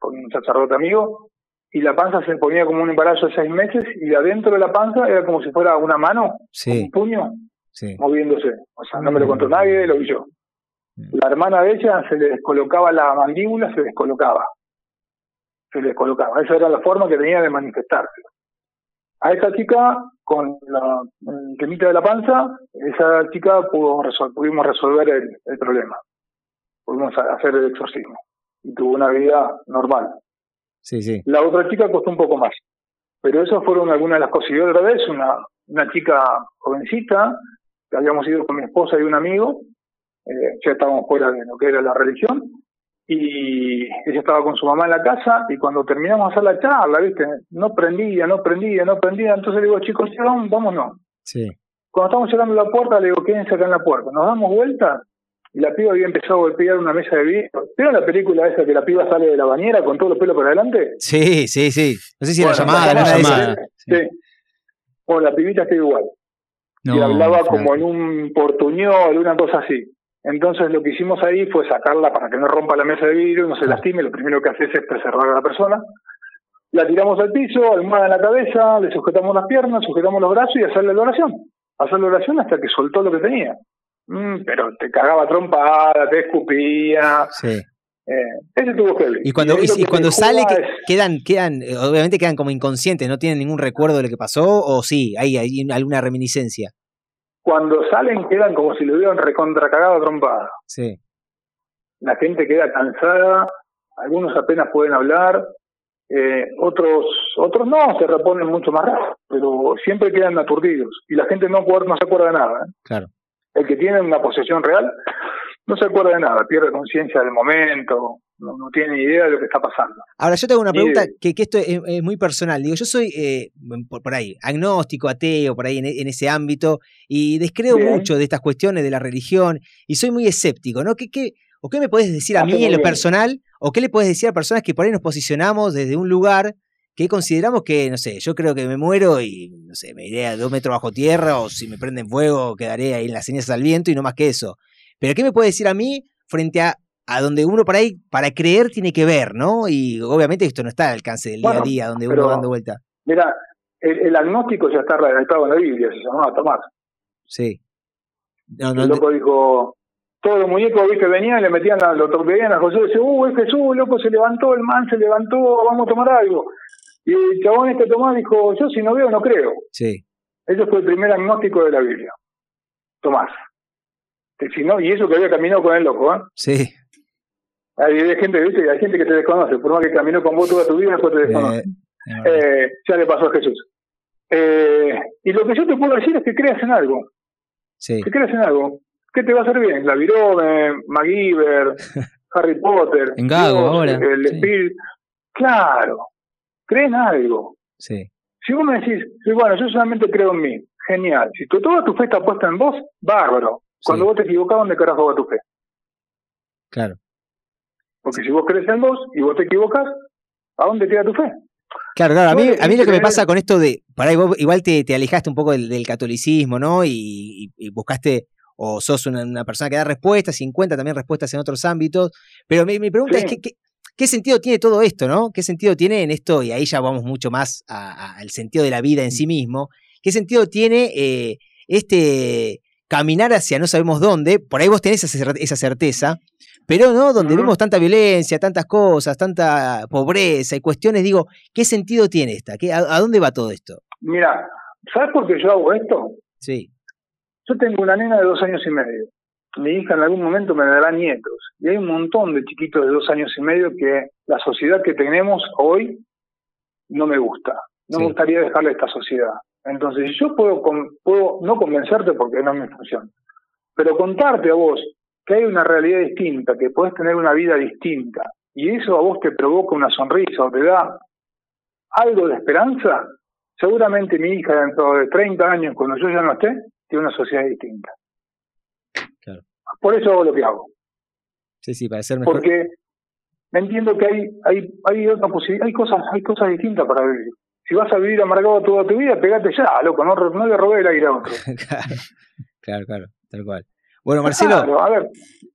Speaker 11: con un sacerdote amigo, y la panza se ponía como un embarazo de seis meses, y adentro de la panza era como si fuera una mano,
Speaker 3: Sí,
Speaker 11: un puño,
Speaker 3: sí.
Speaker 11: moviéndose. O sea, no me lo contó nadie, lo vi yo. La hermana de ella se le descolocaba la mandíbula, se descolocaba. Se le descolocaba. Esa era la forma que tenía de manifestarse. A esa chica, con la el temita de la panza, esa chica pudo resol- pudimos resolver el, el problema. Pudimos hacer el exorcismo. Y tuvo una vida normal.
Speaker 3: Sí, sí.
Speaker 11: La otra chica costó un poco más. Pero esas fueron algunas de las cosas. Y otra vez, una, una chica jovencita, que habíamos ido con mi esposa y un amigo, eh, ya estábamos fuera de lo que era la religión, y ella estaba con su mamá en la casa, y cuando terminamos de hacer la charla, ¿viste? No prendía, no prendía, no prendía, entonces le digo, chicos, sí, vamos, vámonos.
Speaker 3: Sí.
Speaker 11: Cuando estamos llegando a la puerta, le digo, quédense acá en la puerta. Nos damos vuelta, y la piba había empezado a golpear una mesa de vidrio. ¿Vieron la película esa que la piba sale de la bañera con todos los pelos por adelante?
Speaker 3: Sí, sí, sí. No sé si era
Speaker 11: Bueno,
Speaker 3: llamada,
Speaker 11: la
Speaker 3: una de esas.
Speaker 11: llamada, Sí. Bueno, la pibita está igual. y hablaba como en un portuñol, una cosa así. Entonces lo que hicimos ahí fue sacarla para que no rompa la mesa de vidrio, no se lastime, lo primero que haces es preservar a la persona. La tiramos al piso, almohada en la cabeza, le sujetamos las piernas, sujetamos los brazos y hacerle la oración. Hacer la oración hasta que soltó lo que tenía. Mm, pero te cagaba trompada, te escupía,
Speaker 3: Sí.
Speaker 11: Eh, ese tuvo heavy.
Speaker 3: Y cuando, y,
Speaker 11: que
Speaker 3: cuando sale, que-
Speaker 11: es-
Speaker 3: quedan, quedan, eh, obviamente quedan como inconscientes, no tienen ningún recuerdo de lo que pasó, o sí, hay, hay alguna reminiscencia.
Speaker 11: Cuando salen quedan como si lo hubieran recontra cagado a trompada.
Speaker 3: Sí.
Speaker 11: La gente queda cansada, algunos apenas pueden hablar, eh, otros otros no, se reponen mucho más rápido, pero siempre quedan aturdidos y la gente no, no se acuerda de nada. ¿eh?
Speaker 3: Claro.
Speaker 11: El que tiene una posesión real no se acuerda de nada, pierde conciencia del momento, no, no tiene ni idea de lo que está pasando.
Speaker 3: Ahora, yo te hago una pregunta que, que esto es, es muy personal. Digo, yo soy eh, por, por ahí, agnóstico, ateo, por ahí en, en ese ámbito, y descreo
Speaker 11: Bien.
Speaker 3: mucho de estas cuestiones de la religión, y soy muy escéptico, ¿no? ¿Qué, qué, ¿O qué me puedes decir a
Speaker 11: Hace
Speaker 3: mí en lo personal? ¿O qué le puedes decir a personas que por ahí nos posicionamos desde un lugar que consideramos que, no sé, yo creo que me muero y, no sé, me iré a dos metros bajo tierra, o si me prenden fuego, quedaré ahí en las cenizas al viento y no más que eso? Pero ¿qué me puede decir a mí frente a, a donde uno por ahí, para creer, tiene que ver, ¿no? Y obviamente esto no está al alcance del día a día, donde uno dando vuelta.
Speaker 11: Mira, el, el agnóstico ya está redactado en la Biblia, se llamaba Tomás.
Speaker 3: Sí. No, no,
Speaker 11: el loco dijo, todos los muñecos viste venían y le metían la, lo a José y decía, uh, es Jesús, loco, se levantó, el man se levantó, vamos a tomar algo. Y el chabón este Tomás dijo, yo si no veo no creo.
Speaker 3: Sí.
Speaker 11: Ese fue el primer agnóstico de la Biblia. Tomás. Que si no, y eso que había caminado con el loco, ¿eh?
Speaker 3: Sí.
Speaker 11: Hay, gente, ¿viste? hay gente que te desconoce, por más que caminó con vos toda tu vida, después te desconoce. Eh, ya le pasó a Jesús. Eh, y lo que yo te puedo decir es que creas en algo.
Speaker 3: Sí.
Speaker 11: Que creas en algo. ¿Qué te va a hacer bien? La Virome, MacGyver, Harry Potter,
Speaker 4: En Gago,
Speaker 11: Dios,
Speaker 4: ahora,
Speaker 11: el
Speaker 4: sí.
Speaker 11: Claro. Cree en algo.
Speaker 3: Sí.
Speaker 11: Si vos me decís, sí, bueno, yo solamente creo en mí, genial. Si tu, toda tu fe está puesta en vos, bárbaro. Cuando vos te equivocás, ¿dónde carajo va tu fe?
Speaker 3: Claro.
Speaker 11: Porque si vos crees en vos y vos te equivocás, ¿a dónde queda tu fe?
Speaker 3: Claro, claro. A mí,
Speaker 11: lo que
Speaker 3: a mí lo que me pasa con esto de. Por ahí vos igual te, te alejaste un poco del, del catolicismo, ¿no? Y, y- buscaste. O sos una, una persona que da respuestas, y encuentra también respuestas en otros ámbitos. Pero mi, mi pregunta
Speaker 11: Sí.
Speaker 3: es: ¿qué, qué, qué sentido tiene todo esto, no? ¿Qué sentido tiene en esto? Y ahí ya vamos mucho más al sentido de la vida en sí mismo. ¿Qué sentido tiene eh, este caminar hacia no sabemos dónde? Por ahí vos tenés esa certeza, pero no, donde vemos tanta violencia, tantas cosas, tanta pobreza y cuestiones, digo, ¿qué sentido tiene esta? ¿Qué, a, a dónde va todo esto?
Speaker 11: Mira, ¿sabes por qué yo hago esto?
Speaker 3: Sí.
Speaker 11: Yo tengo una nena de dos años y medio. Mi hija en algún momento me dará nietos. Y hay un montón de chiquitos de dos años y medio que la sociedad que tenemos hoy no me gusta. No me gustaría dejarle esta sociedad. Entonces, yo puedo, puedo no convencerte porque no es mi función, pero contarte a vos que hay una realidad distinta, que puedes tener una vida distinta, y eso a vos te provoca una sonrisa o te da algo de esperanza, seguramente mi hija dentro de 30 años, cuando yo ya no esté, tiene una sociedad distinta.
Speaker 3: Claro.
Speaker 11: Por eso hago lo que hago.
Speaker 3: Sí, sí, para ser mejor.
Speaker 11: Porque entiendo que hay hay hay otra posi- hay cosas hay cosas distintas para vivir. Si vas a vivir amargado toda tu vida, pegate ya, loco, no, no le robé el aire a otro.
Speaker 3: claro, claro, claro, tal cual. Bueno, Marcelo,
Speaker 11: Claro, a ver,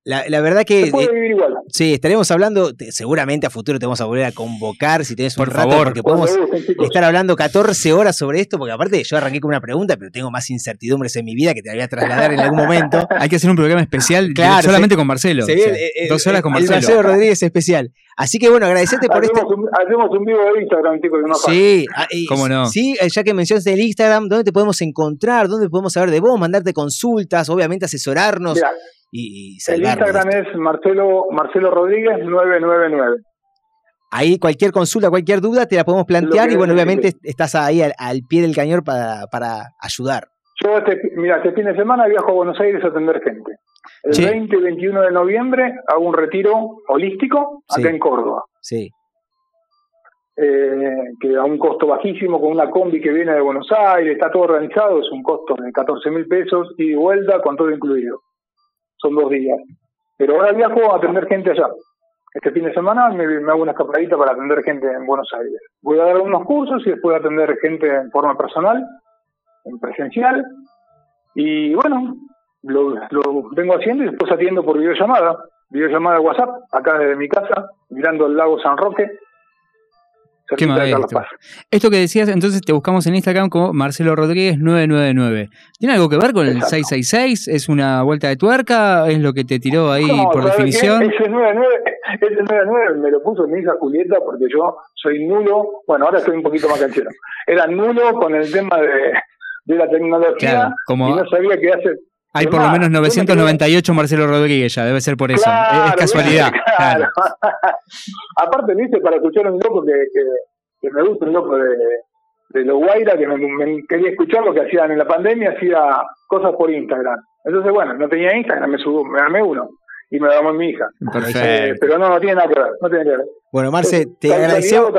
Speaker 3: la, la verdad que.
Speaker 11: se puede
Speaker 3: eh,
Speaker 11: vivir igual.
Speaker 3: Sí, estaremos hablando, te- seguramente a futuro te vamos a volver a convocar si tenés un
Speaker 4: Por
Speaker 3: rato,
Speaker 4: favor.
Speaker 3: porque podemos
Speaker 11: gusten,
Speaker 3: estar hablando 14 horas sobre esto, porque aparte yo arranqué con una pregunta, pero tengo más incertidumbres en mi vida que te la voy a trasladar en algún momento.
Speaker 4: Hay que hacer un programa especial
Speaker 3: Claro,
Speaker 4: solamente
Speaker 3: se-
Speaker 4: con Marcelo.
Speaker 3: Se
Speaker 4: O sea,
Speaker 3: eh, eh,
Speaker 4: dos horas con
Speaker 3: el
Speaker 4: Marcelo.
Speaker 3: Marcelo Rodríguez especial. Así que bueno, agradecerte por este.
Speaker 11: Hacemos un, hacemos un vivo de Instagram, chicos, que no.
Speaker 3: Sí, ah, y-
Speaker 4: ¿Cómo no?
Speaker 3: Sí, eh, ya que mencionas el Instagram, ¿dónde te podemos encontrar? ¿Dónde podemos saber de vos? Mandarte consultas, obviamente asesorarnos
Speaker 11: Mira,
Speaker 3: y, y
Speaker 11: el Instagram es Marcelo Marcelo Rodríguez 999.
Speaker 3: Ahí cualquier consulta, cualquier duda te la podemos plantear y bueno, obviamente estás ahí al, al pie del cañón para, para ayudar.
Speaker 11: Yo, este, mira, este fin de semana viajo a Buenos Aires a atender gente. El
Speaker 3: Sí.
Speaker 11: 20 y 21 de noviembre hago un retiro holístico acá
Speaker 3: Sí.
Speaker 11: en Córdoba.
Speaker 3: Sí,
Speaker 11: eh, que a un costo bajísimo, con una combi que viene de Buenos Aires, está todo organizado, es un costo de 14 mil pesos y de vuelta con todo incluido. Son dos días. Pero ahora viajo a atender gente allá. Este fin de semana me, hago una escapadita para atender gente en Buenos Aires. Voy a dar unos cursos y después atender gente en forma personal, en presencial. Y bueno, lo, lo vengo haciendo y después atiendo por videollamada, videollamada WhatsApp, acá desde mi casa, mirando el lago San Roque.
Speaker 4: Qué.
Speaker 11: Paz.
Speaker 4: Esto que decías, entonces te buscamos en Instagram como Marcelo Rodríguez 999. ¿Tiene algo que ver con el
Speaker 11: Exacto.
Speaker 4: 666? ¿Es una vuelta de tuerca? ¿Es lo que te tiró ahí
Speaker 11: No,
Speaker 4: por definición?
Speaker 11: Ese 99, ese 99 me lo puso mi hija Julieta porque yo soy nulo, bueno, ahora estoy un poquito más canchero. Era nulo con el tema de, de la tecnología
Speaker 4: Claro, como
Speaker 11: y no sabía qué hacer.
Speaker 4: Hay por lo menos
Speaker 11: yo me quedé-
Speaker 4: 998 Marcelo Rodríguez ya, debe ser por eso.
Speaker 11: Claro,
Speaker 4: es casualidad.
Speaker 11: Claro.
Speaker 4: claro.
Speaker 11: Aparte lo hice para escuchar un loco que, que, que me gusta, un loco de, de los Guaira, que me, me quería escuchar lo que hacían en la pandemia, hacía cosas por Instagram. Entonces, bueno, no tenía Instagram, me, subo, me armé uno y me lo llamó mi hija.
Speaker 3: Perfecto.
Speaker 11: Eh, pero no, no tiene nada que ver, no tiene que ver.
Speaker 3: Bueno, Marce, te agradecemos,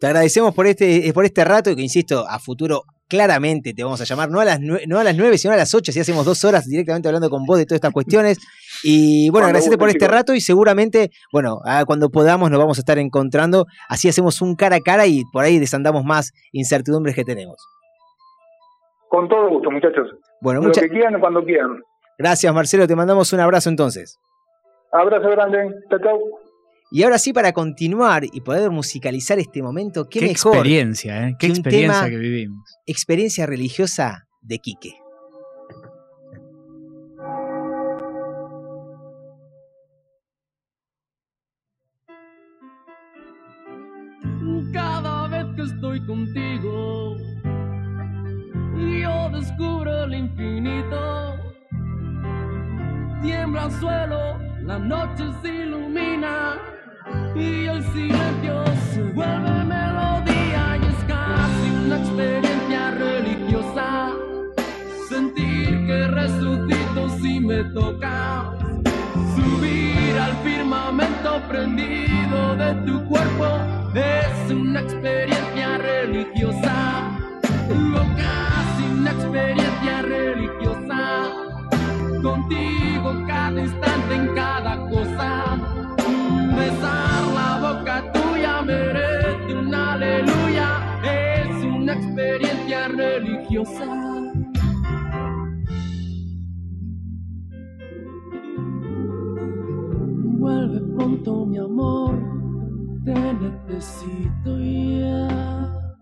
Speaker 3: te agradecemos por este, por este rato y que, insisto, a futuro claramente te vamos a llamar, no a las nueve, no a las nueve, sino a las ocho, si hacemos dos horas directamente hablando con vos de todas estas cuestiones. Y bueno, agradecerte por este rato y seguramente, bueno, ah, cuando podamos nos vamos a estar encontrando, así hacemos un cara a cara y por ahí desandamos más incertidumbres que tenemos.
Speaker 11: Con todo gusto, muchachos.
Speaker 3: Bueno,
Speaker 11: Lo
Speaker 3: muchas
Speaker 11: que quieran, cuando quieran.
Speaker 3: gracias Marcelo, te mandamos un abrazo entonces.
Speaker 11: Abrazo grande. Chao, chao.
Speaker 3: Y ahora sí, para continuar y poder musicalizar este momento, qué,
Speaker 4: Qué
Speaker 3: mejor
Speaker 4: experiencia, ¿eh? Qué
Speaker 3: que un
Speaker 4: experiencia
Speaker 3: tema-
Speaker 4: que vivimos.
Speaker 3: experiencia religiosa de Quique.
Speaker 14: Cada vez que estoy contigo, yo descubro el infinito. Tiembla el suelo, la noche se ilumina y el silencio se vuelve melodía y es casi una experiencia religiosa. Sentir que resucito si me tocas. Subir al firmamento prendido de tu cuerpo es una experiencia religiosa. Casi una experiencia religiosa. Contigo cada instante en cada Vuelve pronto mi amor, te necesito ya.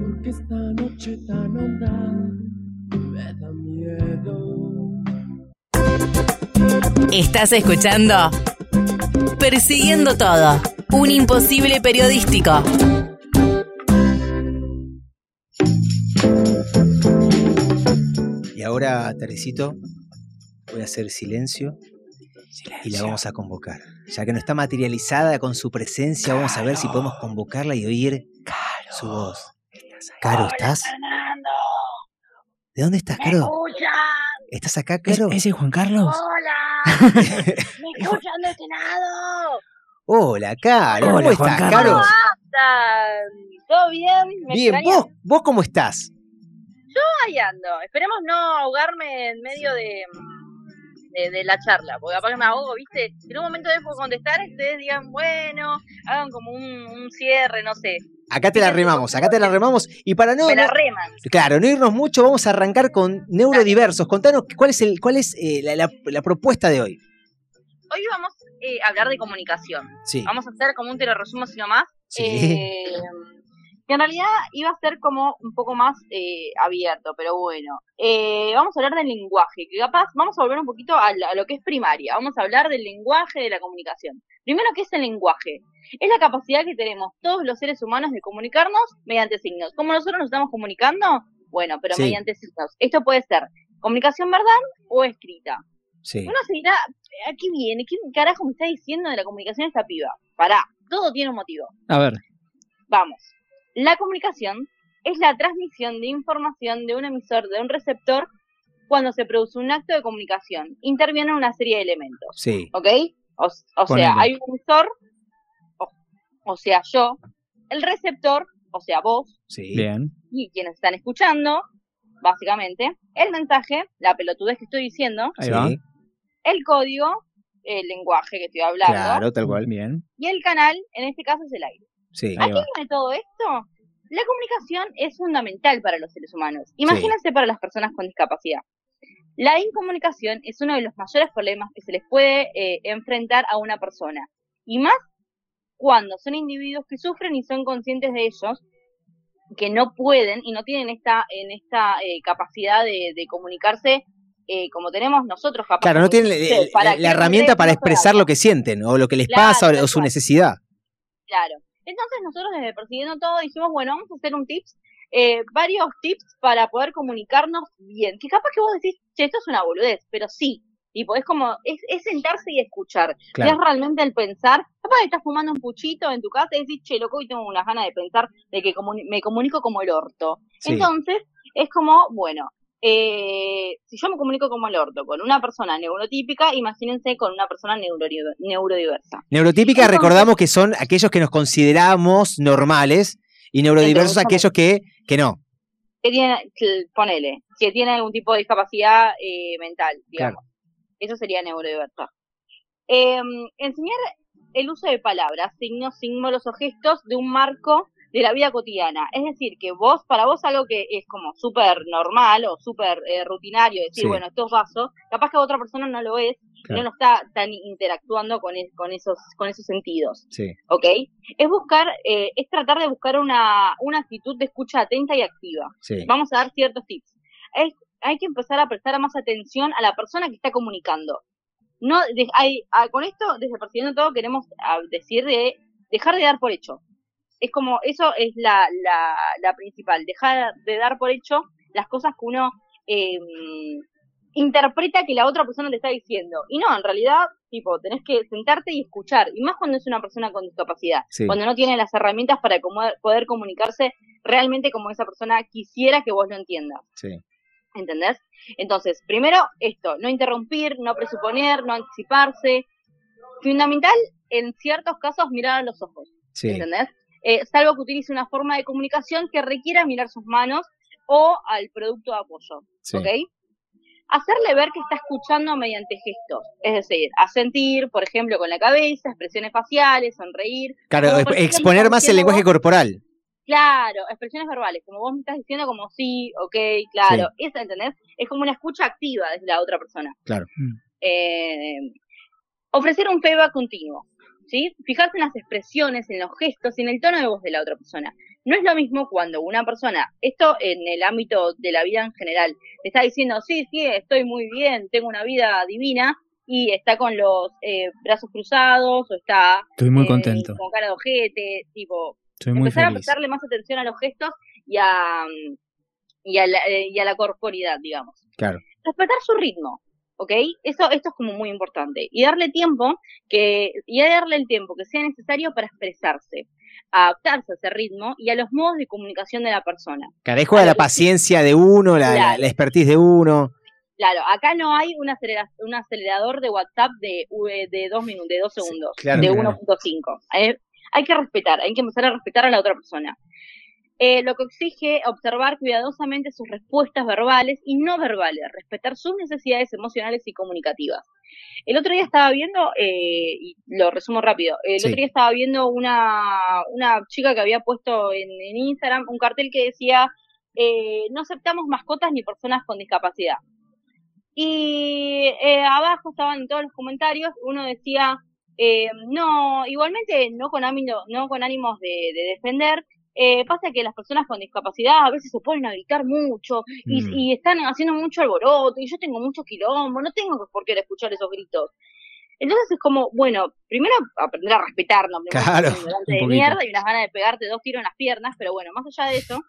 Speaker 14: Porque esta noche tan honda me da miedo.
Speaker 1: Estás escuchando Persiguiendo Todo, un imposible periodístico.
Speaker 3: Ahora, Teresito, voy a hacer silencio, y la vamos a convocar. Ya que no está materializada con su presencia, vamos a ver si podemos convocarla y oír su voz. Caro, ¿estás? ¿De dónde estás, Caro? ¿Estás acá, Caro?
Speaker 4: ¿Ese Juan Carlos?
Speaker 15: Hola, ¿me escuchan de este lado?
Speaker 3: Hola, Caro.
Speaker 4: Hola,
Speaker 3: ¿Cómo
Speaker 4: Juan
Speaker 3: estás,
Speaker 4: Carlos.
Speaker 3: Caro?
Speaker 15: ¿Están? ¿Todo bien? ¿Me
Speaker 3: Bien,
Speaker 15: extrañan?
Speaker 3: ¿vos, ¿vos cómo estás?
Speaker 15: Yo ahí ando. Esperemos no ahogarme en medio de, de, de la charla, porque capaz que me ahogo, ¿viste? En un momento dejo de contestar y ustedes digan, bueno, hagan como un, un cierre, no sé.
Speaker 3: Acá te la remamos, acá te la remamos. Y para no,
Speaker 15: me la
Speaker 3: no-
Speaker 15: reman.
Speaker 3: claro, no irnos mucho, vamos a arrancar con neurodiversos. Contanos cuál es, el, cuál es eh, la, la- la propuesta de hoy.
Speaker 15: Hoy vamos eh, a hablar de comunicación.
Speaker 3: Sí.
Speaker 15: Vamos a hacer como un teleresumo, sino más.
Speaker 3: Sí.
Speaker 15: Eh, que en realidad iba a ser como un poco más eh, abierto, pero bueno. Eh, vamos a hablar del lenguaje, que capaz vamos a volver un poquito a, la- a lo que es primaria. Vamos a hablar del lenguaje de la comunicación. Primero, ¿qué es el lenguaje? Es la capacidad que tenemos todos los seres humanos de comunicarnos mediante signos. ¿Cómo nosotros nos estamos comunicando? Bueno, pero
Speaker 3: Sí.
Speaker 15: mediante signos. Esto puede ser comunicación verbal o escrita.
Speaker 3: Sí.
Speaker 15: Uno se dirá, ¿a qué viene? ¿Qué carajo me está diciendo de la comunicación esta piba? Pará, todo tiene un motivo.
Speaker 4: A ver.
Speaker 15: Vamos. La comunicación es la transmisión de información de un emisor, de un receptor, cuando se produce un acto de comunicación. Intervienen una serie de elementos.
Speaker 3: Sí.
Speaker 15: ¿Ok? O, sea, hay un emisor, o, o sea, yo, el receptor, o sea, vos,
Speaker 3: Sí.
Speaker 4: Bien.
Speaker 15: y quienes están escuchando, básicamente, el mensaje, la pelotudez que estoy diciendo,
Speaker 4: Ahí va.
Speaker 15: el código, el lenguaje que estoy hablando,
Speaker 3: Claro, tal cual.
Speaker 4: Bien.
Speaker 15: y el canal, en este caso es el aire.
Speaker 3: Sí.
Speaker 15: ¿A qué viene todo esto? La comunicación es fundamental para los seres humanos. Imagínense para las personas con discapacidad. La incomunicación es uno de los mayores problemas que se les puede eh, enfrentar a una persona. Y más cuando son individuos que sufren y son conscientes de ellos, que no pueden y no tienen esta, en esta eh, capacidad de, de comunicarse eh, como tenemos nosotros capaz.
Speaker 3: Claro, no tienen la, herramienta para expresar lo que sienten o lo que les
Speaker 15: Claro,
Speaker 3: pasa o- su necesidad.
Speaker 15: Claro. Entonces nosotros desde Persiguiendo Todo dijimos, bueno, vamos a hacer un tips, eh, varios tips para poder comunicarnos bien. Que capaz que vos decís, che, esto es una boludez, pero sí. Tipo, es como, es, es sentarse y escuchar.
Speaker 16: Claro.
Speaker 15: Es realmente el pensar. Capaz que estás fumando un puchito en tu casa y decís, che, loco, hoy tengo unas ganas de pensar de que comuni- me comunico como el orto.
Speaker 16: Sí.
Speaker 15: Entonces, es como, bueno, eh, si yo me comunico como el orto con una persona neurotípica, imagínense con una persona neurodi- neurodiversa.
Speaker 3: Neurotípica, recordamos que son aquellos que nos consideramos normales y neurodiversos aquellos que, que no.
Speaker 15: que tiene, que- ponele, que tiene algún tipo de discapacidad eh, mental, digamos. Eso sería neurodiverso. Eh, enseñar el uso de palabras, signos, símbolos o gestos de un marco de la vida cotidiana. Es decir, que vos, para vos algo que es como súper normal o súper eh, rutinario, decir,
Speaker 16: Sí.
Speaker 15: bueno, esto es vaso, capaz que otra persona no lo es,
Speaker 3: Claro.
Speaker 15: no lo está tan interactuando con, es- con, esos, con esos sentidos.
Speaker 3: Sí.
Speaker 15: ¿ok? Es buscar, eh, es tratar de buscar una, una actitud de escucha atenta y activa.
Speaker 3: Sí.
Speaker 15: Vamos a dar ciertos tips. Es- hay que empezar a prestar más atención a la persona que está comunicando. No, de- hay, ah, con esto, desde Persiguiendo Todo, queremos ah, decir de dejar de dar por hecho. Es como, eso es la, la, la principal, dejar de dar por hecho las cosas que uno eh, interpreta que la otra persona te está diciendo. Y no, en realidad, tipo, tenés que sentarte y escuchar. Y más cuando es una persona con discapacidad.
Speaker 16: Sí.
Speaker 15: Cuando no tiene las herramientas para poder comunicarse realmente como esa persona quisiera que vos lo entiendas.
Speaker 3: Sí.
Speaker 15: ¿Entendés? Entonces, primero, esto, no interrumpir, no presuponer, no anticiparse. Fundamental, en ciertos casos, mirar a los ojos.
Speaker 3: Sí.
Speaker 15: ¿Entendés? Eh, salvo que utilice una forma de comunicación que requiera mirar sus manos o al producto de apoyo.
Speaker 3: Sí.
Speaker 15: ¿Ok? Hacerle ver que está escuchando mediante gestos. Es decir, asentir, por ejemplo, con la cabeza, expresiones faciales, sonreír.
Speaker 3: Claro,
Speaker 15: ejemplo,
Speaker 3: exponer más el lenguaje
Speaker 15: vos-
Speaker 3: corporal.
Speaker 15: Claro, expresiones verbales, como vos me estás diciendo como sí, ok, claro. Esa, ¿entendés? Es como una escucha activa desde la otra persona.
Speaker 3: Claro.
Speaker 15: Eh, ofrecer un feedback continuo, ¿sí? Fijarse en las expresiones, en los gestos y en el tono de voz de la otra persona. No es lo mismo cuando una persona, esto en el ámbito de la vida en general, está diciendo, sí, sí, estoy muy bien, tengo una vida divina, y está con los eh, brazos cruzados, o está
Speaker 4: Estoy muy
Speaker 15: eh,
Speaker 4: contento.
Speaker 15: con cara de ojete, tipo,
Speaker 4: Estoy muy
Speaker 15: empezar a prestarle más atención a los gestos y a, mm, y a, la, eh, y a la corporidad, digamos.
Speaker 3: Claro.
Speaker 15: Respetar su ritmo, ¿ok? Eso, esto es como muy importante. Y darle tiempo, que, y darle el tiempo que sea necesario para expresarse, adaptarse a ese ritmo y a los modos de comunicación de la persona.
Speaker 3: Ahí juega la paciencia de uno, la, la-
Speaker 15: Claro.
Speaker 3: la expertise de uno.
Speaker 15: Claro, acá no hay un, acelera- un acelerador de WhatsApp de, de dos minutos, de dos segundos,
Speaker 3: claro,
Speaker 15: de
Speaker 3: claro.
Speaker 15: 1.5. Eh, hay que respetar, hay que empezar a respetar a la otra persona. Eh, lo que exige observar cuidadosamente sus respuestas verbales y no verbales, respetar sus necesidades emocionales y comunicativas. El otro día estaba viendo, eh, y lo resumo rápido, el
Speaker 16: Sí.
Speaker 15: otro día estaba viendo una, una chica que había puesto en, en Instagram un cartel que decía, eh, no aceptamos mascotas ni personas con discapacidad. Y eh, abajo estaban en todos los comentarios, uno decía, eh, no, igualmente no con, ánimo, no con ánimos de, de defender, eh, pasa que las personas con discapacidad a veces se ponen a gritar mucho y,
Speaker 16: Mm.
Speaker 15: y están haciendo mucho alboroto y yo tengo mucho quilombo, no tengo por qué escuchar esos gritos. Entonces es como, bueno, primero aprender a respetarnos, no
Speaker 16: Claro,
Speaker 15: un de mierda y unas ganas de pegarte dos tiros en las piernas, pero bueno, más allá de eso,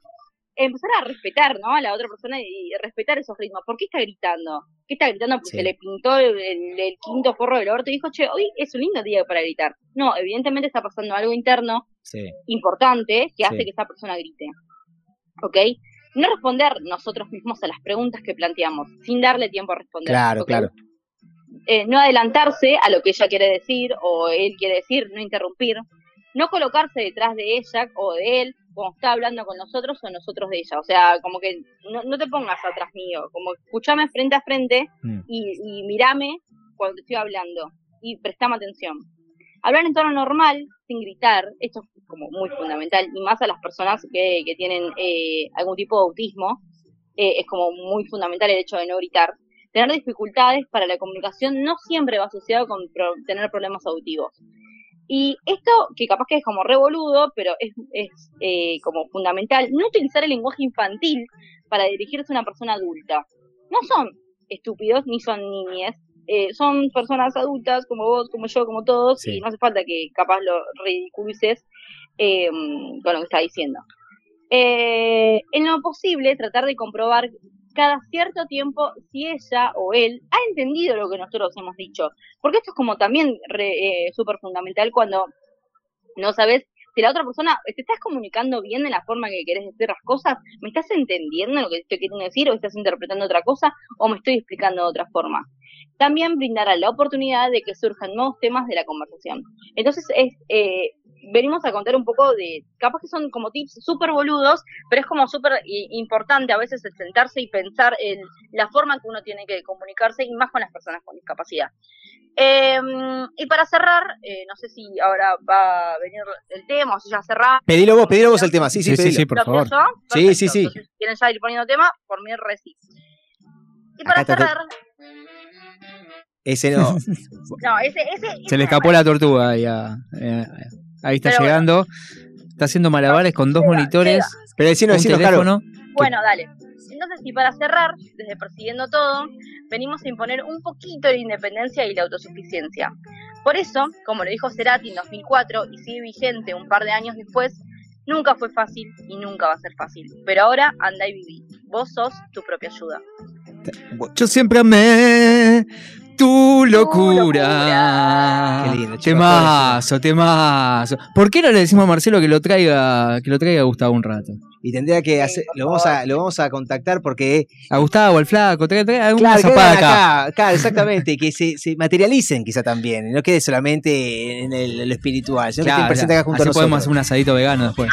Speaker 15: empezar a respetar, ¿no? A la otra persona y respetar esos ritmos. ¿Por qué está gritando? ¿Qué está gritando? Porque
Speaker 16: Sí.
Speaker 15: se le pintó el, el- el quinto forro del orto y dijo, che, hoy es un lindo día para gritar. No, evidentemente está pasando algo interno
Speaker 3: Sí.
Speaker 15: importante que hace
Speaker 3: Sí.
Speaker 15: que esa persona grite. ¿Ok? No responder nosotros mismos a las preguntas que planteamos, sin darle tiempo a responder.
Speaker 3: Claro, claro.
Speaker 15: eh, no adelantarse a lo que ella quiere decir o él quiere decir, no interrumpir, no colocarse detrás de ella o de él cuando está hablando con nosotros o nosotros de ella. O sea, como que no, no te pongas atrás mío, como escúchame frente a frente
Speaker 3: Mm.
Speaker 15: y, y mirame cuando te estoy hablando y prestame atención. Hablar en tono normal, sin gritar, esto es como muy fundamental, y más a las personas que, que tienen eh, algún tipo de autismo, eh, es como muy fundamental el hecho de no gritar. Tener dificultades para la comunicación no siempre va asociado con pro- tener problemas auditivos. Y esto, que capaz que es como revoludo, pero es, es eh, como fundamental, no utilizar el lenguaje infantil para dirigirse a una persona adulta. No son estúpidos ni son niñes, eh, son personas adultas como vos, como yo, como todos, y no hace falta que capaz lo ridiculices eh, con lo que está diciendo. Eh, en lo posible, tratar de comprobar cada cierto tiempo si ella o él ha entendido lo que nosotros hemos dicho. Porque esto es como también eh, súper fundamental cuando no sabes si la otra persona te estás comunicando bien de la forma que querés decir las cosas, me estás entendiendo lo que estoy queriendo decir o estás interpretando otra cosa o me estoy explicando de otra forma. También brindará la oportunidad de que surjan nuevos temas de la conversación. Entonces es eh, venimos a contar un poco de, capaz que son como tips súper boludos, pero es como súper importante a veces el sentarse y pensar en la forma que uno tiene que comunicarse y más con las personas con discapacidad. Eh, y para cerrar, eh, no sé si ahora va a venir el tema o si ya cerramos.
Speaker 3: Pedilo vos, pedilo vos el tema. Sí, sí,
Speaker 4: Sí, sí,
Speaker 3: pedilo.
Speaker 4: sí, por
Speaker 15: ¿Lo
Speaker 4: favor.
Speaker 3: Sí, sí, sí.
Speaker 15: Entonces, quieren ya ir poniendo tema, por mí re sí. Y para
Speaker 3: Acá
Speaker 15: cerrar,
Speaker 3: Ese no.
Speaker 15: no, ese, ese,
Speaker 4: Se le escapó la tortuga ahí, a- eh, ahí está
Speaker 15: Pero bueno.
Speaker 4: llegando. Está haciendo malabares con dos monitores.
Speaker 3: Pero decinos,
Speaker 4: un teléfono.
Speaker 15: Bueno, dale. Entonces, y para cerrar, desde Persiguiendo Todo, venimos a imponer un poquito de independencia y la autosuficiencia. Por eso, como lo dijo Cerati en 2004 y sigue vigente un par de años después, nunca fue fácil y nunca va a ser fácil. Pero ahora anda y viví. Vos sos tu propia ayuda.
Speaker 4: Yo siempre amé tu locura.
Speaker 3: Qué lindo.
Speaker 4: Temazo, temazo. ¿Por qué no le decimos a Marcelo que lo traiga, que lo traiga a Gustavo un rato?
Speaker 3: Y tendría que hacer, lo vamos a, lo vamos a contactar porque
Speaker 4: A Gustavo, al flaco, trae, trae alguna
Speaker 3: Claro, que
Speaker 4: zapada acá.
Speaker 3: acá, claro, exactamente, que se, se materialicen quizá también, y no quede solamente en el, en lo espiritual, sino que
Speaker 4: Claro,
Speaker 3: presentes acá junto
Speaker 4: así
Speaker 3: a
Speaker 4: podemos
Speaker 3: nosotros.
Speaker 4: hacer un asadito vegano después.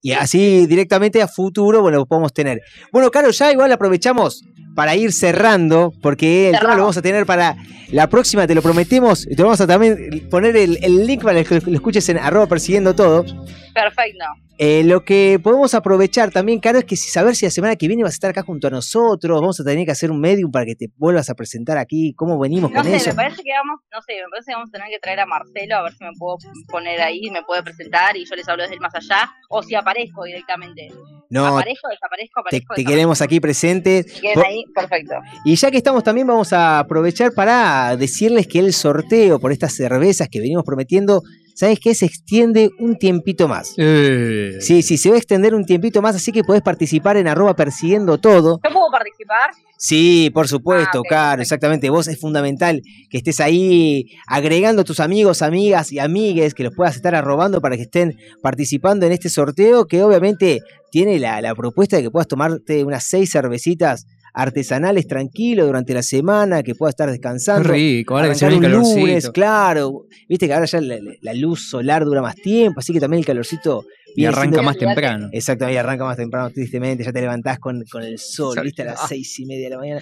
Speaker 3: Y así directamente a futuro, bueno, lo podemos tener. Bueno, Caro, ya igual aprovechamos para ir cerrando, porque el tema lo vamos a tener para la próxima, te lo prometemos, y te vamos a también poner el, el link para que lo escuches en arroba persiguiendo todo.
Speaker 15: Perfecto.
Speaker 3: Eh, lo que podemos aprovechar también, Caro, es que si saber si la semana que viene vas a estar acá junto a nosotros, vamos a tener que hacer un medium para que te vuelvas a presentar aquí, cómo venimos
Speaker 15: No
Speaker 3: con
Speaker 15: sé,
Speaker 3: eso.
Speaker 15: me parece que vamos, no sé, me parece que vamos a tener que traer a Marcelo a ver si me puedo poner ahí, me puede presentar y yo les hablo desde el más allá, o si aparezco directamente.
Speaker 3: No,
Speaker 15: aparezco, desaparezco,
Speaker 3: te,
Speaker 15: aparezco,
Speaker 3: te queremos aquí presentes.
Speaker 15: Ahí, perfecto.
Speaker 3: Y ya que estamos también vamos a aprovechar para decirles que el sorteo por estas cervezas que venimos prometiendo, ¿sabes qué? Se extiende un tiempito más.
Speaker 4: Eh,
Speaker 3: Sí, sí, se va a extender un tiempito más, así que podés participar en arroba persiguiendo todo.
Speaker 15: ¿Yo puedo participar?
Speaker 3: Sí, por supuesto,
Speaker 15: Ah, ok,
Speaker 3: claro, exactamente. Vos es fundamental que estés ahí agregando a tus amigos, amigas y amigues, que los puedas estar arrobando para que estén participando en este sorteo, que obviamente tiene la, la propuesta de que puedas tomarte unas seis cervecitas artesanales tranquilo durante la semana, que puedas estar descansando.
Speaker 4: Qué rico, ahora que se ve el
Speaker 3: un
Speaker 4: calorcito.
Speaker 3: lunes, claro. Viste que ahora ya la, la luz solar dura más tiempo, así que también el calorcito
Speaker 4: Y arranca
Speaker 3: siendo-
Speaker 4: más temprano.
Speaker 3: Exactamente, y arranca más temprano, tristemente, ya te levantás con, con el sol, viste, a las seis y media de la mañana.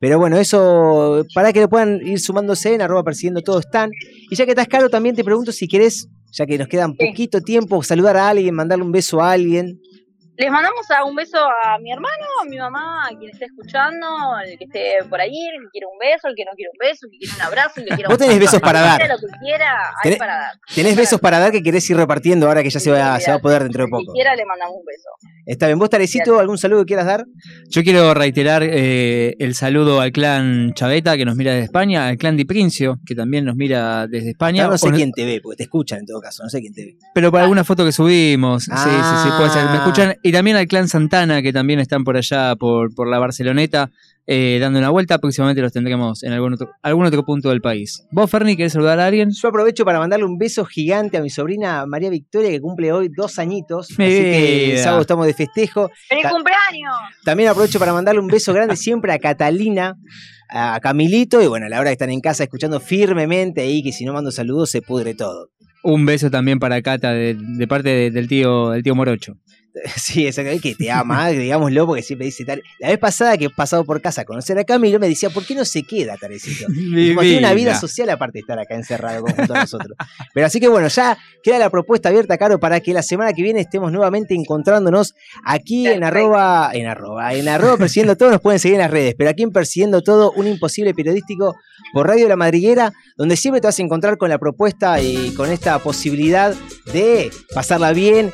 Speaker 3: Pero bueno, eso, para que lo puedan ir sumándose en arroba persiguiendo todo están. Y ya que estás caro, también te pregunto si querés, ya que nos quedan poquito tiempo, saludar a alguien, mandarle un beso a alguien.
Speaker 15: Les mandamos a un beso a mi hermano, a mi mamá, a quien esté escuchando, el que esté por ahí, el que quiera un beso, el que no quiera un beso, el que quiera un abrazo, el que quiera
Speaker 3: Vos
Speaker 15: un
Speaker 3: tenés besos para dar.
Speaker 15: Lo que quiera, hay
Speaker 3: Tenés-
Speaker 15: para dar.
Speaker 3: ¿Tenés besos para dar que querés ir repartiendo ahora que ya se va, se va a poder dentro de
Speaker 15: Si
Speaker 3: poco?
Speaker 15: quiera, le mandamos un beso.
Speaker 3: Está bien, vos Tarecito, ¿algún saludo que quieras dar?
Speaker 4: Yo quiero reiterar eh, el saludo al clan Chaveta que nos mira desde España, al clan Di Princio que también nos mira desde España.
Speaker 3: No sé
Speaker 4: O no-
Speaker 3: quién te ve, porque te escuchan en todo caso, no sé quién te ve.
Speaker 4: Pero para alguna foto que subimos, sí, sí, sí, puede ser. Me
Speaker 3: Ah.
Speaker 4: escuchan. Y también al clan Santana, que también están por allá, por, por la Barceloneta, eh, dando una vuelta. Próximamente los tendremos en algún otro, algún otro punto del país. ¿Vos, Ferni, querés saludar a alguien?
Speaker 3: Yo aprovecho para mandarle un beso gigante a mi sobrina María Victoria, que cumple hoy dos añitos.
Speaker 4: Mi
Speaker 3: así que el sábado estamos de festejo.
Speaker 15: ¡Feliz
Speaker 3: Ta-
Speaker 15: cumpleaños!
Speaker 3: También aprovecho para mandarle un beso grande siempre a Catalina, a Camilito, y bueno, a la hora que están en casa escuchando firmemente ahí, que si no mando saludos se pudre todo.
Speaker 4: Un beso también para Cata de, de parte de- del tío del tío Morocho.
Speaker 3: Sí, exactamente, que te ama, digámoslo, porque siempre dice Tare. La vez pasada que he pasado por casa a conocer a Camilo, me decía, ¿por qué no se queda, Tarecito? Tiene una vida
Speaker 4: vida.
Speaker 3: social aparte de estar acá encerrado con- junto a nosotros. Pero así que bueno, ya queda la propuesta abierta, Caro, para que la semana que viene estemos nuevamente encontrándonos aquí en arroba, en arroba, en arroba persiguiendo todo, nos pueden seguir en las redes, pero aquí en Persiguiendo Todo, un imposible periodístico por Radio La Madriguera, donde siempre te vas a encontrar con la propuesta y con esta posibilidad de pasarla bien,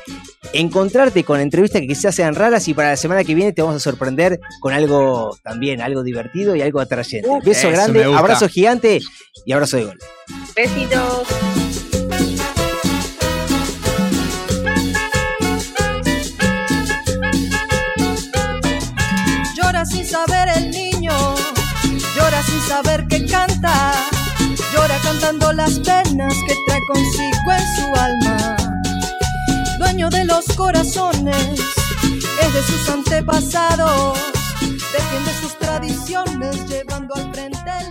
Speaker 3: encontrarte con entrevistas que quizás sean raras y para la semana que viene te vamos a sorprender con algo también, algo divertido y algo atrayente. Beso
Speaker 4: Eso
Speaker 3: grande, abrazo gigante y abrazo de gol.
Speaker 15: Besitos.
Speaker 16: Llora sin saber el niño, llora sin saber que canta, llora cantando las penas que trae consigo en su alma. Dueño de los corazones, es de sus antepasados, defiende sus tradiciones llevando al frente el.